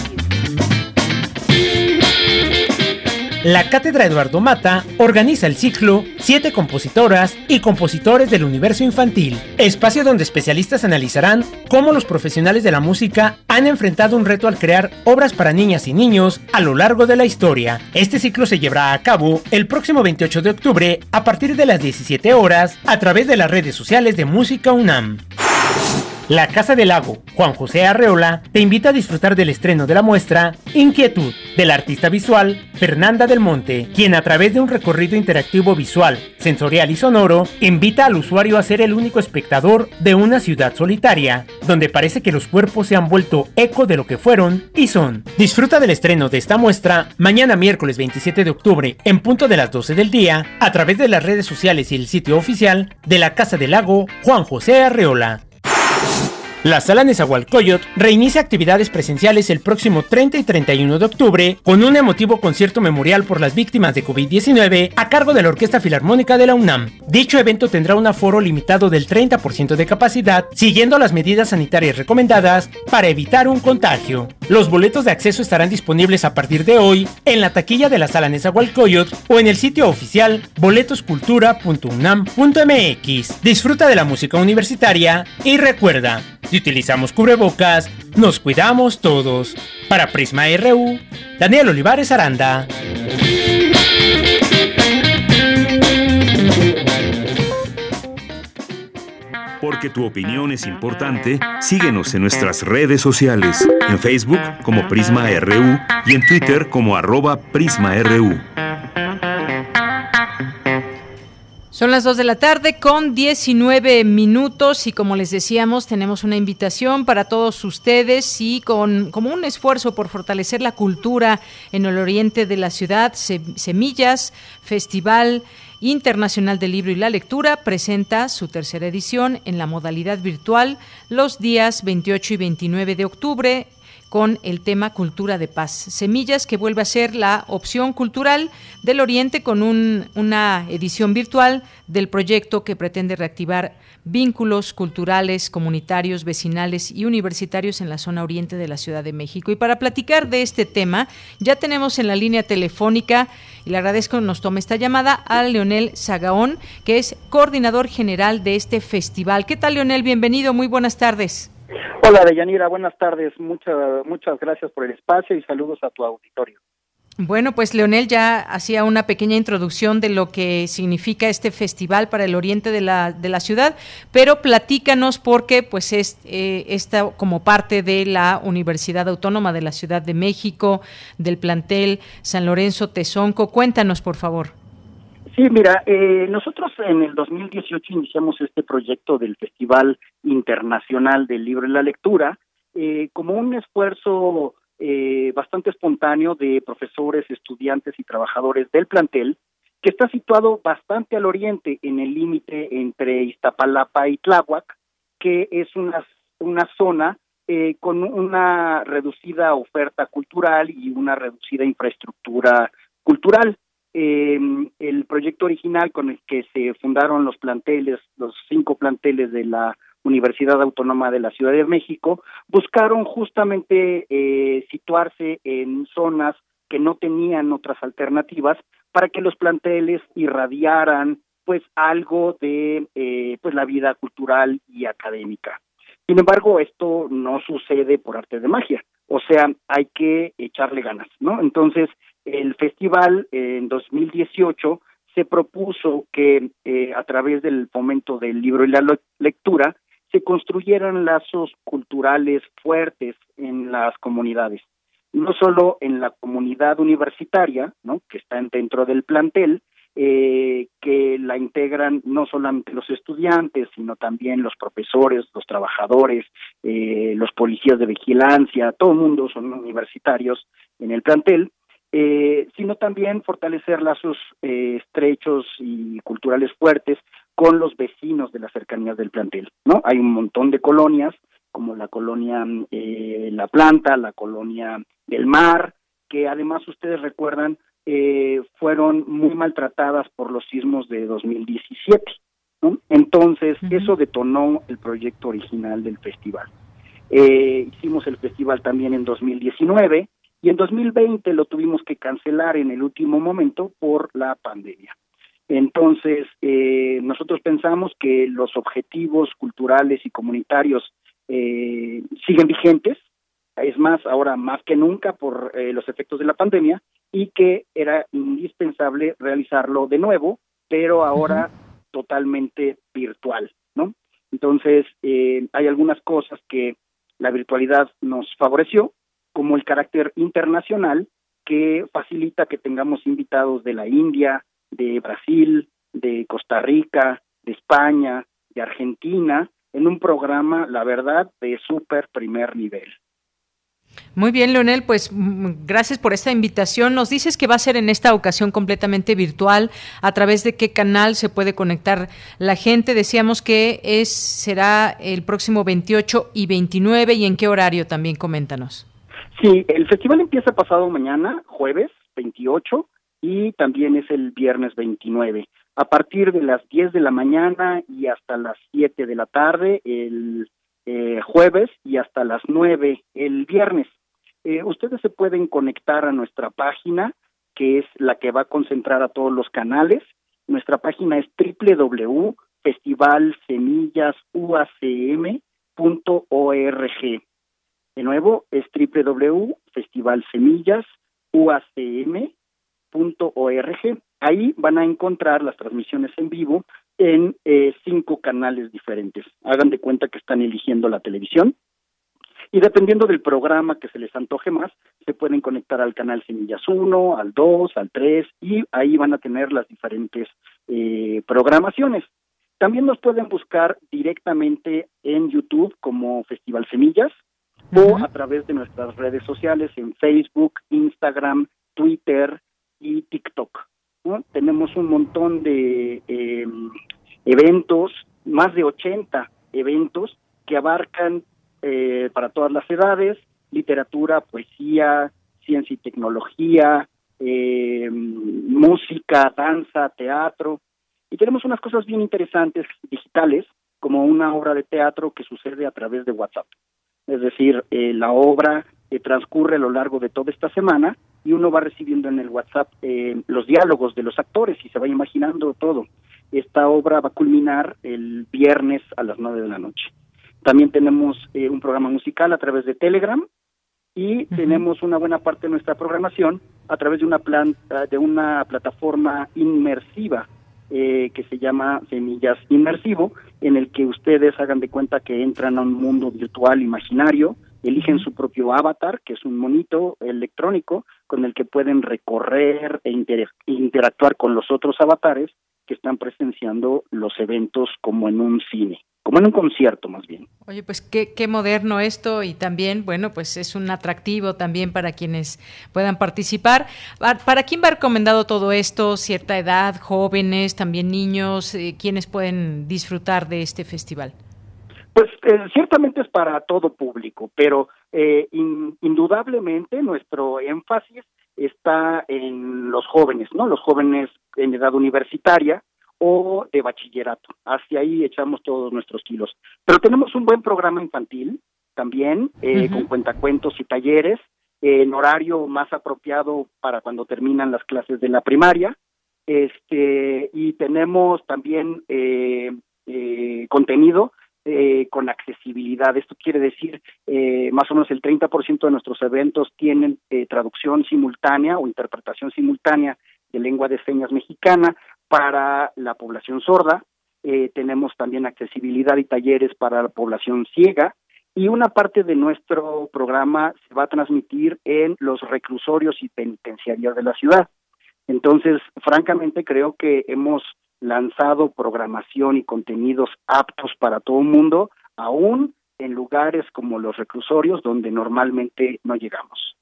La Cátedra Eduardo Mata organiza el ciclo Siete compositoras y compositores del universo infantil, espacio donde especialistas analizarán cómo los profesionales de la música han enfrentado un reto al crear obras para niñas y niños a lo largo de la historia. Este ciclo se llevará a cabo el próximo 28 de octubre a partir de las 17 horas a través de las redes sociales de Música UNAM. La Casa del Lago, Juan José Arreola, te invita a disfrutar del estreno de la muestra Inquietud del artista visual Fernanda del Monte, quien a través de un recorrido interactivo visual, sensorial y sonoro, invita al usuario a ser el único espectador de una ciudad solitaria, donde parece que los cuerpos se han vuelto eco de lo que fueron y son. Disfruta del estreno de esta muestra mañana miércoles 27 de octubre en punto de las 12 del día a través de las redes sociales y el sitio oficial de la Casa del Lago Juan José Arreola. La Sala Nezahualcóyotl reinicia actividades presenciales el próximo 30 y 31 de octubre con un emotivo concierto memorial por las víctimas de COVID-19 a cargo de la Orquesta Filarmónica de la UNAM. Dicho evento tendrá un aforo limitado del 30% de capacidad, siguiendo las medidas sanitarias recomendadas para evitar un contagio. Los boletos de acceso estarán disponibles a partir de hoy en la taquilla de la Sala Nezahualcóyotl o en el sitio oficial boletoscultura.unam.mx. Disfruta de la música universitaria y recuerda, si utilizamos cubrebocas, nos cuidamos todos. Para Prisma RU, Daniel Olivares Aranda. Porque tu opinión es importante, síguenos en nuestras redes sociales, en Facebook como Prisma RU y en Twitter como arroba PrismaRU. Son las 2 de la tarde con 19 minutos y como les decíamos tenemos una invitación para todos ustedes y con como un esfuerzo por fortalecer la cultura en el oriente de la ciudad, Semillas, Festival Internacional del Libro y la Lectura presenta su tercera edición en la modalidad virtual los días 28 y 29 de octubre con el tema Cultura de Paz. Semillas que vuelve a ser la opción cultural del Oriente con una edición virtual del proyecto que pretende reactivar vínculos culturales, comunitarios, vecinales y universitarios en la zona oriente de la Ciudad de México. Y para platicar de este tema, ya tenemos en la línea telefónica, y le agradezco nos tome esta llamada, a Leonel Sagaón, que es coordinador general de este festival. ¿Qué tal, Leonel? Bienvenido, muy buenas tardes. Hola, Deyanira, buenas tardes. Muchas, muchas gracias por el espacio y saludos a tu auditorio. Bueno, pues Leonel ya hacía una pequeña introducción de lo que significa este festival para el oriente de la, de la ciudad, pero platícanos porque pues es eh, esta como parte de la Universidad Autónoma de la Ciudad de México, del plantel San Lorenzo Tezonco. Cuéntanos, por favor. Sí, mira, eh, nosotros en el 2018 iniciamos este proyecto del Festival Internacional del Libro y la Lectura eh, como un esfuerzo eh, bastante espontáneo de profesores, estudiantes y trabajadores del plantel, que está situado bastante al oriente, en el límite entre Iztapalapa y Tláhuac, que es una, una zona con una reducida oferta cultural y una reducida infraestructura cultural. Eh, el proyecto original con el que se fundaron los planteles, los cinco planteles de la Universidad Autónoma de la Ciudad de México, buscaron justamente eh, situarse en zonas que no tenían otras alternativas para que los planteles irradiaran pues algo de eh, pues la vida cultural y académica. Sin embargo, esto no sucede por arte de magia, o sea, hay que echarle ganas, ¿no? Entonces, el festival en 2018 se propuso que eh, a través del fomento del libro y la lectura se construyeran lazos culturales fuertes en las comunidades, no solo en la comunidad universitaria, ¿no? que está dentro del plantel, eh, que la integran no solamente los estudiantes, sino también los profesores, los trabajadores, eh, los policías de vigilancia, todo el mundo son universitarios en el plantel, eh, sino también fortalecer lazos eh, estrechos y culturales fuertes con los vecinos de las cercanías del plantel, ¿no? Hay un montón de colonias, como la colonia eh, La Planta, la colonia del Mar, que además ustedes recuerdan eh, fueron muy maltratadas por los sismos de 2017. ¿no? Entonces, eso detonó el proyecto original del festival. Eh, hicimos el festival también en 2019 y en 2020 lo tuvimos que cancelar en el último momento por la pandemia. Entonces, eh, nosotros pensamos que los objetivos culturales y comunitarios eh, siguen vigentes, es más, ahora más que nunca por eh, los efectos de la pandemia, y que era indispensable realizarlo de nuevo, pero ahora totalmente virtual, ¿no? Entonces, eh, hay algunas cosas que la virtualidad nos favoreció, como el carácter internacional que facilita que tengamos invitados de la India, de Brasil, de Costa Rica, de España, de Argentina, en un programa, la verdad, de súper primer nivel. Muy bien, Leonel, pues mm, gracias por esta invitación. Nos dices que va a ser en esta ocasión completamente virtual. ¿A través de qué canal se puede conectar la gente? Decíamos que es será el próximo 28 y 29 y en qué horario también coméntanos. Sí, el festival empieza pasado mañana, jueves 28, y también es el viernes 29. A partir de las 10 de la mañana y hasta las 7 de la tarde, el eh, jueves, y hasta las 9 el viernes. Eh, ustedes se pueden conectar a nuestra página, que es la que va a concentrar a todos los canales. Nuestra página es www.festivalsemillasUACM.org. De nuevo, es www.festivalsemillas.uacm.org. Ahí van a encontrar las transmisiones en vivo en eh, cinco canales diferentes. Hagan de cuenta que están eligiendo la televisión y dependiendo del programa que se les antoje más, se pueden conectar al canal Semillas 1, al 2, al 3 y ahí van a tener las diferentes eh, programaciones. También nos pueden buscar directamente en YouTube como Festival Semillas o a través de nuestras redes sociales en Facebook, Instagram, Twitter y TikTok. Tenemos un montón de eh, eventos, más de 80 eventos que abarcan eh, para todas las edades, literatura, poesía, ciencia y tecnología, eh, música, danza, teatro. Y tenemos unas cosas bien interesantes digitales, como una obra de teatro que sucede a través de WhatsApp. Es decir, eh, la obra transcurre a lo largo de toda esta semana y uno va recibiendo en el WhatsApp los diálogos de los actores y se va imaginando todo. Esta obra va a culminar el viernes a las nueve de la noche. También tenemos eh, un programa musical a través de Telegram y tenemos una buena parte de nuestra programación a través de una planta, de una plataforma inmersiva eh, que se llama Semillas Inmersivo, en el que ustedes hagan de cuenta que entran a un mundo virtual imaginario, eligen su propio avatar, que es un monito electrónico con el que pueden recorrer e interactuar con los otros avatares que están presenciando los eventos como en un cine como en un concierto más bien. Oye, pues qué, qué moderno esto y también, bueno, pues es un atractivo también para quienes puedan participar. ¿Para quién va recomendado todo esto? ¿Cierta edad, jóvenes, también niños? Eh, ¿Quiénes pueden disfrutar de este festival? Pues eh, ciertamente es para todo público, pero eh, indudablemente nuestro énfasis está en los jóvenes, ¿no? Los jóvenes en edad universitaria, o de bachillerato. Hacia ahí echamos todos nuestros kilos. Pero tenemos un buen programa infantil también, eh, con cuentacuentos y talleres, en horario más apropiado para cuando terminan las clases de la primaria. Este, y tenemos también eh, eh, contenido eh, con accesibilidad. Esto quiere decir, eh, más o menos el 30% de nuestros eventos tienen eh, traducción simultánea o interpretación simultánea de lengua de señas mexicana para la población sorda. tenemos también accesibilidad y talleres para la población ciega. Y una parte de nuestro programa se va a transmitir en los reclusorios y penitenciarios de la ciudad. Entonces, francamente, creo que hemos lanzado programación y contenidos aptos para todo el mundo, aún en lugares como los reclusorios donde normalmente no llegamos.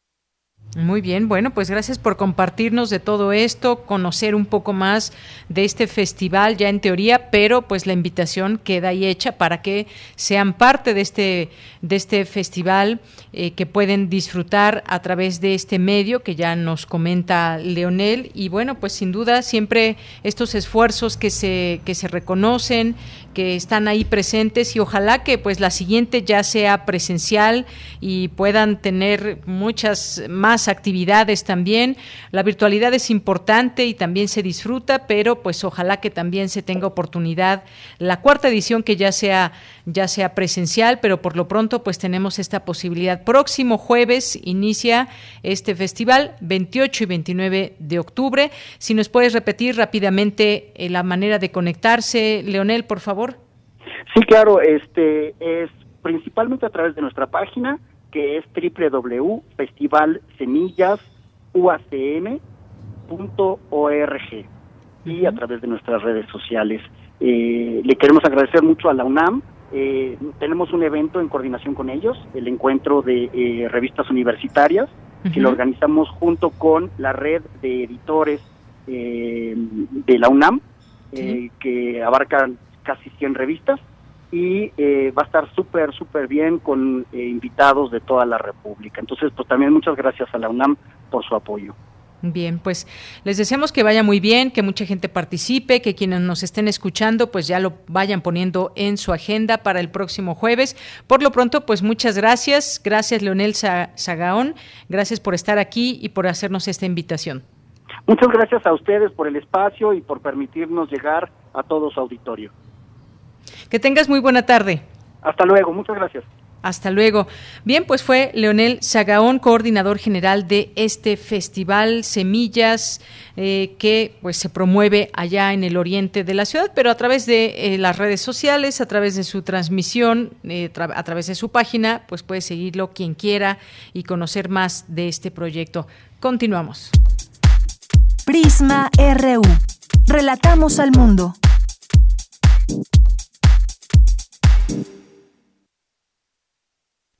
Muy bien, bueno, pues gracias por compartirnos de todo esto, conocer un poco más de este festival ya en teoría, pero pues la invitación queda ahí hecha para que sean parte de este de este festival eh, que pueden disfrutar a través de este medio que ya nos comenta Leonel. Y bueno, pues sin duda siempre estos esfuerzos que se que se reconocen, que están ahí presentes y ojalá que pues la siguiente ya sea presencial y puedan tener muchas más actividades también. La virtualidad es importante y también se disfruta, pero pues ojalá que también se tenga oportunidad la cuarta edición que ya sea ya sea presencial, pero por lo pronto pues tenemos esta posibilidad. Próximo jueves inicia este festival 28 y 29 de octubre. Si nos puedes repetir rápidamente eh, la manera de conectarse, Leonel, por favor. Sí, claro, este es principalmente a través de nuestra página que es www.festivalsemillas.uacm.org y a través de nuestras redes sociales. Eh, le queremos agradecer mucho a la UNAM. Eh, tenemos un evento en coordinación con ellos, el encuentro de eh, revistas universitarias, que lo organizamos junto con la red de editores de la UNAM, que abarcan casi 100 revistas y eh, va a estar súper, súper bien con eh, invitados de toda la República. Entonces, pues también muchas gracias a la UNAM por su apoyo. Bien, pues les deseamos que vaya muy bien, que mucha gente participe, que quienes nos estén escuchando pues ya lo vayan poniendo en su agenda para el próximo jueves. Por lo pronto, pues muchas gracias. Gracias Leonel Sagaón. Gracias por estar aquí y por hacernos esta invitación. Muchas gracias a ustedes por el espacio y por permitirnos llegar a todo su auditorio. Que tengas muy buena tarde. Hasta luego, muchas gracias. Hasta luego. Bien, pues fue Leonel Sagaón, coordinador general de este festival Semillas, eh, que pues se promueve allá en el oriente de la ciudad, pero a través de eh, las redes sociales, a través de su transmisión, eh, a través de su página, pues puede seguirlo quien quiera y conocer más de este proyecto. Continuamos. Prisma RU. Relatamos al mundo.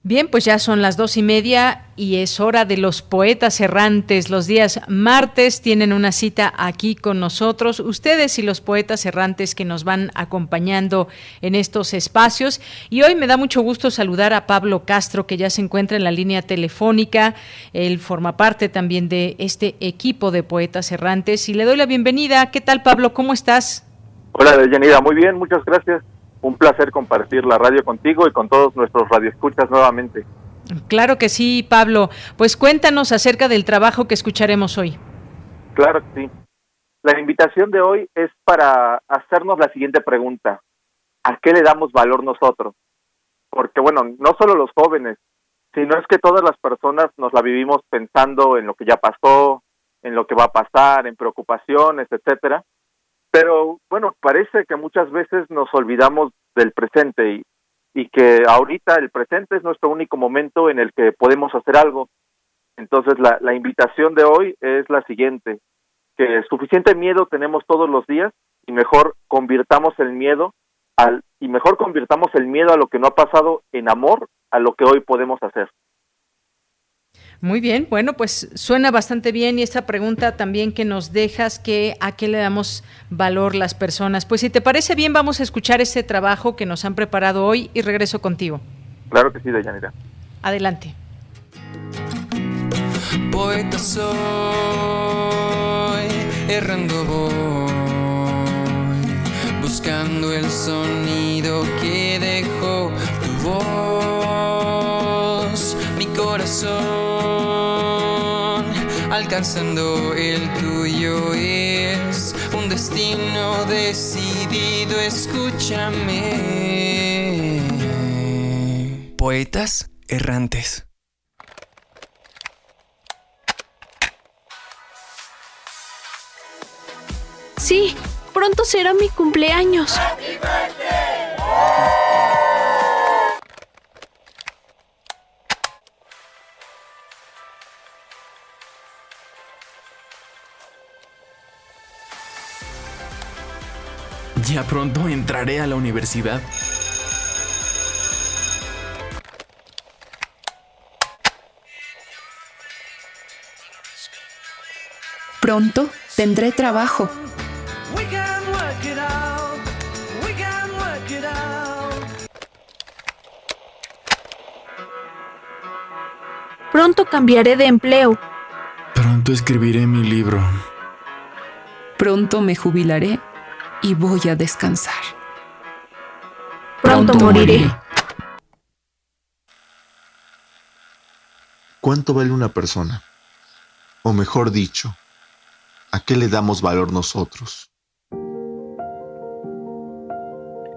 Bien, pues ya son las dos y media y es hora de los poetas errantes. Los días martes tienen una cita aquí con nosotros, ustedes y los poetas errantes que nos van acompañando en estos espacios. Y hoy me da mucho gusto saludar a Pablo Castro, que ya se encuentra en la línea telefónica. Él forma parte también de este equipo de poetas errantes y le doy la bienvenida. ¿Qué tal, Pablo? ¿Cómo estás? Hola, Deyanira. Muy bien, muchas gracias un placer compartir la radio contigo y con todos nuestros radioescuchas nuevamente. Claro que sí, Pablo. Pues cuéntanos acerca del trabajo que escucharemos hoy. Claro que sí. La invitación de hoy es para hacernos la siguiente pregunta. ¿A qué le damos valor nosotros? Porque bueno, no solo los jóvenes, sino es que todas las personas nos la vivimos pensando en lo que ya pasó, en lo que va a pasar, en preocupaciones, etcétera. Pero bueno, parece que muchas veces nos olvidamos del presente y, que ahorita el presente es nuestro único momento en el que podemos hacer algo. Entonces la, la invitación de hoy es la siguiente, que suficiente miedo tenemos todos los días y mejor convirtamos el miedo al, y mejor convirtamos el miedo a lo que no ha pasado en amor a lo que hoy podemos hacer. Muy bien, bueno, pues suena bastante bien y esta pregunta también que nos dejas, que a qué le damos valor las personas. Pues si te parece bien, vamos a escuchar este trabajo que nos han preparado hoy y regreso contigo. Claro que sí, Dayanira. Adelante. Poeta soy, errando voy, buscando el sonido que dejó tu voz, alcanzando el tuyo es un destino decidido, escúchame. Poetas errantes. Sí, pronto será mi cumpleaños. Ya pronto entraré a la universidad. Pronto tendré trabajo. Pronto cambiaré de empleo. Pronto escribiré mi libro. Pronto me jubilaré y voy a descansar. Pronto, moriré. ¿Cuánto vale una persona? O mejor dicho, ¿a qué le damos valor nosotros?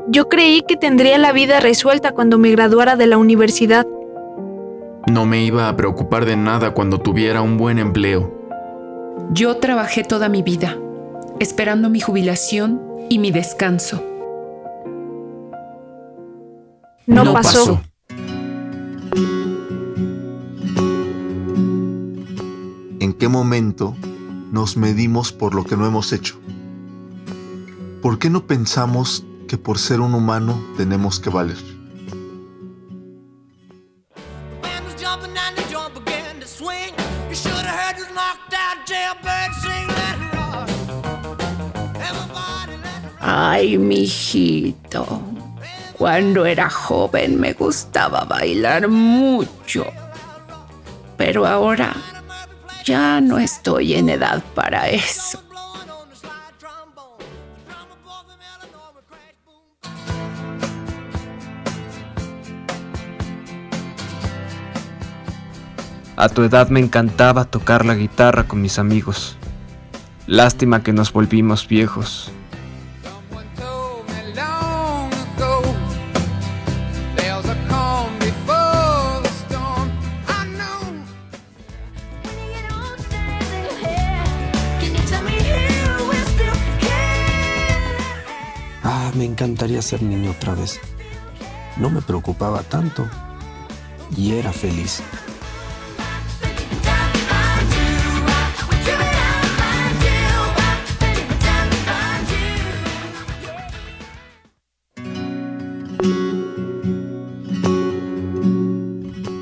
Yo creí que tendría la vida resuelta cuando me graduara de la universidad. No me iba a preocupar de nada cuando tuviera un buen empleo. Yo trabajé toda mi vida, esperando mi jubilación y mi descanso. No, pasó. ¿En qué momento nos medimos por lo que no hemos hecho? ¿Por qué no pensamos que por ser un humano tenemos que valer? Ay, mijito. Cuando era joven me gustaba bailar mucho. Pero ahora ya no estoy en edad para eso. A tu edad me encantaba tocar la guitarra con mis amigos. Lástima que nos volvimos viejos. Ser niño otra vez. No me preocupaba tanto y era feliz.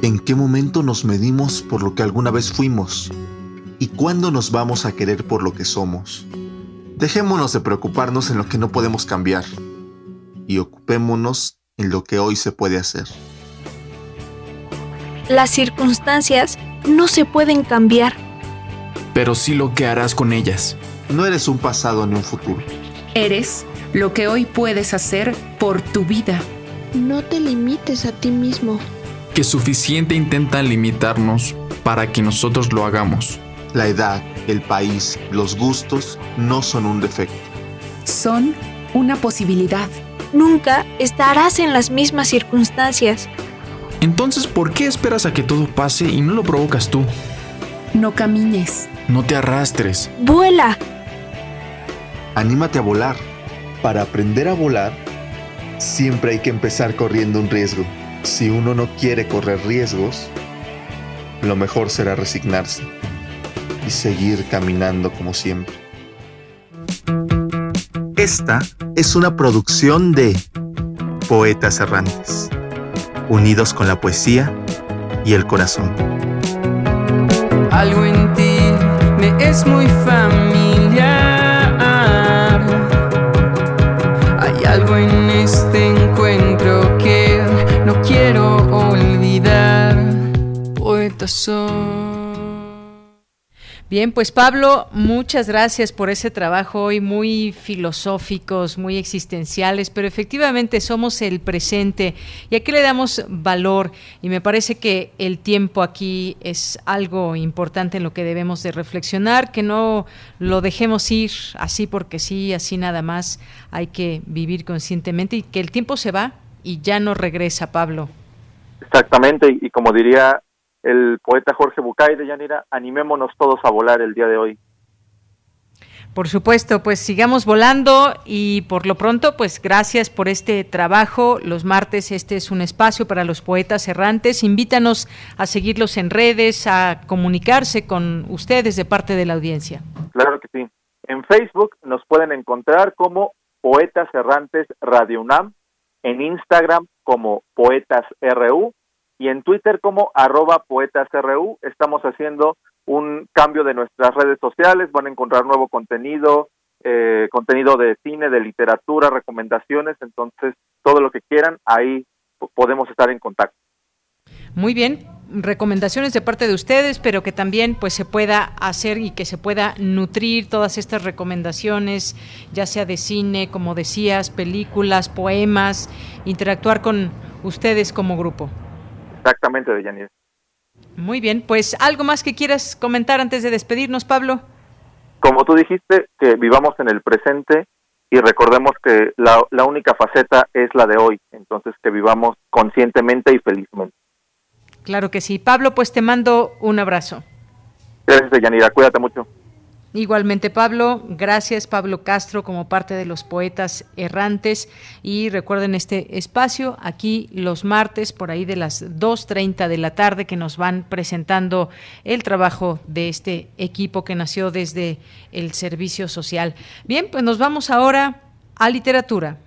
¿En qué momento nos medimos por lo que alguna vez fuimos? ¿Y cuándo nos vamos a querer por lo que somos? Dejémonos de preocuparnos en lo que no podemos cambiar y ocupémonos en lo que hoy se puede hacer. Las circunstancias no se pueden cambiar. Pero sí lo que harás con ellas. No eres un pasado ni un futuro. Eres lo que hoy puedes hacer por tu vida. No te limites a ti mismo. Que suficiente intentan limitarnos para que nosotros lo hagamos. La edad, el país, los gustos no son un defecto. Son una posibilidad. Nunca estarás en las mismas circunstancias. Entonces, ¿por qué esperas a que todo pase y no lo provocas tú? No camines. No te arrastres. Vuela. Anímate a volar. Para aprender a volar, siempre hay que empezar corriendo un riesgo. Si uno no quiere correr riesgos, lo mejor será resignarse y seguir caminando como siempre. Esta es una producción de Poetas Errantes, unidos con la poesía y el corazón. Algo en ti me es muy familiar. Bien, pues Pablo, muchas gracias por ese trabajo hoy muy filosóficos, muy existenciales, pero efectivamente somos el presente. Y aquí le damos valor y me parece que el tiempo aquí es algo importante en lo que debemos de reflexionar, que no lo dejemos ir así porque sí, así nada más, hay que vivir conscientemente y que el tiempo se va y ya no regresa, Pablo. Exactamente, y, como diría el poeta Jorge Bucay de Yanira, animémonos todos a volar el día de hoy. Por supuesto, pues sigamos volando y por lo pronto, pues gracias por este trabajo. Los martes este es un espacio para los poetas errantes. Invítanos a seguirlos en redes, a comunicarse con ustedes de parte de la audiencia. Claro que sí. En Facebook nos pueden encontrar como Poetas Errantes Radio UNAM, en Instagram como Poetas RU y en Twitter como arroba Poetas RU. Estamos haciendo un cambio de nuestras redes sociales, van a encontrar nuevo contenido, eh, contenido de cine, de literatura, recomendaciones, entonces todo lo que quieran, ahí podemos estar en contacto. Muy bien, recomendaciones de parte de ustedes, pero que también pues se pueda hacer y que se pueda nutrir todas estas recomendaciones, ya sea de cine, como decías, películas, poemas, interactuar con ustedes como grupo. Exactamente, Deyanir. Muy bien, pues algo más que quieras comentar antes de despedirnos, Pablo. Como tú dijiste, que vivamos en el presente y recordemos que la, la única faceta es la de hoy, entonces que vivamos conscientemente y felizmente. Claro que sí. Pablo, pues te mando un abrazo. Gracias, Yanira. Cuídate mucho. Igualmente, Pablo, gracias Pablo Castro como parte de los poetas errantes y recuerden este espacio aquí los martes por ahí de las 2.30 de la tarde que nos van presentando el trabajo de este equipo que nació desde el servicio social. Bien, pues nos vamos ahora a literatura.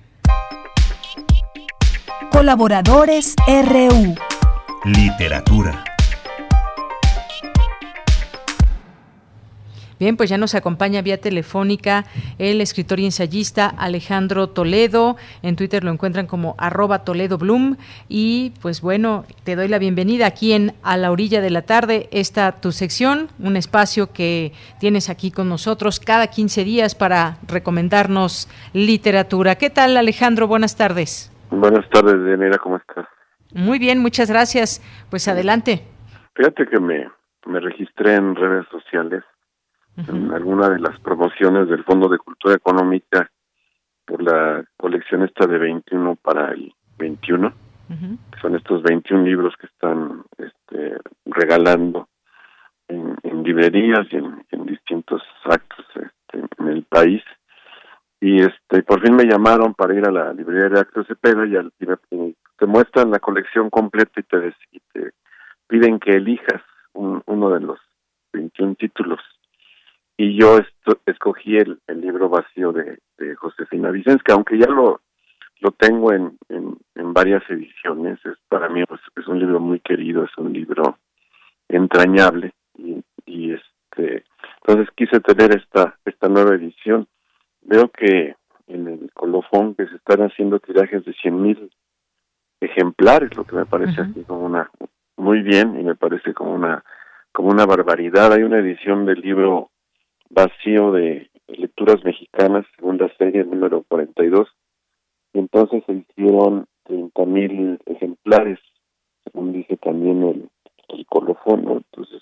Colaboradores RU. Literatura. Bien, pues ya nos acompaña vía telefónica el escritor y ensayista Alejandro Toledo. En Twitter lo encuentran como arroba Toledo Bloom. Y pues bueno, te doy la bienvenida aquí en A la Orilla de la Tarde, esta tu sección, un espacio que tienes aquí con nosotros cada 15 días para recomendarnos literatura. ¿Qué tal Alejandro? Buenas tardes. Buenas tardes, Daniela, ¿cómo estás? Muy bien, muchas gracias. Pues adelante. Fíjate que me, me registré en redes sociales en alguna de las promociones del Fondo de Cultura Económica por la colección esta de 21 para el 21. Son estos 21 libros que están este, regalando en, en librerías y en, en distintos actos este, en el país. Y este por fin me llamaron para ir a la librería de Actos Cepeda y, al, y me, te muestran la colección completa y te, y te piden que elijas un- uno de los 21 títulos y yo esto- escogí el, el libro vacío de, de Josefina Vicens, que aunque ya lo lo tengo en, en, en varias ediciones, es para mí pues, es un libro muy querido, es un libro entrañable y, y este entonces quise tener esta esta nueva edición. Veo que en el colofón que se están haciendo tirajes de cien mil ejemplares, lo que me parece así como una muy bien y me parece como una como una barbaridad. Hay una edición del libro vacío de lecturas mexicanas, segunda serie número 42, y entonces se hicieron 30 mil ejemplares, según dice también el, el colofón. Entonces,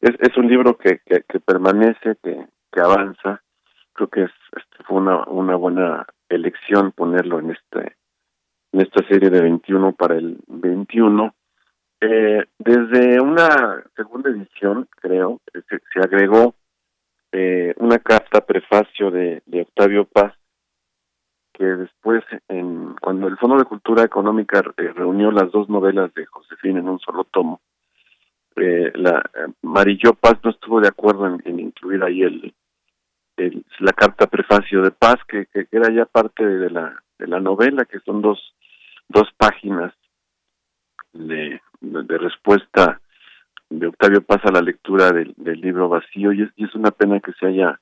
es, es un libro que, que, permanece, que, que avanza, creo que es, este, fue una, una buena elección ponerlo en este en esta serie de 21 para el 21 eh, desde una segunda edición, creo, se, se agregó eh, una carta prefacio de, de Octavio Paz, que después, en, cuando el Fondo de Cultura Económica eh, reunió las dos novelas de Josefina en un solo tomo, eh, la eh, Marillo Paz no estuvo de acuerdo en, incluir ahí el, la carta prefacio de Paz, que, que era ya parte de la, de la novela, que son dos, dos páginas de, de respuesta de Octavio Paz a la lectura del, del libro vacío y es, una pena que se haya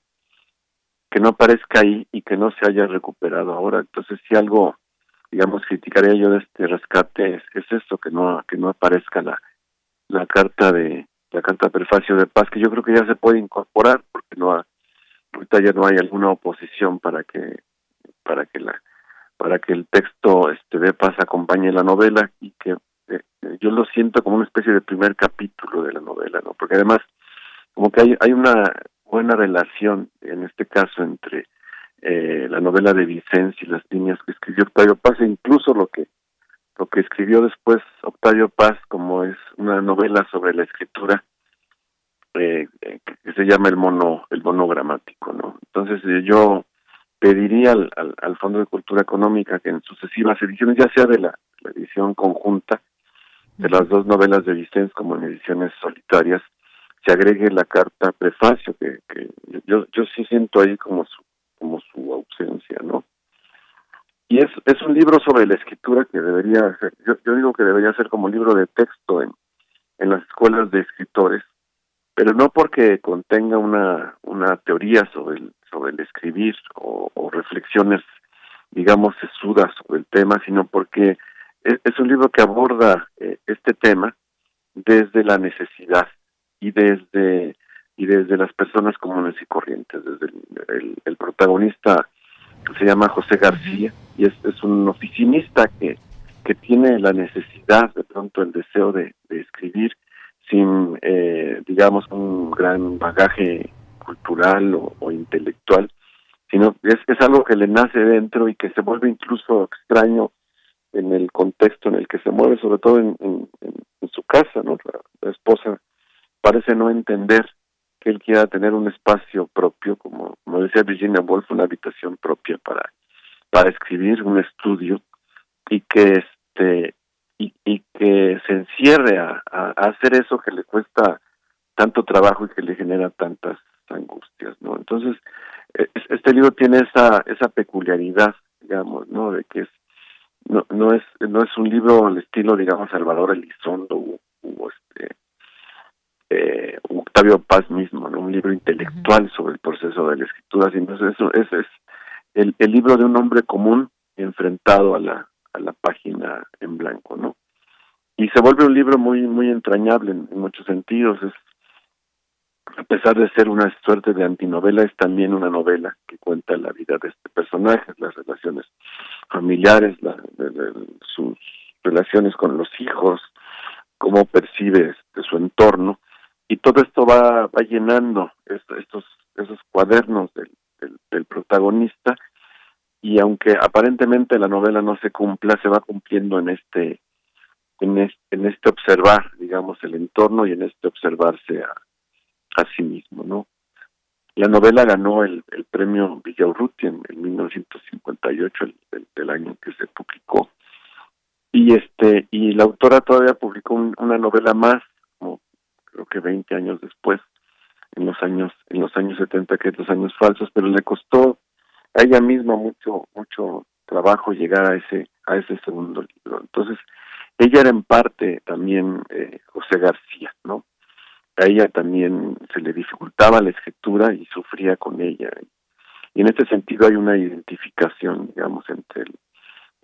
que no aparezca ahí y que no se haya recuperado ahora. Entonces si algo digamos criticaría yo de este rescate es, es esto que no que no aparezca la la carta de la carta prefacio de paz que yo creo que ya se puede incorporar porque no ha- ahorita ya no hay alguna oposición para que para que la para que el texto este de paz acompañe la novela y que eh, eh, yo lo siento como una especie de primer capítulo de la novela no porque además como que hay hay una buena relación en este caso entre eh, la novela de Vicens y las líneas que escribió Octavio Paz e incluso lo que lo que escribió después Octavio Paz, como es una novela sobre la escritura, eh, que se llama el mono, el monogramático, ¿no? Entonces yo pediría al, al, Fondo de Cultura Económica que en sucesivas ediciones, ya sea de la, edición conjunta de las dos novelas de Vicens como en ediciones solitarias, se agregue la carta prefacio, que, que yo, yo sí siento ahí como su, como su ausencia, ¿no? Y es, es un libro sobre la escritura que debería ser, yo, yo digo que debería ser como libro de texto en, en las escuelas de escritores, pero no porque contenga una, una teoría sobre el, sobre el escribir o, reflexiones, digamos, sesudas sobre el tema, sino porque es, un libro que aborda eh, este tema desde la necesidad y desde y desde las personas comunes y corrientes, desde el, el, protagonista se llama José García y es, es un oficinista que, que tiene la necesidad, de pronto el deseo de, de escribir sin, eh, digamos, un gran bagaje cultural o, intelectual, sino es, es algo que le nace dentro y que se vuelve incluso extraño en el contexto en el que se mueve, sobre todo en, su casa, ¿no? La, esposa parece no entender que él quiera tener un espacio propio, como, como decía Virginia Woolf, una habitación propia para, para escribir, un estudio, y que este y, que se encierre a, a, hacer eso que le cuesta tanto trabajo y que le genera tantas angustias, ¿no? Entonces, e, este libro tiene esa esa peculiaridad, digamos, ¿no? De que es no no es no es un libro al estilo, digamos, Salvador Elizondo o, este eh, Octavio Paz mismo, ¿no? Un libro intelectual sobre el proceso de la escritura, sino eso es, es el, el libro de un hombre común enfrentado a la a la página en blanco, ¿no? Y se vuelve un libro muy muy entrañable en, muchos sentidos. Es a pesar de ser una suerte de antinovela, es también una novela que cuenta la vida de este personaje, las relaciones familiares, la, sus relaciones con los hijos, cómo percibe este, su entorno. Y todo esto va, va llenando estos esos cuadernos del, protagonista. Y aunque aparentemente la novela no se cumpla, se va cumpliendo en este en este, en este observar, digamos, el entorno y en este observarse a, a sí mismo, ¿no? La novela ganó el, premio Villaurruti en, en 1958, el, el, del año que se publicó. Y este y la autora todavía publicó una novela más, como creo que 20 años después, en los años en los años 70, que es los años falsos, pero le costó a ella misma mucho mucho trabajo llegar a ese a ese segundo libro entonces ella era en parte también eh, José García no a ella también se le dificultaba la escritura y sufría con ella. Y en este sentido hay una identificación digamos entre el,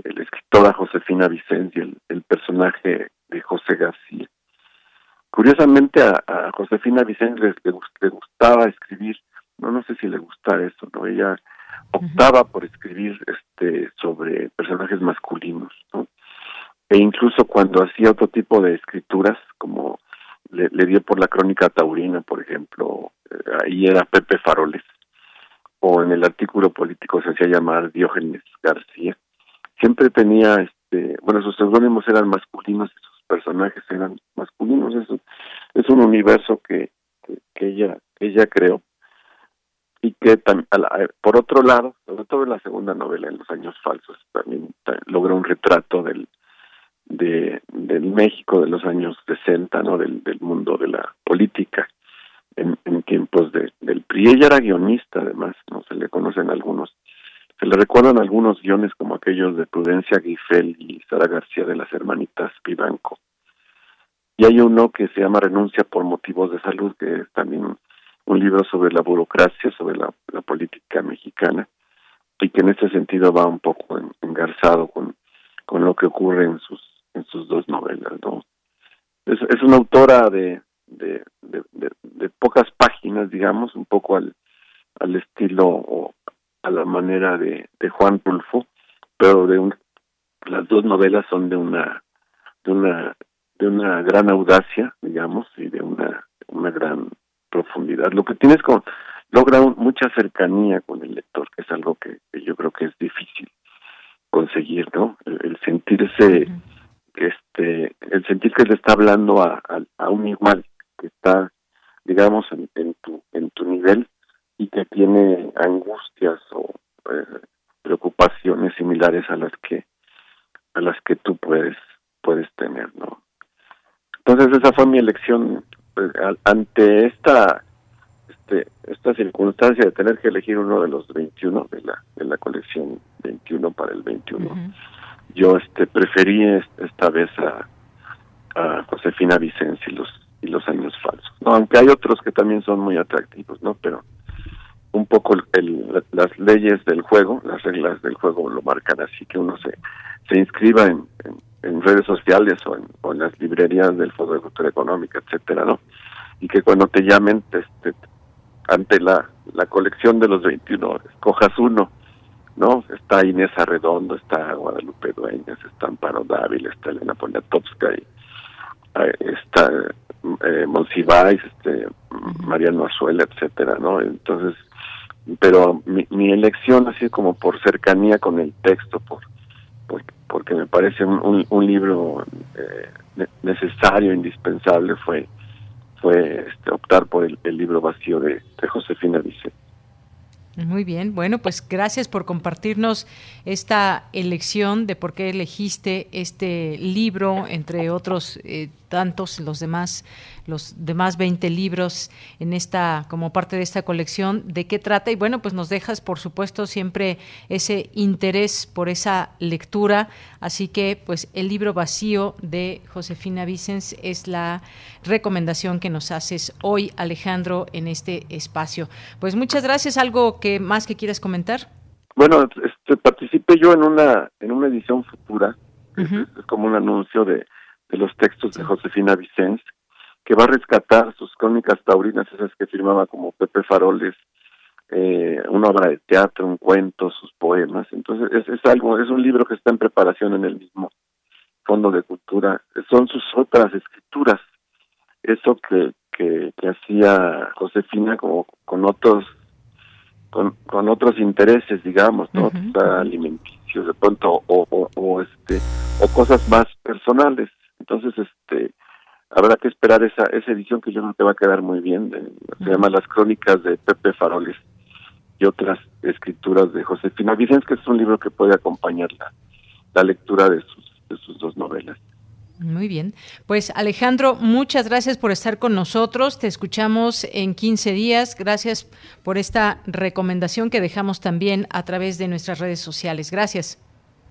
el escritora Josefina Vicente y el, el, personaje de José García. Curiosamente a, a Josefina Vicente le, le, gustaba escribir no no sé si le gustaba eso no ella optaba por escribir este sobre personajes masculinos, ¿no? E incluso cuando hacía otro tipo de escrituras, como le, dio por la crónica taurina, por ejemplo, eh, ahí era Pepe Faroles, o en el artículo político se hacía llamar Diógenes García, siempre tenía, este, bueno, sus seudónimos eran masculinos y sus personajes eran masculinos, eso es un universo que, que, que ella, que ella creó. Y que eh, por otro lado, sobre todo en la segunda novela, en los años falsos, también logra un retrato del de, del México de los años 60, ¿no? Del, mundo de la política en, en tiempos de, del PRI. Ella era guionista, además, no se le conocen algunos, se le recuerdan algunos guiones como aquellos de Prudencia Guifel y Sara García de las hermanitas Vivanco. Y hay uno que se llama Renuncia por motivos de salud, que es también un libro sobre la burocracia, sobre la, política mexicana, y que en este sentido va un poco engarzado con, con lo que ocurre en sus, en sus dos novelas. ¿no? Es, una autora de, de, pocas páginas, digamos, un poco al, al estilo o a la manera de, de Juan Rulfo, pero de un, las dos novelas son de una de una de una gran audacia, digamos, y de una una gran profundidad. Lo que tienes con logra mucha cercanía con el lector, que es algo que, yo creo que es difícil conseguir, ¿no? El, sentirse este el sentir que le está hablando a, a, un igual que está digamos en, tu en tu nivel y que tiene angustias o eh, preocupaciones similares a las que a las que tú puedes puedes tener no entonces esa fue mi elección pues, ante esta este, esta circunstancia de tener que elegir uno de los 21 de la de la colección 21 para el 21 yo este preferí esta vez a, Josefina Vicens y los y los años falsos. No aunque hay otros que también son muy atractivos no pero un poco el, las leyes del juego las reglas del juego lo marcan así que uno se se inscriba en, en, redes sociales o en, o en, las librerías del Fondo de Cultura Económica etcétera no y que cuando te llamen este, ante la la colección de los 21 escojas uno ¿no? Está Inés Arredondo, está Guadalupe Dueñas, está Amparo Dávila, está Elena Poniatowska, y, eh, está eh, Monsiváis, este, Mariano Azuela, etcétera, ¿no? Entonces, pero mi, mi, elección, así como por cercanía con el texto, por, porque me parece un, un, libro eh, necesario, indispensable, fue fue este, optar por el, libro vacío de, de Josefina Vicente. Muy bien, bueno, pues gracias por compartirnos esta elección de por qué elegiste este libro, entre otros eh, tantos, los demás, los demás 20 libros en esta, como parte de esta colección, de qué trata. Y bueno, pues nos dejas, por supuesto, siempre ese interés por esa lectura. Así que, pues, el libro vacío de Josefina Vicens es la recomendación que nos haces hoy, Alejandro, en este espacio. Pues muchas gracias. ¿Algo que más que quieras comentar? Bueno, este, participé yo en una en una edición futura, es como un anuncio de de los textos de Josefina Vicens, que va a rescatar sus crónicas taurinas, esas que firmaba como Pepe Faroles, eh, una obra de teatro, un cuento, sus poemas. Entonces es, es algo, es un libro que está en preparación en el mismo Fondo de Cultura. Son sus otras escrituras, eso que, que, hacía Josefina como con otros con, con otros intereses, digamos, ¿no? alimenticios de pronto o, o, o, este o cosas más personales. Entonces, este, habrá que esperar esa, esa edición que yo creo que va a quedar muy bien. se llama Las Crónicas de Pepe Faroles y otras escrituras de Josefina Vicens, que es un libro que puede acompañar la, lectura de sus, de sus dos novelas. Muy bien. Pues Alejandro, muchas gracias por estar con nosotros. Te escuchamos en 15 días. Gracias por esta recomendación que dejamos también a través de nuestras redes sociales. Gracias.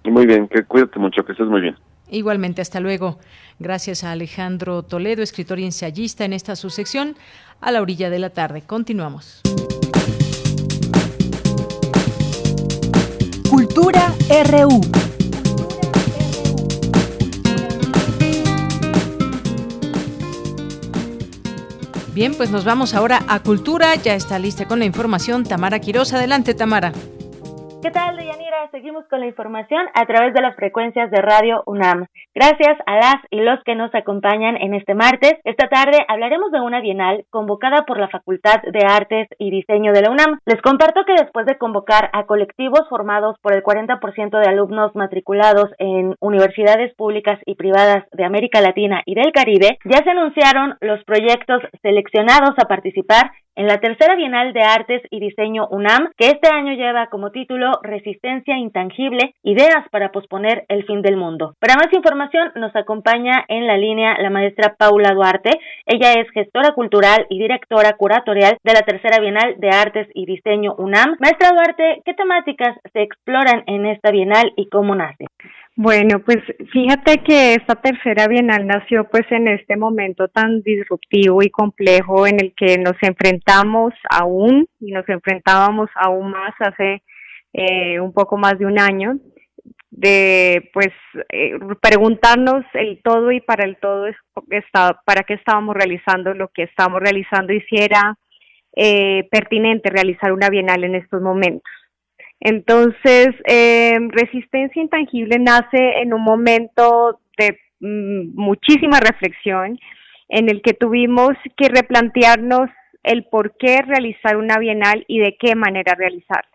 Muy bien, que cuídate mucho, que estés muy bien. Igualmente, hasta luego. Gracias a Alejandro Toledo, escritor y ensayista en esta subsección, a la orilla de la tarde. Continuamos. Cultura RU. Bien, pues nos vamos ahora a Cultura. Ya está lista con la información Tamara Quiroz. Adelante, Tamara. ¿Qué tal, Deyanira? Seguimos con la información a través de las frecuencias de Radio UNAM. Gracias a las y los que nos acompañan en este martes. Esta tarde hablaremos de una bienal convocada por la Facultad de Artes y Diseño de la UNAM. Les comparto que después de convocar a colectivos formados por el 40% de alumnos matriculados en universidades públicas y privadas de América Latina y del Caribe, ya se anunciaron los proyectos seleccionados a participar en la tercera Bienal de Artes y Diseño UNAM, que este año lleva como título Resistencia Intangible, Ideas para posponer el fin del mundo. Para más información nos acompaña en la línea la maestra Paula Duarte. Ella es gestora cultural y directora curatorial de la tercera Bienal de Artes y Diseño UNAM. Maestra Duarte, ¿qué temáticas se exploran en esta Bienal y cómo nace? Bueno, pues fíjate que esta tercera bienal nació pues en este momento tan disruptivo y complejo en el que nos enfrentamos aún y nos enfrentábamos aún más hace eh, un poco más de un año de pues eh, preguntarnos el todo y para el todo es para qué estábamos realizando lo que estábamos realizando y si era eh, pertinente realizar una bienal en estos momentos. Entonces, eh, Resistencia Intangible nace en un momento de mm, muchísima reflexión en el que tuvimos que replantearnos el por qué realizar una bienal y de qué manera realizarla.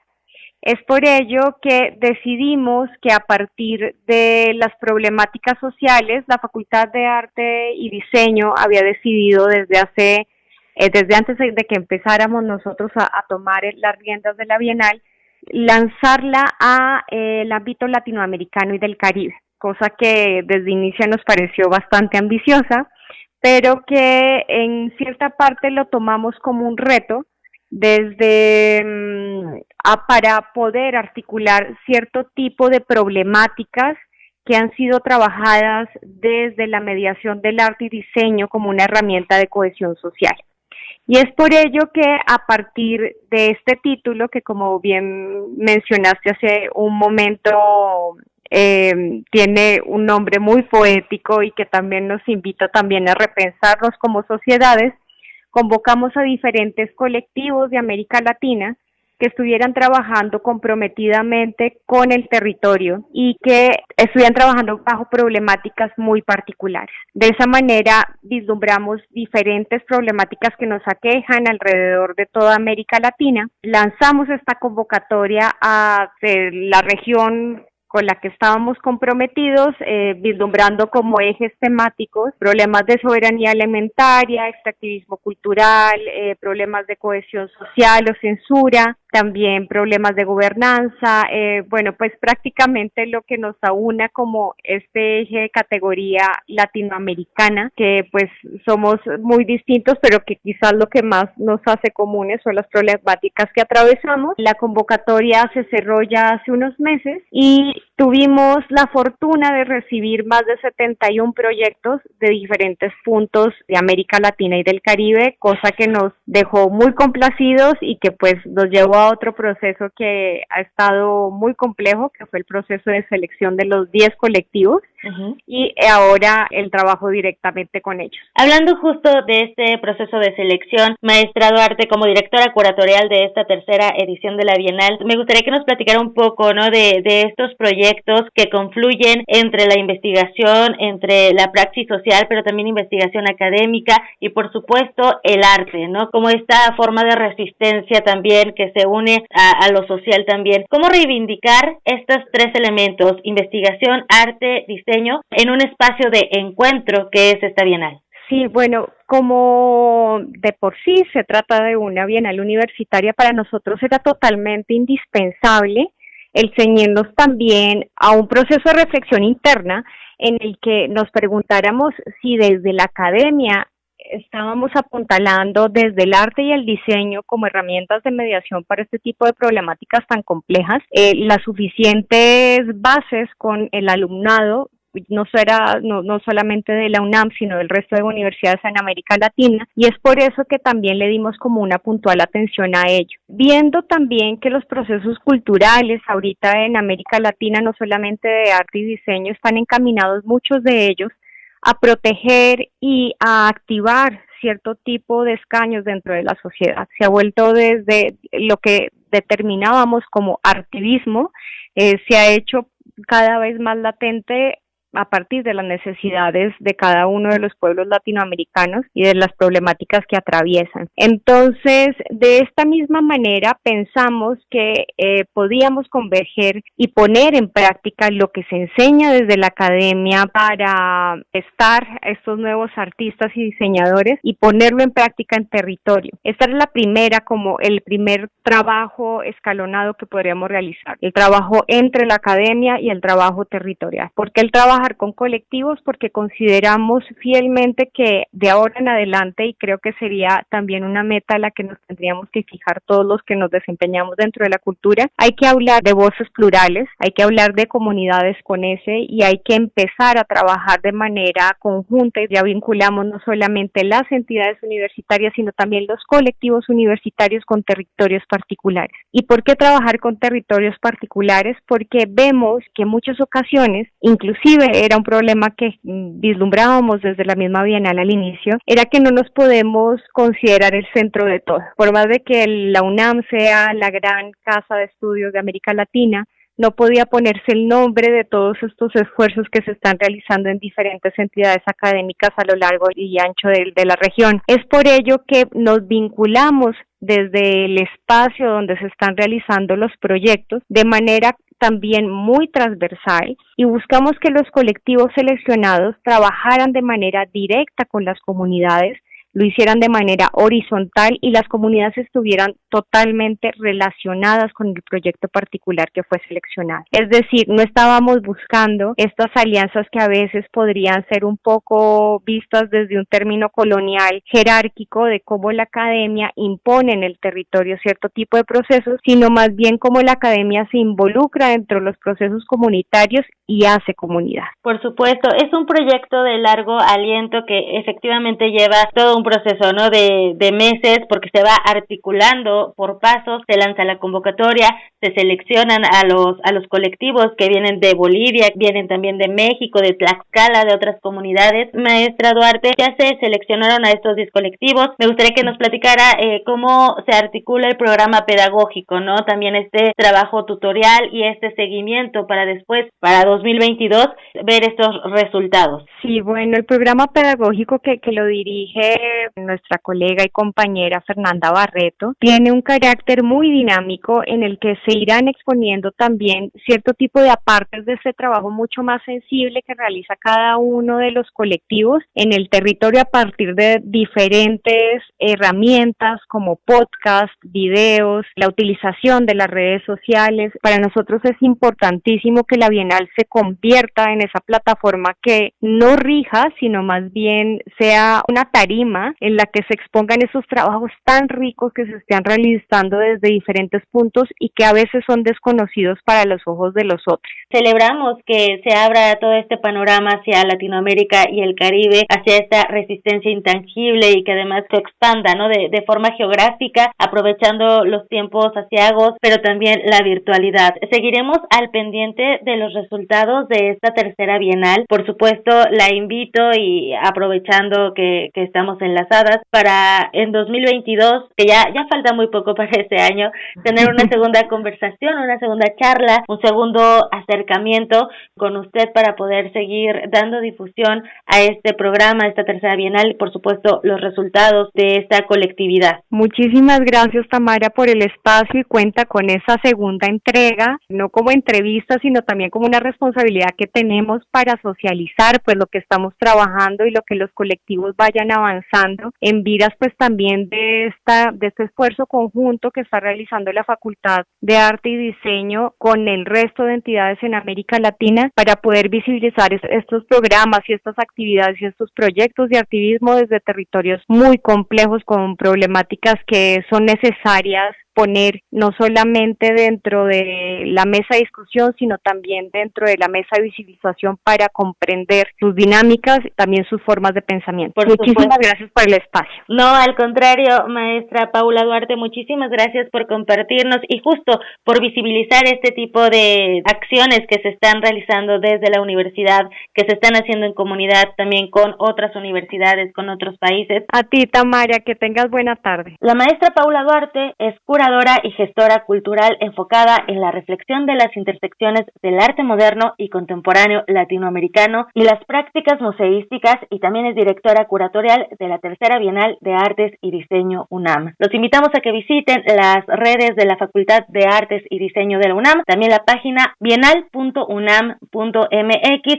Es por ello que decidimos que a partir de las problemáticas sociales, la Facultad de Arte y Diseño había decidido desde hace, eh, desde antes de que empezáramos nosotros a, tomar las riendas de la Bienal, lanzarla a eh, el ámbito latinoamericano y del Caribe, cosa que desde inicio nos pareció bastante ambiciosa, pero que en cierta parte lo tomamos como un reto desde mm, para poder articular cierto tipo de problemáticas que han sido trabajadas desde la mediación del arte y diseño como una herramienta de cohesión social. Y es por ello que a partir de este título, que como bien mencionaste hace un momento, eh, tiene un nombre muy poético y que también nos invita también a repensarnos como sociedades, convocamos a diferentes colectivos de América Latina que estuvieran trabajando comprometidamente con el territorio y que estuvieran trabajando bajo problemáticas muy particulares. De esa manera vislumbramos diferentes problemáticas que nos aquejan alrededor de toda América Latina. Lanzamos esta convocatoria a la región con la que estábamos comprometidos, eh, vislumbrando como ejes temáticos problemas de soberanía alimentaria, extractivismo cultural, eh, problemas de cohesión social o censura, también problemas de gobernanza, eh, bueno, pues prácticamente lo que nos aúna como este eje de categoría latinoamericana, que pues somos muy distintos, pero que quizás lo que más nos hace comunes son las problemáticas que atravesamos. La convocatoria se cerró ya hace unos meses y tuvimos la fortuna de recibir más de 71 proyectos de diferentes puntos de América Latina y del Caribe, cosa que nos dejó muy complacidos y que pues nos llevó a otro proceso que ha estado muy complejo, que fue el proceso de selección de los 10 colectivos y ahora el trabajo directamente con ellos. Hablando justo de este proceso de selección, maestra Duarte, como directora curatorial de esta tercera edición de la Bienal, me gustaría que nos platicara un poco ¿no? de, de estos proyectos que confluyen entre la investigación, entre la praxis social, pero también investigación académica y por supuesto el arte, ¿no? Como esta forma de resistencia también que se une a, a lo social también. ¿Cómo reivindicar estos tres elementos, investigación, arte, diseño? En un espacio de encuentro que es esta Bienal. Sí, bueno, como de por sí se trata de una Bienal universitaria, para nosotros era totalmente indispensable el ceñirnos también a un proceso de reflexión interna en el que nos preguntáramos si desde la academia estábamos apuntalando desde el arte y el diseño como herramientas de mediación para este tipo de problemáticas tan complejas, eh, las suficientes bases con el alumnado no, será, no, no solamente de la UNAM, sino del resto de universidades en América Latina, y es por eso que también le dimos como una puntual atención a ello. Viendo también que los procesos culturales ahorita en América Latina, no solamente de arte y diseño, están encaminados muchos de ellos a proteger y a activar cierto tipo de escaños dentro de la sociedad. Se ha vuelto desde lo que determinábamos como artivismo, eh, se ha hecho cada vez más latente a partir de las necesidades de cada uno de los pueblos latinoamericanos y de las problemáticas que atraviesan. Entonces, de esta misma manera, pensamos que eh, podíamos converger y poner en práctica lo que se enseña desde la academia para estar estos nuevos artistas y diseñadores y ponerlo en práctica en territorio. Esta es la primera, como el primer trabajo escalonado que podríamos realizar, el trabajo entre la academia y el trabajo territorial, porque el trabajo con colectivos porque consideramos fielmente que de ahora en adelante, y creo que sería también una meta a la que nos tendríamos que fijar todos los que nos desempeñamos dentro de la cultura, hay que hablar de voces plurales, hay que hablar de comunidades con ese y hay que empezar a trabajar de manera conjunta ya vinculamos no solamente las entidades universitarias, sino también los colectivos universitarios con territorios particulares. ¿Y por qué trabajar con territorios particulares? Porque vemos que en muchas ocasiones, inclusive era un problema que vislumbrábamos desde la misma Bienal al inicio, era que no nos podemos considerar el centro de todo. Por más de que la UNAM sea la gran casa de estudios de América Latina, no podía ponerse el nombre de todos estos esfuerzos que se están realizando en diferentes entidades académicas a lo largo y ancho de, de, la región. Es por ello que nos vinculamos desde el espacio donde se están realizando los proyectos de manera también muy transversal y buscamos que los colectivos seleccionados trabajaran de manera directa con las comunidades lo hicieran de manera horizontal y las comunidades estuvieran totalmente relacionadas con el proyecto particular que fue seleccionado. Es decir, no estábamos buscando estas alianzas que a veces podrían ser un poco vistas desde un término colonial jerárquico de cómo la academia impone en el territorio cierto tipo de procesos, sino más bien cómo la academia se involucra dentro de los procesos comunitarios y hace comunidad. Por supuesto, es un proyecto de largo aliento que efectivamente lleva todo un proceso, ¿no? De, de meses, porque se va articulando por pasos, se lanza la convocatoria, se seleccionan a los, a los colectivos que vienen de Bolivia, vienen también de México, de Tlaxcala, de otras comunidades. Maestra Duarte, ya se seleccionaron a estos 10 colectivos. Me gustaría que nos platicara eh, cómo se articula el programa pedagógico, ¿no? También este trabajo tutorial y este seguimiento para después, para 2022, ver estos resultados. Sí, bueno, el programa pedagógico que, que lo dirige nuestra colega y compañera Fernanda Barreto, tiene un carácter muy dinámico en el que se irán exponiendo también cierto tipo de apartes de ese trabajo mucho más sensible que realiza cada uno de los colectivos en el territorio a partir de diferentes herramientas como podcast, videos, la utilización de las redes sociales. Para nosotros es importantísimo que la Bienal se convierta en esa plataforma que no rija, sino más bien sea una tarima en la que se expongan esos trabajos tan ricos que se están realizando desde diferentes puntos y que a veces son desconocidos para los ojos de los otros. Celebramos que se abra todo este panorama hacia Latinoamérica y el Caribe, hacia esta resistencia intangible y que además se expanda ¿no? de, de forma geográfica, aprovechando los tiempos asiagos, pero también la virtualidad. Seguiremos al pendiente de los resultados de esta tercera bienal. Por supuesto, la invito y aprovechando que, que estamos en enlazadas para en 2022, que ya, ya falta muy poco para este año, tener una <laughs> segunda conversación, una segunda charla, un segundo acercamiento con usted para poder seguir dando difusión a este programa, a esta tercera bienal y por supuesto los resultados de esta colectividad. Muchísimas gracias Tamara por el espacio y cuenta con esa segunda entrega, no como entrevista, sino también como una responsabilidad que tenemos para socializar pues lo que estamos trabajando y lo que los colectivos vayan avanzando en vidas pues también de esta de este esfuerzo conjunto que está realizando la Facultad de Arte y Diseño con el resto de entidades en América Latina para poder visibilizar estos programas y estas actividades y estos proyectos de activismo desde territorios muy complejos con problemáticas que son necesarias poner no solamente dentro de la mesa de discusión, sino también dentro de la mesa de visibilización para comprender sus dinámicas, también sus formas de pensamiento. muchísimas gracias por el espacio. No, al contrario, maestra Paula Duarte, muchísimas gracias por compartirnos y justo por visibilizar este tipo de acciones que se están realizando desde la universidad, que se están haciendo en comunidad también con otras universidades, con otros países. A ti, Tamara, que tengas buena tarde. La maestra Paula Duarte es cura y gestora cultural enfocada en la reflexión de las intersecciones del arte moderno y contemporáneo latinoamericano y las prácticas museísticas y también es directora curatorial de la Tercera Bienal de Artes y Diseño UNAM. Los invitamos a que visiten las redes de la Facultad de Artes y Diseño de la UNAM, también la página bienal.unam.mx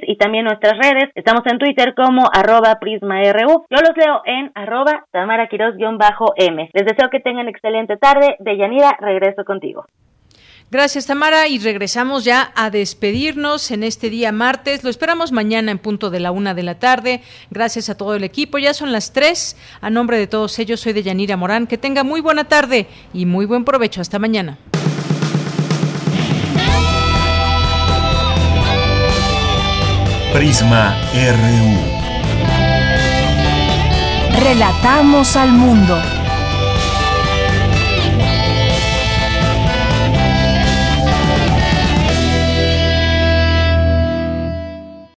y también nuestras redes. Estamos en Twitter como arroba prisma.ru. Yo los leo en arroba tamaraquiros-m. Les deseo que tengan excelente tarde. De Yanira, regreso contigo. Gracias, Tamara. Y regresamos ya a despedirnos en este día martes. Lo esperamos mañana en punto de la una de la tarde. Gracias a todo el equipo. Ya son las tres. A nombre de todos ellos, soy de Yanira Morán. Que tenga muy buena tarde y muy buen provecho. Hasta mañana. Prisma RU. Relatamos al mundo.